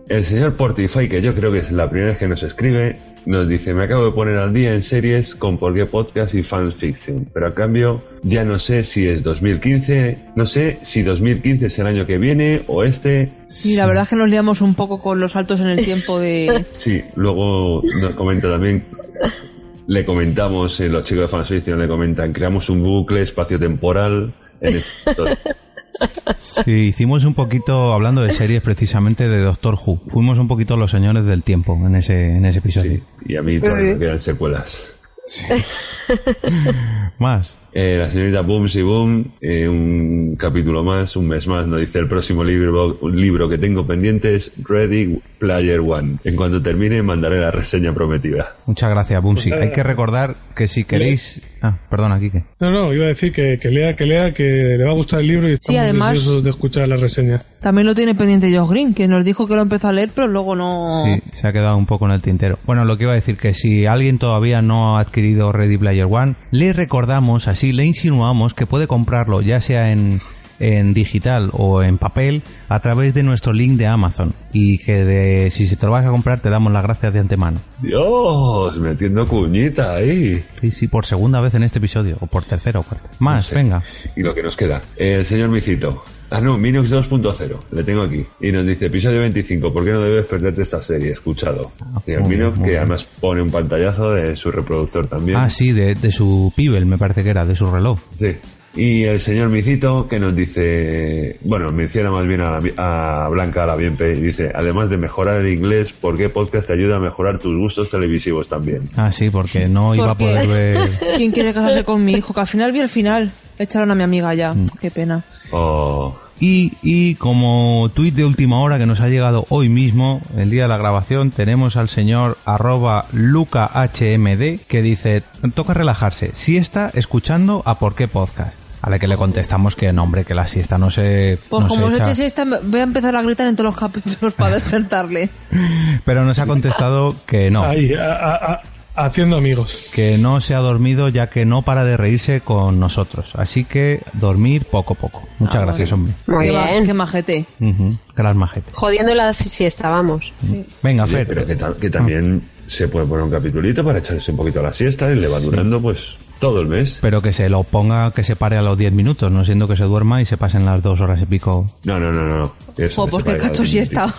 El señor Portify, que yo creo que es la primera vez que nos escribe, nos dice, me acabo de poner al día en series con por qué podcast y fanfiction, pero a cambio ya no sé si es 2015, no sé si 2015 es el año que viene o este. Sí, la verdad es que nos liamos un poco con los saltos en el tiempo de... Sí, luego nos comenta también, le comentamos, eh, los chicos de fanfiction le comentan, creamos un bucle espacio-temporal en esto. Sí, hicimos un poquito, hablando de series precisamente de Doctor Who, fuimos un poquito los señores del tiempo en ese, en ese episodio. y a mí todavía me quedan secuelas. Más. Eh, la señorita Booms y Boom, eh, un capítulo más, un mes más, nos dice el próximo libro, un libro que tengo pendiente es Ready Player One. En cuanto termine mandaré la reseña prometida. Muchas gracias, Bumsy. Hay que recordar que si queréis... Ah, perdona, Kike. No, no, iba a decir que, que lea, que lea, que le va a gustar el libro y Sí, estamos además- deseosos de escuchar la reseña. También lo tiene pendiente Josh Green, que nos dijo que lo empezó a leer, pero luego no... Sí, se ha quedado un poco en el tintero. Bueno, lo que iba a decir que si alguien todavía no ha adquirido Ready Player One, le recordamos, así le insinuamos que puede comprarlo ya sea en, en digital o en papel a través de nuestro link de Amazon y que de, si se te lo vas a comprar te damos las gracias de antemano. Dios, metiendo cuñita ahí. Sí, sí, por segunda vez en este episodio, o por tercera o cuarta. Más, No sé. venga. Y lo que nos queda. El señor Micito. Ah, no, Minux 2.0. Le tengo aquí. Y nos dice, episodio 25, ¿por qué no debes perderte esta serie? Escuchado. y el bien, Minux, que bien. además pone un pantallazo de su reproductor también. Ah, sí, de, de su Pibel, me parece que era, de su reloj. Sí. Y el señor Micito que nos dice, bueno, menciona más bien a, la- a Blanca la Bienpe y dice, además de mejorar el inglés, ¿por qué podcast te ayuda a mejorar tus gustos televisivos también? Ah, sí, porque no iba a poder ver... ¿Quién quiere casarse con mi hijo? Que al final vi el final. Echaron a mi amiga ya. Mm. Qué pena. Oh, Y, y como tuit de última hora que nos ha llegado hoy mismo, el día de la grabación, tenemos al señor arroba lucahmd que dice, toca relajarse, siesta escuchando a por qué podcast. A la que le contestamos que no, hombre, que la siesta no se... Pues no como se os echa. eches esta, me- voy a empezar a gritar en todos los capítulos para despertarle. Pero nos ha contestado que no. Ahí, a- a- haciendo amigos. que no se ha dormido ya que no para de reírse con nosotros. Así que dormir poco a poco. Muchas Ah, gracias, bueno. hombre. Muy bien. qué majete. Ujú, Gran majete. Jodiendo la siesta, vamos. Venga, Oye, Fer. pero que, ta- que también se puede poner un capitulito para echarse un poquito a la siesta y le va durando pues todo el mes. Pero que se lo ponga, que se pare a los 10 minutos, no siendo que se duerma y se pasen las dos horas y pico. No, no, no, no. Eso de pues cacho los siesta.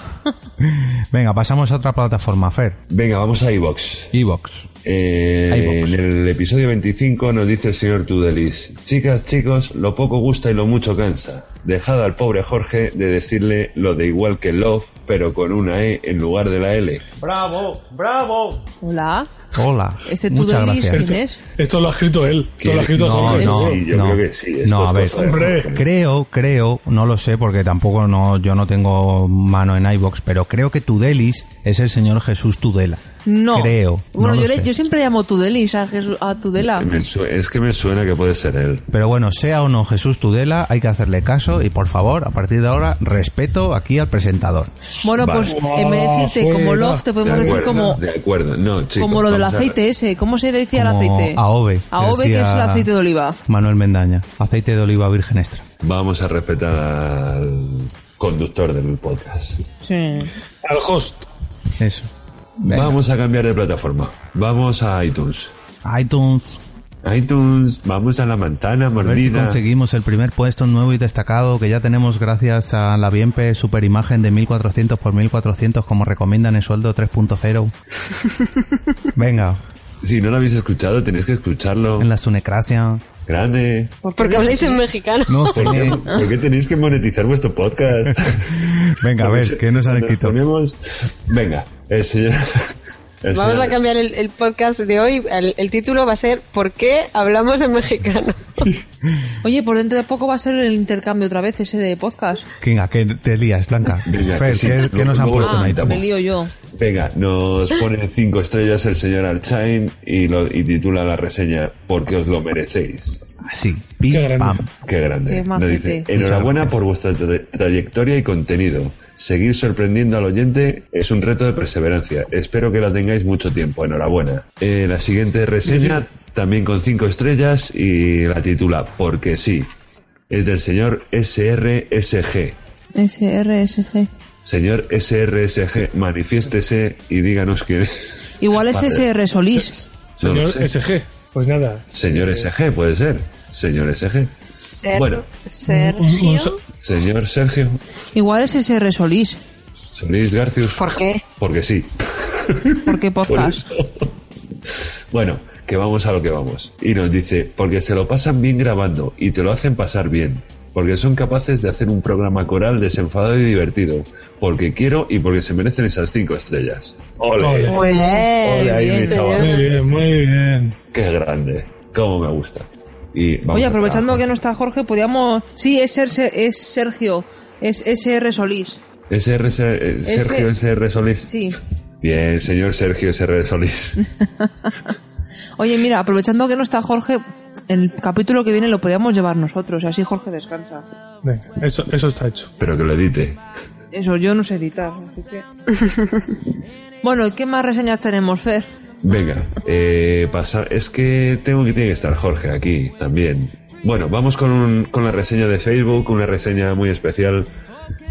Venga, pasamos a otra plataforma, Fer. Venga, vamos a iVox. Evox. Eh, en el episodio 25 nos dice el señor Tudelis, chicas, chicos, lo poco gusta y lo mucho cansa. Dejad al pobre Jorge de decirle lo de igual que love, pero con una E en lugar de la L. ¡Bravo! ¡Bravo! Hola. Hola. Este Muchas Tudelis, gracias. ¿quién es? Esto lo ha escrito él. Esto lo ha escrito No, no, Sí, yo no. creo que sí, esto No, a ver, Hombre. Creo, creo, no lo sé porque tampoco no, yo no tengo mano en iBox, pero creo que Tudelis es el señor Jesús Tudela. No. Creo. Bueno, no yo, le- yo siempre llamo Tudelis a, Jesús- a Tudela. Es que me suena que puede ser él. Pero bueno, sea o no Jesús Tudela, hay que hacerle caso y por favor, a partir de ahora, respeto aquí al presentador. Bueno, Vale. pues en vez de decirte como love, te podemos de decir acuerdo, como, De acuerdo, no, chicos. como lo del aceite ese. ¿Cómo se decía el Como aceite? AOVE. AOVE, que es el aceite de oliva. Manuel Mendaña. Aceite de oliva virgen extra. Vamos a respetar al conductor del podcast. Sí. Al host. Eso. Venga. Vamos a cambiar de plataforma. Vamos a iTunes. iTunes. iTunes, vamos a la manzana A ver si mordida. conseguimos el primer puesto nuevo y destacado que ya tenemos gracias a la Bienpe super imagen de 1400 por 1400 como recomiendan en sueldo 3.0. Venga, Si no lo habéis escuchado, tenéis que escucharlo. en la Sunecracia. Grande. Porque habláis en mexicano. No sé. ¿Por qué, por qué tenéis que monetizar vuestro podcast? Venga, a ver, ¿qué nos han escrito? ponemos- Venga, el señor... el Vamos señor- a cambiar el, el podcast de hoy. El, el título va a ser ¿Por qué hablamos en mexicano? Oye, por dentro de poco va a ser el intercambio otra vez ese de podcast. Venga, que te lías, Blanca. Venga, Fer, que sí, ¿qué, qué nos han puesto Ah, en me lío yo. Venga, nos pone cinco estrellas el señor Archain y, lo, y titula la reseña Porque os lo merecéis. Así, pim, Qué grande. pam. Qué grande. Qué dice, enhorabuena por vuestra tra- trayectoria y contenido. Seguir sorprendiendo al oyente es un reto de perseverancia. Espero que la tengáis mucho tiempo. Enhorabuena. Eh, la siguiente reseña, también con cinco estrellas, y la titula Porque sí. Es del señor SRSG. SRSG. Señor SRSG, manifiéstese y díganos quién es. Igual es Vale. SR Solís. No Señor. SG. Pues nada. Señor SG, puede ser. Señor SG. Ser- Bueno. Sergio. Señor Sergio. Igual es SR Solís. Solís Garcius. ¿Por qué? Porque sí. Porque Por podcast. Bueno, que vamos a lo que vamos. Y nos dice, porque se lo pasan bien grabando y te lo hacen pasar bien. Porque son capaces de hacer un programa coral desenfadado y divertido. Porque quiero y porque se merecen esas cinco estrellas. ¡Ole! Ole. Muy bien. Ole, ahí, bien, mi señor. chaval. Muy bien, muy bien. ¡Qué grande! ¡Cómo me gusta! Y vamos Oye, a aprovechando que no está Jorge, podíamos... Sí, es, Ser- es Sergio. Es SR Solís. SR, Sergio SR Solís. Sí. Bien, señor Sergio SR Solís. Oye, mira, aprovechando que no está Jorge, el capítulo que viene lo podíamos llevar nosotros, y así Jorge descansa. Venga, eso, eso está hecho. Pero que lo edite. Eso, yo no sé editar, así que... bueno, ¿y qué más reseñas tenemos, Fer? Venga, eh, pasar. Es que tengo que tiene que estar Jorge aquí también. Bueno, vamos con, un- con la reseña de Facebook, una reseña muy especial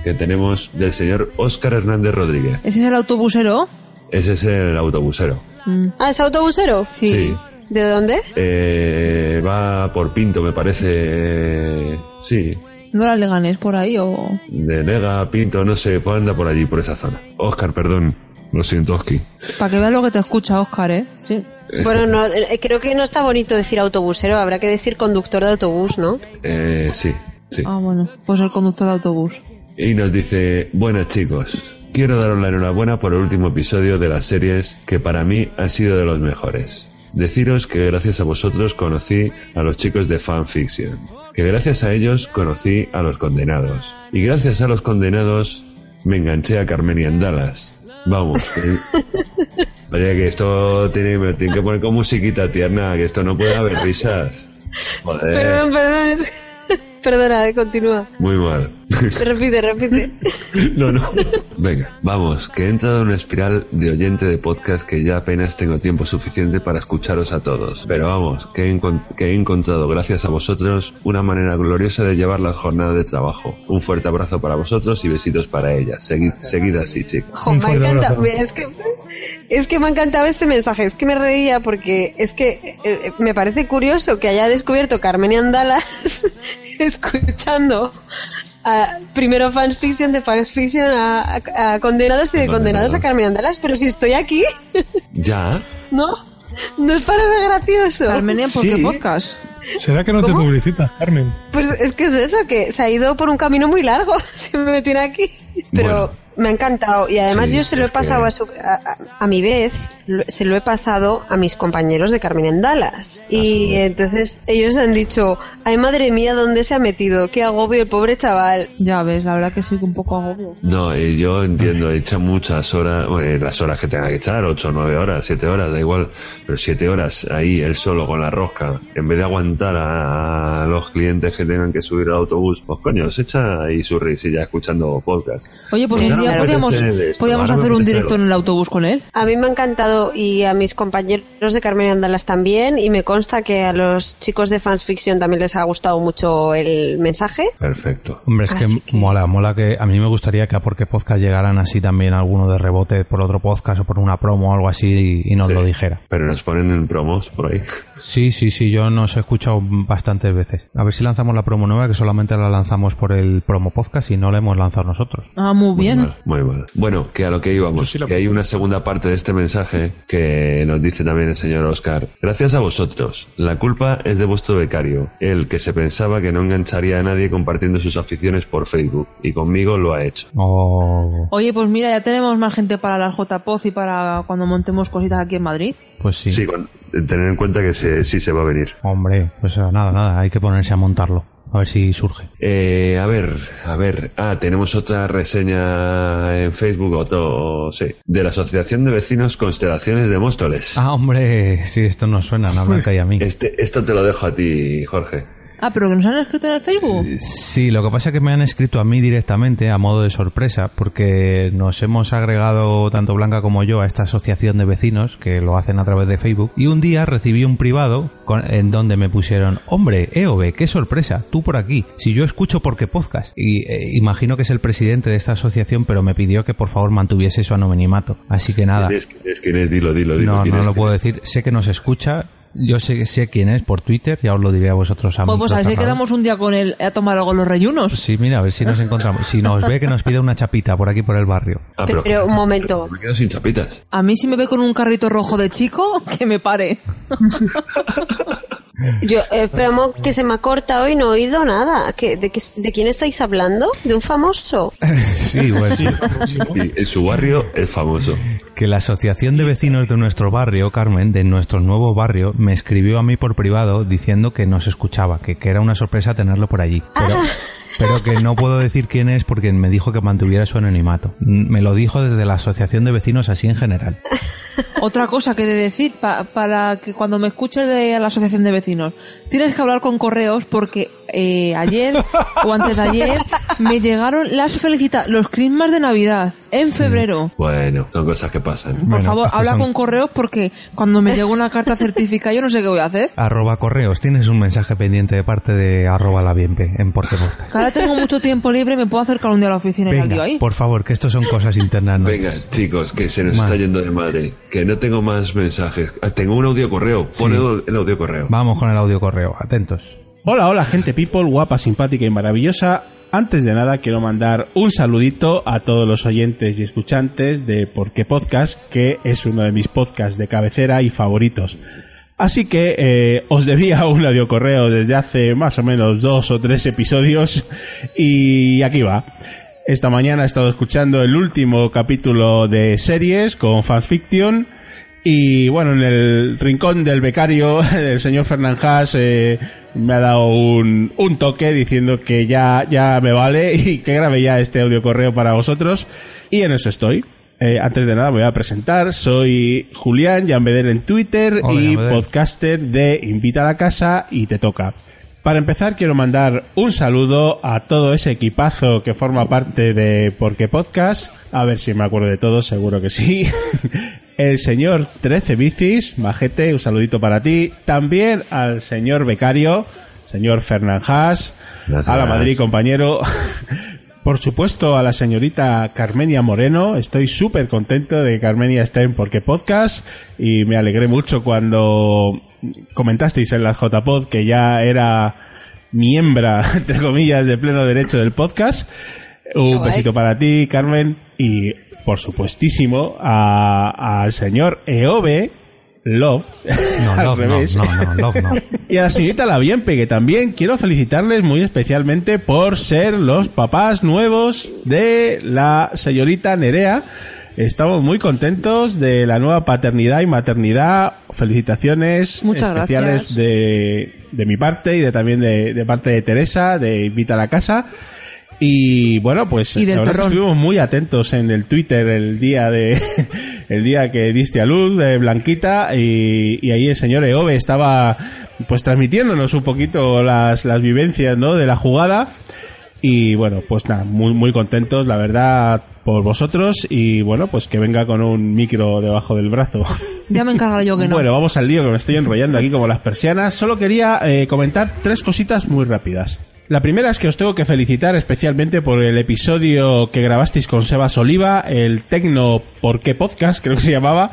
que tenemos del señor Óscar Hernández Rodríguez. ¿Ese es el autobusero? Ese es el autobusero. Mm. Ah, ¿es autobusero? Sí. ¿De dónde? Eh, va por Pinto, me parece. Sí, ¿No era Leganés por ahí o...? de Lega, Pinto, no sé, pues anda por allí, por esa zona. Óscar, perdón. Lo siento, Oski. Para que veas lo que te escucha Oscar, ¿eh? Sí. Bueno, no, eh, creo que no está bonito decir autobusero, habrá que decir conductor de autobús, ¿no? Eh, sí, sí. Ah, bueno, pues el conductor de autobús. Y nos dice, buenas chicos, quiero daros la enhorabuena por el último episodio de las series que para mí ha sido de los mejores. Deciros que gracias a vosotros conocí a los chicos de Fanfiction. que gracias a ellos conocí a los condenados. Y gracias a los condenados me enganché a Carmen y Andalas. Vamos. que- Oye, que esto tiene, me tiene que poner con musiquita tierna, que esto no puede haber risas. Joder, Perdón, perdón. Es- Perdona, eh, continúa. muy mal. Repite, repite. No, no. Venga, vamos, que he entrado en una espiral de oyente de podcast que ya apenas tengo tiempo suficiente para escucharos a todos. Pero vamos, que he, que he encontrado, gracias a vosotros, una manera gloriosa de llevar la jornada de trabajo. Un fuerte abrazo para vosotros y besitos para ellas. Seguid, seguid así, chicos. Jo, me encanta, es que, es que me ha encantado este mensaje, es que me reía porque es que eh, me parece curioso que haya descubierto Carmen y Andalas escuchando a, primero fans fiction de fans fiction a, a- a condenados y de condenados a Carmen Andalas, pero si estoy aquí, Ya. ¿no? ¿No os parece gracioso? Carmen, ¿por qué podcast? ¿Será que no te ¿Cómo? publicitas, Carmen? Pues es que es eso, que se ha ido por un camino muy largo, se me tiene aquí. Pero Bueno. me ha encantado y además Sí, yo se lo he es que- pasado a, su- a, a- mi vez, lo- se lo he pasado a mis compañeros de Carmen en Dallas. Y entonces ellos han dicho, ay madre mía, ¿dónde se ha metido? Qué agobio el pobre chaval. Ya ves, la verdad que sí, que un poco agobio. No, eh, yo entiendo, echa muchas horas, bueno, eh, las horas que tenga que echar, 8, 9 horas, 7 horas, da igual, pero 7 horas ahí, él solo con la rosca, en vez de aguantar a, a los clientes que tengan que subir al autobús, pues coño, se echa ahí su risilla escuchando podcast. Oye, pues Pues un día ahora me hacer un directo en el autobús con él. A mí me ha encantado y a mis compañeros de Carmen en Dallas también y me consta que a los chicos de Fans Fiction también les ha gustado mucho el mensaje. Perfecto. Hombre, es que, Así mola, mola que a mí me gustaría que a Porque Podcast llegaran así también alguno de rebote por otro podcast o por una promo o algo así y, y nos Sí. lo dijera. Pero nos ponen en promos por ahí. Sí, sí, sí, yo nos he escuchado bastantes veces. A ver si lanzamos la promo nueva, que solamente la lanzamos por el promo podcast y no la hemos lanzado nosotros. Ah, muy bien. mal, muy mal. Bueno, que a lo que íbamos, que hay una segunda parte de este mensaje que nos dice también el señor Oscar. Gracias a vosotros. La culpa es de vuestro becario, el que se pensaba que no engancharía a nadie compartiendo sus aficiones por Facebook, y conmigo lo ha hecho. Oh, Oye, pues mira, ya tenemos más gente para las JPOZ y para cuando montemos cositas aquí en Madrid. pues sí. Sí, con- tener en cuenta que se, sí se va a venir. Hombre, pues eh, nada, nada, hay que ponerse a montarlo. A ver si surge. Eh, a ver, a ver. Ah, tenemos otra reseña en Facebook, otro, sí, de la Asociación de Vecinos Constelaciones de Móstoles. Ah, hombre, sí, esto nos suena a Blanca y a mí. Este, esto te lo dejo a ti, Jorge. Ah, pero que nos han escrito en el Facebook. Sí, lo que pasa es que me han escrito a mí directamente a modo de sorpresa porque nos hemos agregado tanto Blanca como yo a esta asociación de vecinos que lo hacen a través de Facebook y un día recibí un privado con- en donde me pusieron, hombre, EOB, qué sorpresa, tú por aquí, si yo escucho porque podcast y eh, imagino que es el presidente de esta asociación pero me pidió que por favor mantuviese su anonimato, así que nada. ¿Quién es? ¿Quién es? ¿Quién es? Dilo, dilo, dilo. No, ¿quién no lo puedo decir, sé que nos escucha. Yo sé, sé quién es por Twitter, ya os lo diré a vosotros a Pues, pues a ver si quedamos un día con él a tomar algo los reyunos. Sí, mira, a ver si nos encontramos. Si nos ve, que nos pida una chapita por aquí, por el barrio. Ah, Pero, un momento. Me quedo sin chapitas. A mí si me ve con un carrito rojo de chico, que me pare. Yo, eh, esperamos que se me ha cortado y no he oído nada. ¿Qué- de, qué- ¿De quién estáis hablando? ¿De un famoso? Sí, bueno. Sí, en su barrio es famoso. Que la asociación de vecinos de nuestro barrio, Carmen, de nuestro nuevo barrio, me escribió a mí por privado diciendo que nos escuchaba, que, que era una sorpresa tenerlo por allí. Pero, pero que no puedo decir quién es porque me dijo que mantuviera su anonimato. Me lo dijo desde la asociación de vecinos así en general. Otra cosa que he de decir pa- para que cuando me escuches de la asociación de vecinos, tienes que hablar con correos porque eh, ayer o antes de ayer me llegaron las felicitaciones, los crismas de Navidad en febrero. Bueno, son cosas que pasan. Por favor, habla con correos porque cuando me llega una carta certificada yo no sé qué voy a hacer. Arroba correos, tienes un mensaje pendiente de parte de arroba la bienpe en Podcast. Que ahora tengo mucho tiempo libre, me puedo acercar un día a la oficina y al Venga, ahí. por favor, que esto son cosas internas. ¿no? Venga, chicos, que se nos Más. está yendo de madre. Que no tengo más mensajes. Ah, tengo un audio correo. Pon Sí. el audio correo. Vamos con el audio correo, atentos. Hola, hola, gente people, guapa, simpática y maravillosa. Antes de nada, quiero mandar un saludito a todos los oyentes y escuchantes de Por qué Podcast, que es uno de mis podcasts de cabecera y favoritos. Así que eh, os debía un audio correo desde hace más o menos dos o tres episodios y aquí va. Esta mañana he estado escuchando el último capítulo de series con Fans Fiction y bueno, en el rincón del becario, del señor Fernán Haas, eh, me ha dado un, un toque diciendo que ya, ya me vale y que grabe ya este audio correo para vosotros. Y en eso estoy. Eh, antes de nada, me voy a presentar. Soy Julián Llambeder en Twitter Hola, y podcaster de Invita a la Casa y Te Toca. Para empezar, quiero mandar un saludo a todo ese equipazo que forma parte de Porque Podcast. A ver si me acuerdo de todos, seguro que sí. El señor 13 Bicis, majete, un saludito para ti. También al señor becario, señor Fernán Haas. A la Madrid, compañero. Por supuesto, a la señorita Carmenia Moreno. Estoy súper contento de que Carmenia esté en Porque Podcast y me alegré mucho cuando comentasteis en la JPod que ya era miembra, entre comillas, de pleno derecho del podcast. Un besito para ti, Carmen, y por supuestísimo a- al señor Eove Love. No, al love no, revés. no, no, love no. Y a la señorita Laviempe, que también quiero felicitarles muy especialmente por ser los papás nuevos de la señorita Nerea. Estamos muy contentos de la nueva paternidad y maternidad. Felicitaciones Muchas especiales de, de mi parte y de también de, de parte de Teresa, de Invita a la Casa. Y bueno, pues Y del la verdad que perrón. estuvimos muy atentos en el Twitter el día de el día que diste a luz de Blanquita y, y ahí el señor Eove estaba pues transmitiéndonos un poquito las, las vivencias ¿no? de la jugada y bueno, pues nada, muy muy contentos, la verdad, por vosotros y bueno, pues que venga con un micro debajo del brazo. Ya me encargaré yo que no. Bueno, vamos al lío que me estoy enrollando aquí como las persianas. Solo quería eh, comentar tres cositas muy rápidas. La primera es que os tengo que felicitar especialmente por el episodio que grabasteis con Sebas Oliva, el Tecno ¿Por qué Podcast? Creo que se llamaba.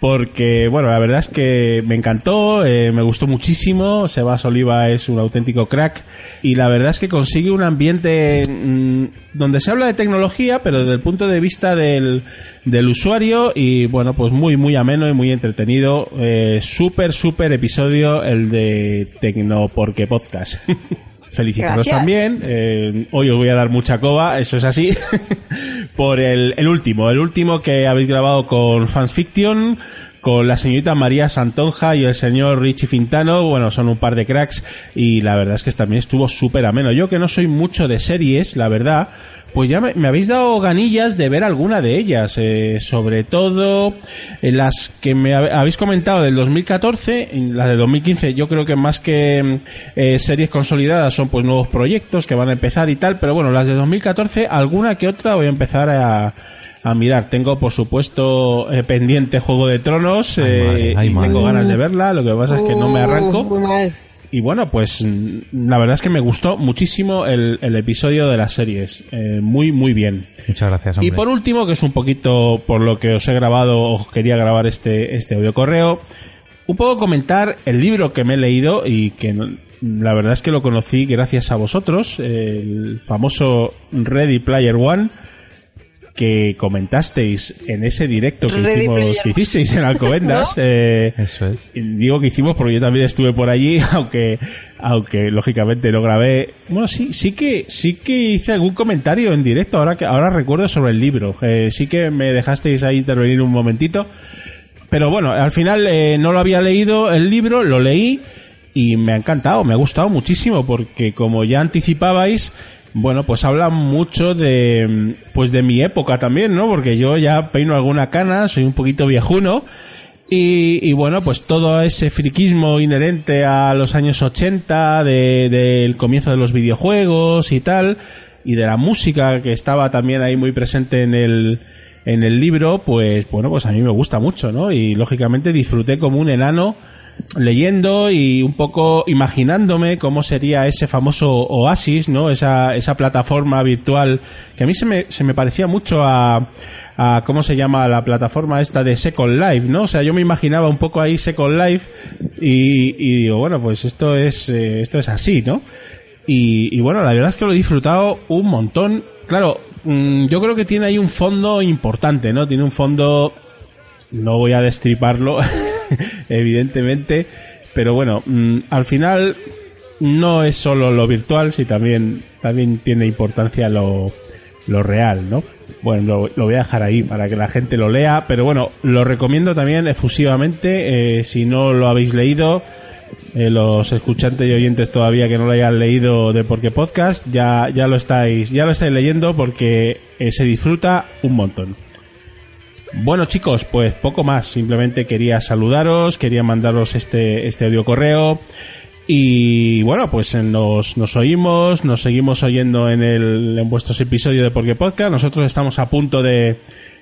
Porque, bueno, la verdad es que me encantó, eh, me gustó muchísimo. Sebas Oliva es un auténtico crack. Y la verdad es que consigue un ambiente mm, donde se habla de tecnología, pero desde el punto de vista del, del usuario. Y bueno, pues muy, muy ameno y muy entretenido. Eh, súper, súper episodio el de Tecno Porque Podcast. Felicitaros Gracias. también. eh, hoy os voy a dar mucha coba, eso es así. por el, el último, el último que habéis grabado con Fans Fiction, con la señorita María Santonja y el señor Richie Fintano. Bueno, son un par de cracks y la verdad es que también estuvo súper ameno. Yo que no soy mucho de series, la verdad, pues ya me, habéis dado ganillas de ver alguna de ellas. eh, sobre todo en las que me habéis comentado del 2014, en las del 2015 yo creo que más que mm, eh, series consolidadas son pues nuevos proyectos que van a empezar y tal, pero bueno, las de 2014 alguna que otra voy a empezar a, a mirar. Tengo por supuesto eh, pendiente Juego de Tronos eh, madre, ay, y madre. tengo ganas de verla, lo que pasa es que no me arranco. Uh, mal. Y bueno, pues mm, la verdad es que me gustó muchísimo el, el episodio de las series. Eh, muy, muy bien. Muchas gracias, hombre. Y por último, que es un poquito por lo que os he grabado, os quería grabar este, este audio correo, un poco comentar el libro que me he leído y que no- la verdad es que lo conocí gracias a vosotros, el famoso Ready Player One que comentasteis en ese directo que, Ready hicimos, que hicisteis en Alcobendas. eh, Eso es. Digo que hicimos porque yo también estuve por allí, aunque aunque lógicamente no grabé. Bueno, sí, sí que sí que hice algún comentario en directo. Ahora que ahora recuerdo sobre el libro. Eh, sí que me dejasteis ahí intervenir un momentito. Pero bueno, al final eh, no lo había leído el libro, lo leí y me ha encantado, me ha gustado muchísimo porque como ya anticipabais, bueno, pues habla mucho de pues de mi época también, ¿no? Porque yo ya peino alguna cana, soy un poquito viejuno y, y bueno, pues todo ese friquismo inherente a los años 80, de- del comienzo de los videojuegos y tal, y de la música que estaba también ahí muy presente en el, en el libro, pues bueno, pues a mí me gusta mucho, ¿no? Y lógicamente disfruté como un enano leyendo y un poco imaginándome cómo sería ese famoso Oasis, ¿no? Esa, esa plataforma virtual que a mí se me, se me parecía mucho a, a, ¿cómo se llama? La plataforma esta de Second Life, ¿no? O sea, yo me imaginaba un poco ahí Second Life y, y digo, bueno, pues esto es, eh, esto es así, ¿no? Y, y bueno, la verdad es que lo he disfrutado un montón. Claro, mm, yo creo que tiene ahí un fondo importante, ¿no? Tiene un fondo no voy a destriparlo, evidentemente, pero bueno, mm, al final no es solo lo virtual, si también, también tiene importancia lo, lo real, ¿no? Bueno, lo, voy a dejar ahí para que la gente lo lea, pero bueno, lo recomiendo también efusivamente, eh, si no lo habéis leído, eh, los escuchantes y oyentes todavía que no lo hayan leído de Porque Podcast, ya, ya lo estáis, ya lo estáis leyendo porque eh, se disfruta un montón. Bueno chicos, pues poco más. Simplemente quería saludaros, quería mandaros este, este audio correo. Y bueno, pues nos, nos oímos, nos seguimos oyendo en, el, en vuestros episodios de Porque Podcast. Nosotros estamos a punto de,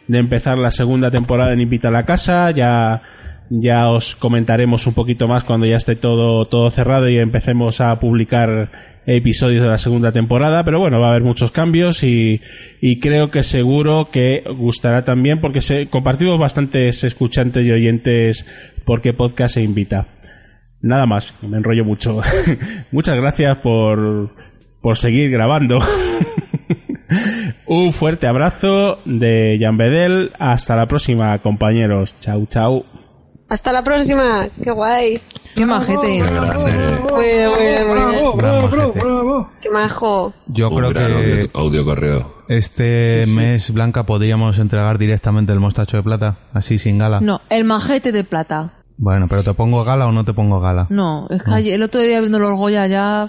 de empezar la segunda temporada en Invita a la Casa. Ya, ya os comentaremos un poquito más cuando ya esté todo, todo cerrado y empecemos a publicar episodios de la segunda temporada, pero bueno, va a haber muchos cambios y, y creo que seguro que gustará también porque se, compartimos bastantes escuchantes y oyentes porque podcast se invita. Nada más, me enrollo mucho. Muchas gracias por, por seguir grabando. Un fuerte abrazo de Jan Bedel. Hasta la próxima, compañeros. Chau, chau. Hasta la próxima. Qué guay. Qué majete. Bien. Gran majete. Qué majo. Yo Un creo que audio, audio correo. este mes, Blanca, podríamos entregar directamente el mostacho de plata, así sin gala. No, el majete de plata. Bueno, pero ¿te pongo gala o no te pongo gala? No, es que ayer- el otro día viendo los Goya ya...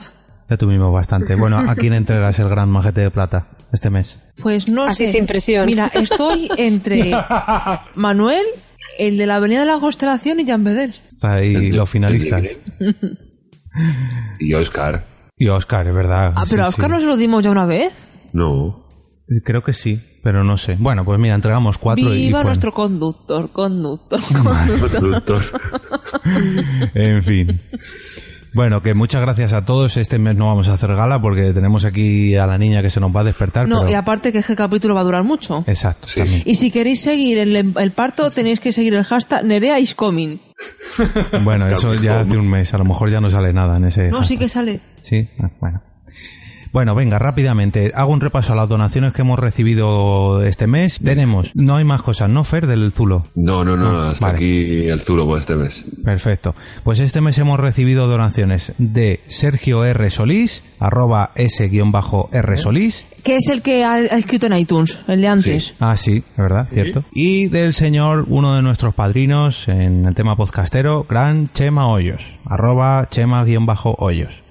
Ya tuvimos bastante. Bueno, ¿a quién entregas el gran majete de plata este mes? Pues no Así sé. sin presión. Mira, estoy entre Manuel, el de la Avenida de la Constelación y Jan Bedel. Está ahí los finalistas. Y Oscar. Y Oscar, es verdad. Ah, pero a Oscar sí. no se lo dimos ya una vez. No. Creo que sí, pero no sé. Bueno, pues mira, entregamos cuatro y Viva nuestro conductor, conductor, conductor. Conductor. En fin. Bueno, que muchas gracias a todos. Este mes no vamos a hacer gala porque tenemos aquí a la niña que se nos va a despertar. No, pero- y aparte que el capítulo va a durar mucho. Exacto, también. Y si queréis seguir el, el parto, tenéis que seguir el hashtag Nerea is coming. Bueno, eso ya hace un mes. A lo mejor ya no sale nada en ese. No, sí que sale. Sí, Ah, bueno. Bueno, venga, rápidamente. Hago un repaso a las donaciones que hemos recibido este mes. Tenemos, no hay más cosas, ¿no, Fer, del Zulo? No, no, no, No, hasta vale. aquí el Zulo por este mes. Perfecto. Pues este mes hemos recibido donaciones de Sergio R. Solís, arroba S-R Solís. Que es el que ha, ha escrito en iTunes, el de antes. Ah, sí, ¿verdad? Cierto. Y del señor, uno de nuestros en el tema podcastero, Gran Chema Hoyos, arroba Chema-Hoyos.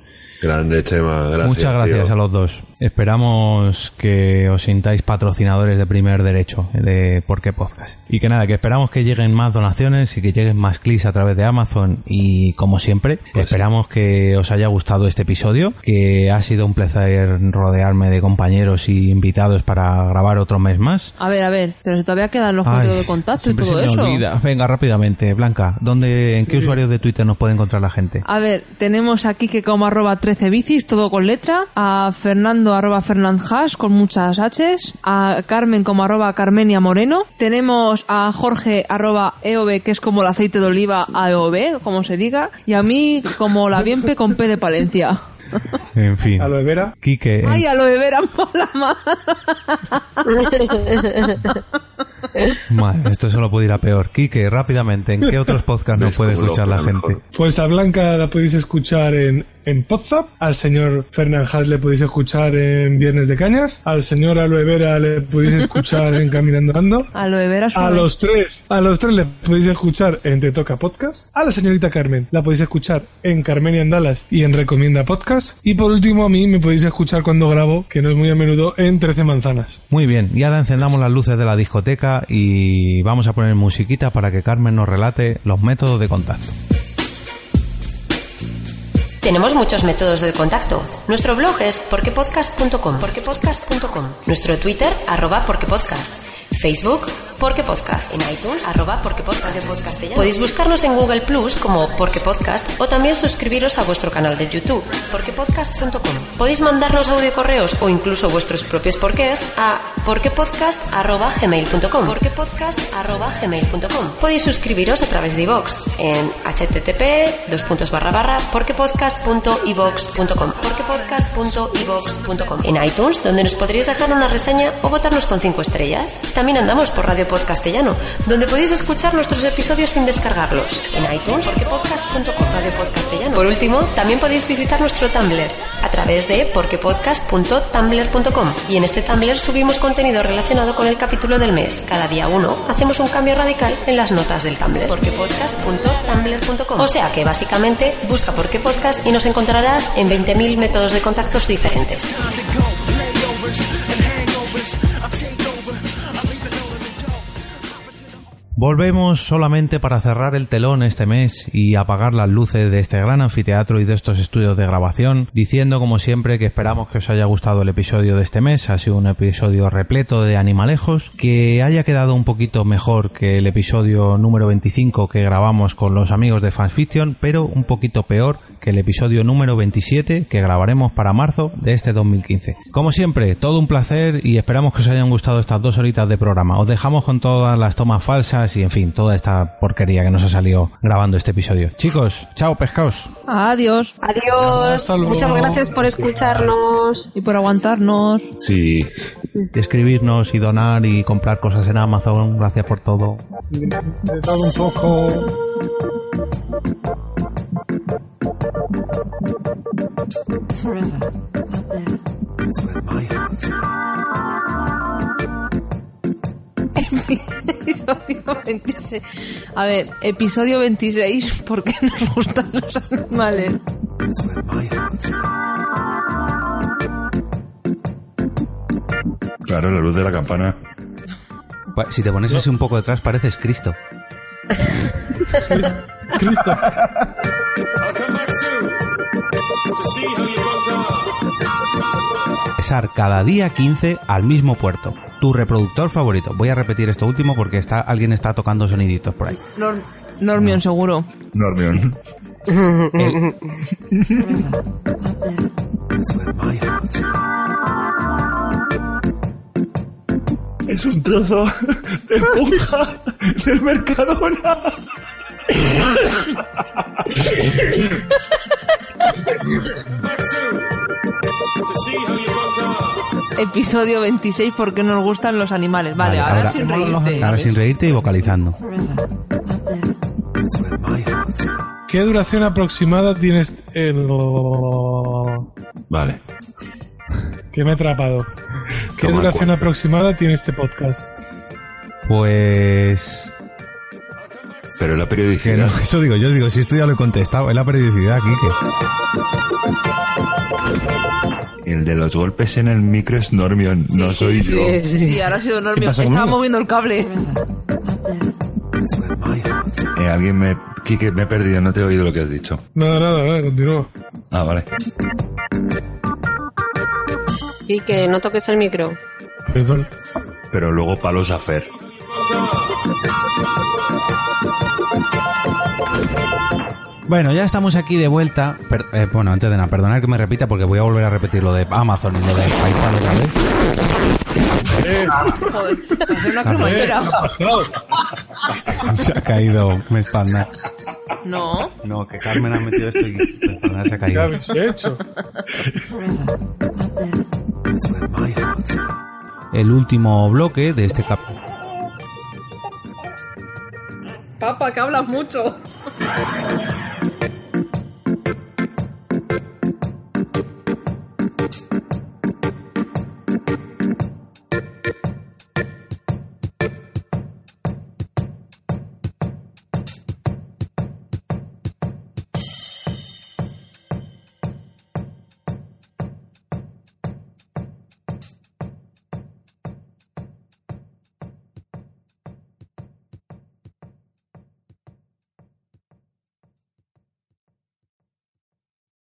Grande, Chema, gracias. Muchas gracias tío. a los dos. Esperamos que os sintáis patrocinadores de primer derecho de Por qué Podcast. Y que nada, que esperamos que lleguen más donaciones y que lleguen más clics a través de Amazon. Y como siempre, Pues esperamos que os haya gustado este episodio, que ha sido un placer rodearme de compañeros y invitados para grabar otro mes más. A ver, a ver, pero si todavía quedan los métodos de contacto y todo se me eso. olvida. Venga, rápidamente, Blanca, ¿dónde, ¿en qué usuarios de Twitter nos puede encontrar la gente? A ver, tenemos aquí que como arroba 13 bicis, todo con letra, a Fernando arroba fernandhash con muchas Hs, a Carmen como arroba carmenia moreno, tenemos a Jorge arroba eov que es como el aceite de oliva a eov, como se diga, y a mí como la bienpe con P de Palencia. En fin. Aloe vera. Quique, en- Ay, aloe vera mola más. Madre, esto solo puede ir a peor. Quique, rápidamente, ¿en qué otros podcasts nos puede escuchar la gente? Pues a Blanca la podéis escuchar en, en Podzap, al señor Fernand Haas le podéis escuchar en Viernes de Cañas, al señor Aloe Vera le podéis escuchar en Caminando Ando, Aloe vera a los tres, a los tres le podéis escuchar en Te Toca Podcast, a la señorita Carmen la podéis escuchar en Carmen y Andalas y en Recomienda Podcast, y por último a mí me podéis escuchar cuando grabo, que no es muy a menudo, en 13 Manzanas. Muy bien, y ahora encendamos las luces de la discoteca y vamos a poner musiquita para que Carmen nos relate los métodos de contacto. Tenemos muchos métodos de contacto. Nuestro blog es porquepodcast.com. porquepodcast.com. Nuestro Twitter, arroba porquepodcast. Facebook, Porque Podcast. En iTunes, arroba Porque Podcast Podcast Podéis buscarnos en Google Plus como Porque Podcast o también suscribiros a vuestro canal de YouTube, porquepodcast.com. Podéis mandarnos audio correos o incluso vuestros propios porqués a porquepodcast.gmail.com porquepodcast.gmail.com Podéis suscribiros a través de iVoox en http dos puntos barra barra porquepodcast.ivox.com porquepodcast.ivox.com en iTunes donde nos podréis dejar una reseña o votarnos con cinco estrellas. También andamos por Radio Pod Castellano, donde podéis escuchar nuestros episodios sin descargarlos. En iTunes, porquepodcast.com, Radio Pod Castellano. Por último, también podéis visitar nuestro Tumblr a través de porquepodcast.tumblr.com. Y en este Tumblr subimos contenido relacionado con el capítulo del mes. Cada día uno hacemos un cambio radical en las notas del Tumblr. porquepodcast.tumblr.com. O sea que básicamente busca Porque Podcast y nos encontrarás en 20.000 métodos de contactos diferentes. Volvemos solamente para cerrar el telón este mes y apagar las luces de este gran anfiteatro y de estos estudios de grabación, diciendo como siempre que esperamos que os haya gustado el episodio de este mes. Ha sido un episodio repleto de animalejos, que haya quedado un poquito mejor que el episodio número 25 que grabamos con los amigos de Fanfiction, pero un poquito peor que el episodio número 27 que grabaremos para marzo de este 2015. Como siempre, todo un placer y esperamos que os hayan gustado estas dos horitas de programa. Os dejamos con todas las tomas falsas y en fin, toda esta porquería que nos ha salido grabando este episodio. Chicos, chao pescados. Adiós. Adiós. Hasta luego. Muchas gracias por escucharnos. Y por aguantarnos. Sí. Y escribirnos y donar y comprar cosas en Amazon. Gracias por todo. De todo un poco. Episodio 26. A ver, episodio 26, ¿por qué nos gustan los animales? Claro, la luz de la campana. Pa- Si te pones así un poco detrás pareces Cristo. Regresar cada día 15 al mismo puerto. Tu reproductor favorito. Voy a repetir esto último porque está, alguien está tocando soniditos por ahí. Nor- Normion, seguro. Normion. El- Es un trozo de esponja del Mercadona. Episodio 26, ¿por qué nos gustan los animales? Vale, Vale, ahora, ahora- sin reírte. Ahora sin reírte y vocalizando. ¿Qué duración aproximada tienes el... Vale. Que me he atrapado. ¿Qué Toma duración aproximada tiene este podcast? Pues... Pero la periodicidad. no, eso digo, yo digo, si esto ya lo he contestado, es la periodicidad, Kike. El de los golpes en el micro es Normion, no soy yo. Sí, ahora ha sido Normion. Estaba conmigo? moviendo el cable. Eh, alguien me... Kike, me he perdido, no te he oído lo que has dicho. Nada, nada, nada, continúa. Ah, vale. Y que no toques el micro. Perdón. Pero luego palos a Fer. Bueno, ya estamos aquí de vuelta. Per- eh, bueno, antes de nada, perdonad que me repita porque voy a volver a repetir lo de Amazon y lo de PayPal otra vez. Joder, hace una. ¿Qué pasado? Se ha caído mi espalda. No. No, que Carmen ha metido esto y mi espalda se ha ¿Qué caído. habéis hecho? El último bloque de este cap... Papa, que hablas mucho.